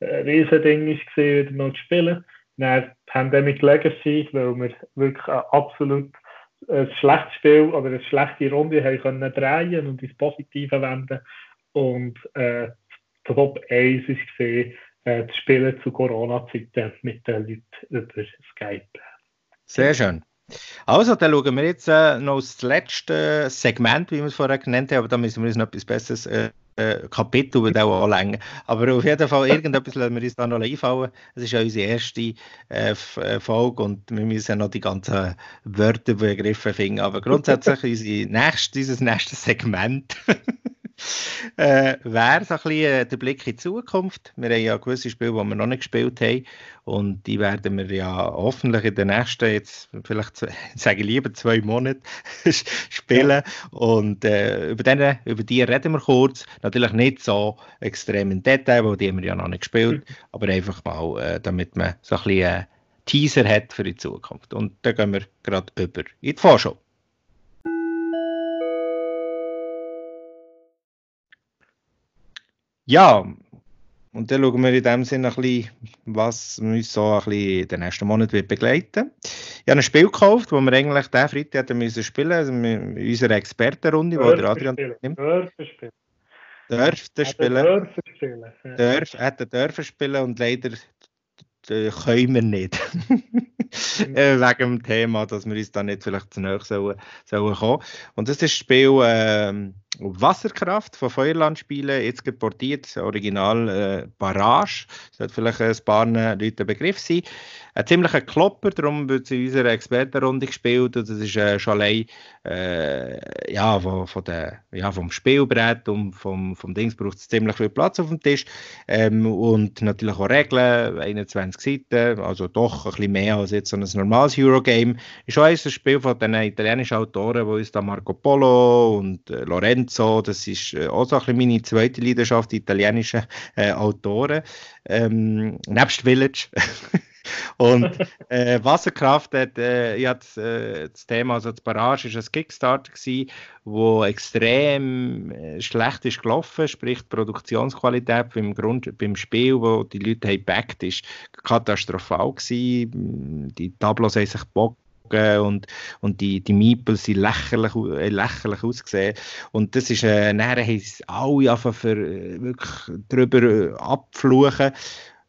Riesending ist, wieder noch zu spielen. Dann Pandemic Legacy, weil wir wirklich ein absolut ein schlechtes Spiel oder eine schlechte Runde haben können drehen und ins Positive wenden. Und äh, Top 1 ist gesehen, äh, das Spielen zu Corona-Zeiten mit den Leuten über Skype. Sehr schön. Also, dann schauen wir jetzt äh, noch das letzte Segment, wie wir es vorher genannt haben, aber da müssen wir uns noch etwas Besseres äh, äh, Kapitel wird auch anlängen. Aber auf jeden Fall, irgendetwas lassen wir uns da noch einfallen. Es ist ja unsere erste äh, äh, Folge und wir müssen noch die ganzen Wörter, Begriffe finden. Aber grundsätzlich unsere nächste, dieses nächste Segment äh, wäre so ein bisschen äh, der Blick in die Zukunft. Wir haben ja gewisse Spiele, die wir noch nicht gespielt haben. Und die werden wir ja hoffentlich in den nächsten, jetzt vielleicht sage ich lieber zwei Monaten spielen. Und äh, über, denen, über die reden wir kurz. Natürlich nicht so extrem in Detail, weil die haben wir ja noch nicht gespielt. Mhm. Aber einfach mal, äh, damit man so ein bisschen einen Teaser hat für die Zukunft. Und da gehen wir gerade über in die Vorschau. Ja, und dann schauen wir in dem Sinne ein bisschen, was uns so ein bisschen den nächsten Monat wird begleiten. Ich habe ein Spiel gekauft, das wir eigentlich diesen Freitag hätten müssen spielen, also in unserer Expertenrunde, wo der Adrian nimmt. Dürfen spielen. Dürfen spielen. Dürfen spielen. Ja. Dürf, hätten dürfen spielen und leider können wir nicht. äh, wegen dem Thema, dass wir uns da nicht vielleicht zu nahe sollen, sollen kommen. Und das ist das Spiel äh, Wasserkraft von Feuerland spielen, jetzt geportiert, Original äh, Barrage. Sollte vielleicht ein paar Leute ein Begriff sein. Ein ziemlicher Klopper, darum wird es in unserer Expertenrunde gespielt. Und das ist äh, schon allein äh, ja, von, von der, ja, vom Spielbrett und vom, vom Dings braucht es ziemlich viel Platz auf dem Tisch. Ähm, und natürlich auch Regeln, 21 Seiten, also doch ein bisschen mehr als jetzt so ein normales Eurogame. Ist schon ein Spiel von den italienischen Autoren, wo ist da Marco Polo und äh, Lorenzo, das ist äh, auch so ein bisschen meine zweite Leidenschaft, die italienischen äh, Autoren. Ähm, nebst Village. Und äh, Wasserkraft hat, äh, ja, das, äh, das Thema, also das Barrage ist ein Kickstarter gewesen, wo extrem äh, schlecht ist gelaufen, sprich die Produktionsqualität beim, Grund, beim Spiel, wo die Leute haben backt, ist katastrophal gewesen. Die Tableaus haben sich gebockt und, und die, die Meeples sind lächerlich, äh, lächerlich ausgesehen. Und das ist, äh, nachher haben alle einfach für, äh, wirklich drüber äh, abfluchen.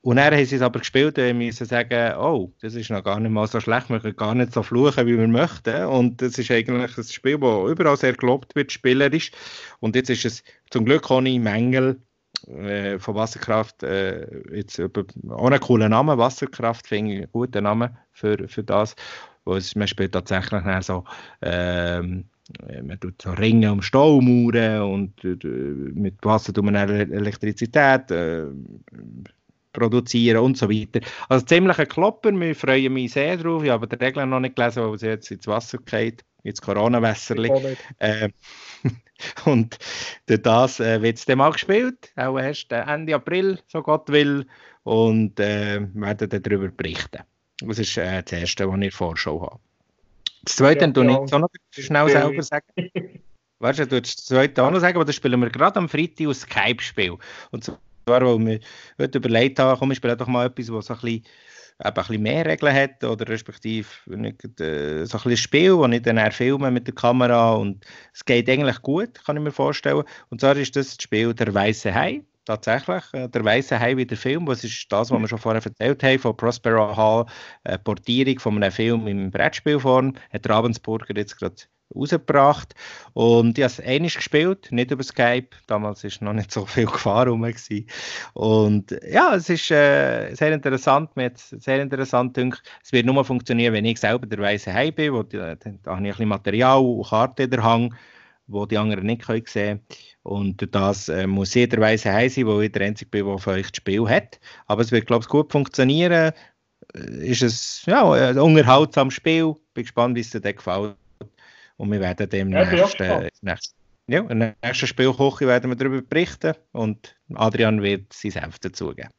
und dann haben sie es aber gespielt und müssen sagen, oh, das ist noch gar nicht mal so schlecht, wir können gar nicht so fluchen, wie wir möchten. Und das ist eigentlich ein Spiel, das überall sehr gelobt wird, spielerisch. Und jetzt ist es zum Glück ohne Mängel von Wasserkraft, äh, jetzt ohne coolen Namen, Wasserkraft finde ich einen guten Namen für, für das. Wo es, man spielt tatsächlich so, ähm, man tut so Ringe um Staumauern und äh, mit Wasser tut man Elektrizität äh, produzieren und so weiter. Also ziemlich ein Klopper, wir freuen mich sehr drauf. Ich habe die Regeln noch nicht gelesen, weil sie jetzt ins Wasser geht, ins Corona-Wässerli. Äh, und durch das äh, wird es dann mal gespielt, auch erst Ende April, so Gott will, und äh, werden darüber berichten. Das ist äh, das Erste, was ich Vorschau habe. Das Zweite, ja, du ja. nicht so noch schnell selber sagen. Weißt du, du das Zweite auch noch sagen, aber das spielen wir gerade am Freitag aus Skype-Spiel. Und zwar, weil wir heute überlegt haben, komm, wir spielen doch mal etwas, was ein bisschen ein bisschen mehr Regeln hat oder respektive nicht, äh, so ein bisschen Spiel, wo ich dann eher filme mit der Kamera und es geht eigentlich gut, kann ich mir vorstellen. Und zwar ist das, das Spiel «Der Weiße Hai», tatsächlich. Äh, «Der Weiße Hai» wie der Film, was ist das, was wir schon vorher erzählt haben, von Prospero Hall, eine Portierung von einem Film in Brettspielform, hat Ravensburger jetzt gerade rausgebracht. Und ich habe es einmal gespielt, nicht über Skype. Damals war noch nicht so viel Gefahr rum. Und ja, es ist äh, sehr interessant. Mir sehr interessant gedacht. Es wird nur funktionieren, wenn ich selber der weiße Hai bin. Wo die, da, da habe ich ein bisschen Material und Karte in der Hang, wo die anderen nicht können sehen Und das äh, muss jeder weiße Hai sein, wo ich der Einzige bin, der für euch das Spiel hat. Aber es wird, glaube ich, gut funktionieren. Äh, ist es ja, ein unterhaltsames Spiel. Bin gespannt, wie es dir gefällt. Und wir werden dem ja, nächsten, nächsten, ja, im nächsten Spielkoche werden wir darüber berichten und Adrian wird sein Senf dazugeben.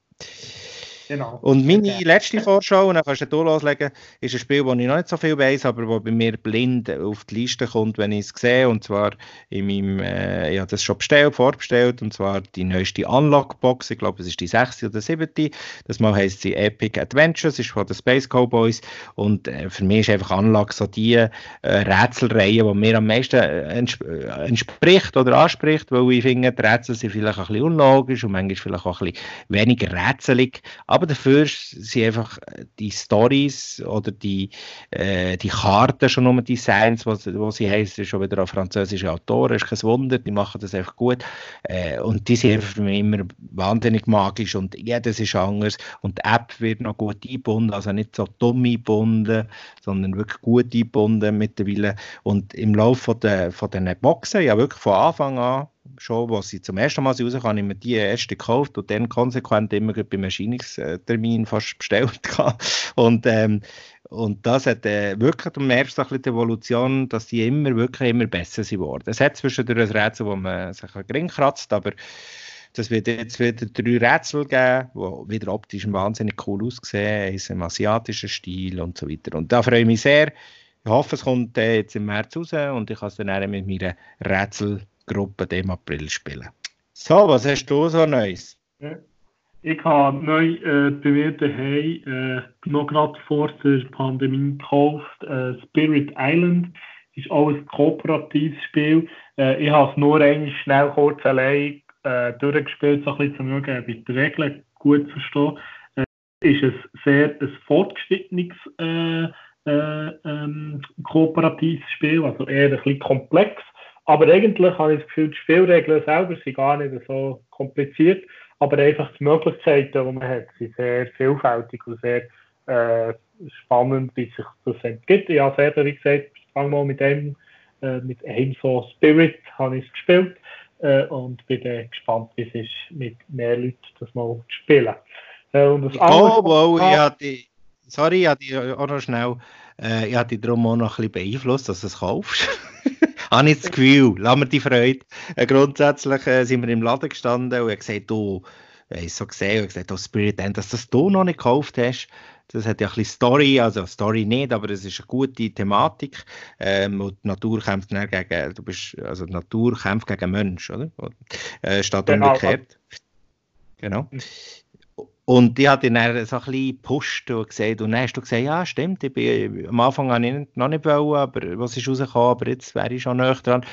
Genau. Und meine okay. letzte Vorschau, und dann kannst du loslegen, ist ein Spiel, das ich noch nicht so viel weiß, aber das bei mir blind auf die Liste kommt, wenn ich es sehe. Und zwar in meinem, äh, ich habe das schon bestellt, vorbestellt, und zwar die neueste Unlock-Box. Ich glaube, es ist die 6. oder 7. Das mal heisst sie Epic Adventures, ist von den Space Cowboys. Und äh, für mich ist einfach Unlock so die äh, Rätselreihe, die mir am meisten äh, entsp äh, entspricht oder anspricht, weil ich finde, die Rätsel sind vielleicht ein bisschen unlogisch und manchmal vielleicht auch ein bisschen weniger rätselig. Aber aber dafür sind einfach die Stories oder die, äh, die Karten schon nur Designs, wo, wo sie heißen, schon wieder auch französische Autoren, ist kein Wunder, die machen das einfach gut. Äh, und die sind einfach immer wahnsinnig magisch und jedes ist anders. Und die App wird noch gut eingebunden, also nicht so dumm eingebunden, sondern wirklich gut eingebunden mittlerweile. Und im Laufe von, der, von diesen Boxen, ja wirklich von Anfang an, schon, als sie zum ersten Mal rauskam, habe ich mir die erste gekauft und dann konsequent immer beim Erscheinungstermin fast bestellt. und, ähm, und das hat äh, wirklich, du merkst ein bisschen die Evolution, dass die immer wirklich immer besser sind worden. Es hat zwischendurch ein Rätsel, wo man sich gering kratzt, aber das wird jetzt wieder drei Rätsel geben, die wieder optisch wahnsinnig cool aussehen, in einem asiatischen Stil und so weiter. Und da freue ich mich sehr. Ich hoffe, es kommt äh, jetzt im März raus und ich kann es dann mit meiner Rätsel Gruppe im April spielen. So, was hast du so Neues? Ich habe neu äh, bei mir daheim äh, noch gerade vor der Pandemie gekauft, äh, Spirit Island. Das ist auch ein kooperatives Spiel. Äh, ich habe es nur eigentlich schnell kurz allein äh, durchgespielt, so ein bisschen zu schauen, ob ich die Regeln gut verstehe. Äh, ist ein sehr ein fortgeschrittenes äh, äh, ähm, kooperatives Spiel, also eher ein bisschen komplex. Aber eigentlich habe ich das Gefühl, die Spielregeln selber sind gar nicht so kompliziert, aber einfach die Möglichkeiten, die man hat, sind sehr vielfältig und sehr äh, spannend, wie sich das entgibt. Ich habe selber, wie gesagt, mal mit einem, äh, mit einem so Spirit habe ich es gespielt äh, und bin dann gespannt, wie es ist, mit mehr Leuten das mal zu spielen. Äh, und das oh, wow, ich hatte, sorry, ich hatte auch noch schnell, äh, ich hatte darum auch noch ein bisschen beeinflusst, dass du es kaufst. habe ich das Gefühl, lass mir die Freude. Äh, grundsätzlich äh, sind wir im Laden gestanden und ich gesagt, du, ich so gesehen und gesagt, oh Spirit End, dass das du noch nicht gekauft hast. Das hat ja ein bisschen Story, also Story nicht, aber es ist eine gute Thematik. Ähm, und die Natur kämpft dann gegen, du bist, also die Natur kämpft gegen Mensch, oder? Äh, statt genau. umgekehrt. Genau. Und ich habe dann so ein bisschen gepusht und gesagt, und dann hast du gesagt, ja stimmt, ich bin, am Anfang habe ich noch nicht wollen, aber was ist rausgekommen, aber jetzt wäre ich schon näher dran.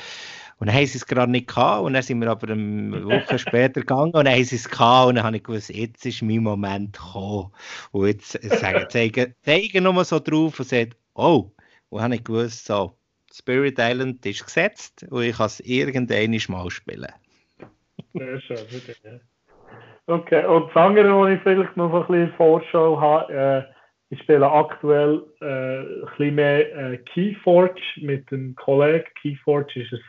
Und dann haben sie es gerade nicht gehabt. Und dann sind wir aber eine Woche später gegangen und dann haben sie es gehabt. Und dann habe ich gewusst, jetzt ist mein Moment gekommen. Und jetzt sagen, zeigen, zeigen nur so drauf und sagen, oh. Und dann habe ich gewusst, so, Spirit Island ist gesetzt und ich kann es irgendwann mal spielen. Sehr schön, bitte. Okay, und das andere, was ich vielleicht noch ein bisschen Vorschau habe, äh, ich spiele aktuell äh, ein bisschen mehr äh, Keyforge mit einem Kollegen. Keyforge ist ein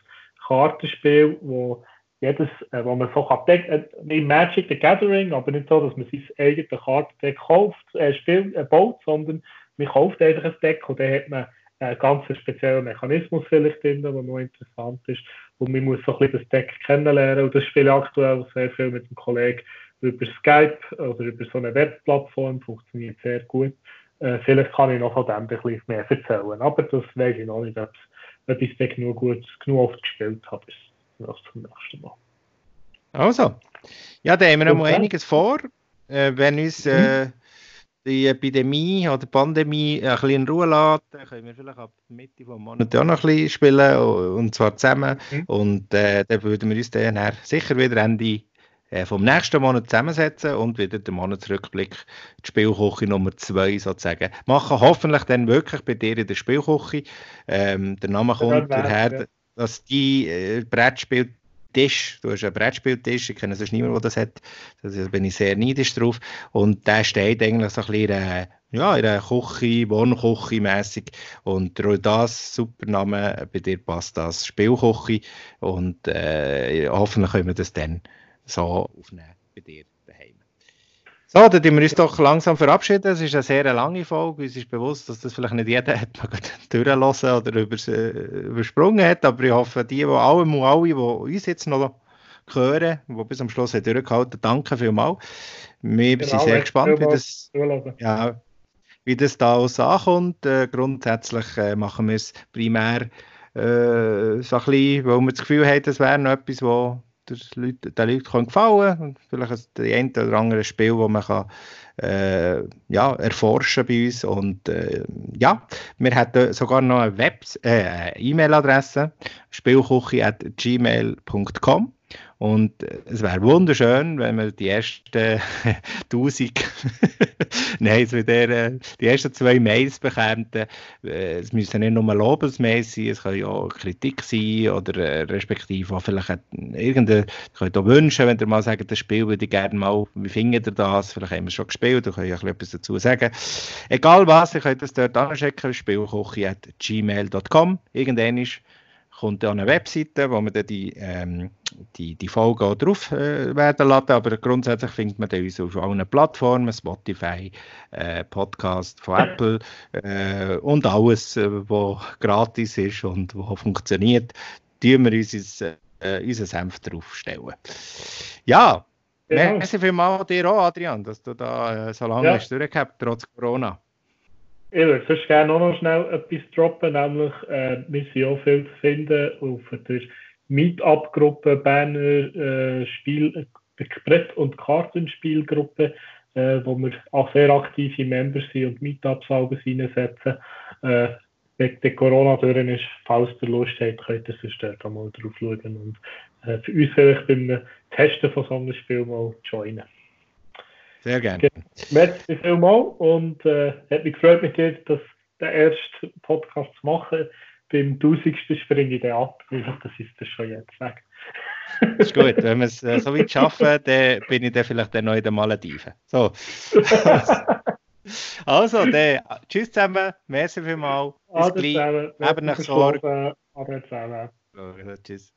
Kartenspiel, wo jedes, äh, wo man so kann decken, äh, Magic the Gathering, aber nicht so, dass man sein eigenes Kartendeck kauft, äh, spielt, äh, baut, sondern man kauft einfach ein Deck und dann hat man einen ganz speziellen Mechanismus vielleicht drin, der noch interessant ist. Und man muss so ein bisschen das Deck kennenlernen. Und das spiele ich aktuell sehr viel mit einem Kollegen über Skype oder über so eine Webplattform. Funktioniert sehr gut. Äh, vielleicht kann ich noch von dem ein bisschen mehr erzählen. Aber das weiß ich noch nicht, ob ich das Deck nur gut, genug oft gespielt habe. Bis zum nächsten Mal. Also, ja, da haben wir noch mal einiges vor. Äh, wenn uns äh, mhm die Epidemie oder Pandemie ein bisschen in Ruhe dann können wir vielleicht ab Mitte des Monats auch noch ein bisschen spielen, und zwar zusammen. Mhm. Und äh, dann würden wir uns dann sicher wieder Ende äh, vom nächsten Monat zusammensetzen und wieder den Monatsrückblick, die Spielküche Nummer 2 sozusagen machen. Hoffentlich dann wirklich bei dir in der Spielküche. Ähm, der Name kommt daher, ja. dass die äh, Brettspiel Tisch. Du hast einen Brettspieltisch, ich kenne sonst niemanden, der das hat. Da bin ich sehr neidisch drauf. Und der steht eigentlich so ein bisschen in ja, in einer Küche, Wohnküche mässig. Und das super Name, bei dir passt das Spielküche. Und äh, hoffentlich können wir das dann so aufnehmen bei dir. So, dann tun wir uns doch langsam verabschieden. Es ist eine sehr lange Folge. Uns ist bewusst, dass das vielleicht nicht jeder hat durchlassen oder übers, äh, übersprungen hat. Aber ich hoffe, die, die alle, alle, die uns jetzt noch hören, die bis am Schluss haben durchgehalten danke vielmals. Wir genau, sind sehr gespannt, wie das, ja, wie das da aus ankommt. Äh, grundsätzlich äh, machen wir es primär äh, so ein bisschen, weil wir das Gefühl haben, das wäre noch etwas, was den Leuten, den Leuten gefallen kann. Vielleicht ein oder andere Spiel, das man kann, äh, ja, erforschen bei uns. Und äh, ja, wir hätten sogar noch eine äh, E-Mail-Adresse, spielküche.gmail.com. Und äh, es wäre wunderschön, wenn wir die ersten 1000, nein, so der, äh, die ersten zwei Mails bekämen. Äh, es müssen nicht nur Lobesmails sein, es kann ja auch Kritik sein oder respektive auch vielleicht irgendeine, ihr könnt auch wünschen, wenn ihr mal sagt, das Spiel würde ich gerne mal, wie findet ihr das? Vielleicht haben wir es schon gespielt, da könnt ihr etwas dazu sagen. Egal was, ihr könnt es dort anschicken, spielkoche.gmail.com. Irgendwann ist kommt dann eine Webseite, wo man dann die, ähm, die, die Folge auch drauf äh, werden laden, aber grundsätzlich findet man uns auf allen Plattformen, Spotify, äh, Podcast von Apple äh, und alles, äh, was gratis ist und was funktioniert, tun wir uns äh, unseren Senf draufstellen. Ja, genau. merci vielmals dir auch, Adrian, dass du da äh, so lange ja. hast durchgehabt, trotz Corona. Ich würde sonst gerne noch schnell etwas droppen, nämlich äh, wir sind auch viel zu finden auf der Meetup-Gruppe Berner äh, Spiel, Brett- und Kartenspielgruppe, äh, wo wir auch sehr aktive Member sind und Meetups reinsetzen. Äh, wegen der Corona durch ist, falls ihr Lust habt, könnt ihr sonst dort mal drauf schauen und äh, für uns vielleicht beim Testen von so einem Spiel mal joinen. Sehr gerne. Merci vielmals und äh, hat mich gefreut mit dir, das, den ersten Podcast zu machen. Beim 1000. springe ich den ab. Das ist das schon jetzt weg. Das ist gut. Wenn wir es äh, so weit schaffen, dann bin ich dann vielleicht dann noch in den Malediven. So. also, dann, tschüss zusammen. Merci vielmals. Bis gleich. Eben nach Sorge. Aber zusammen. Tschüss.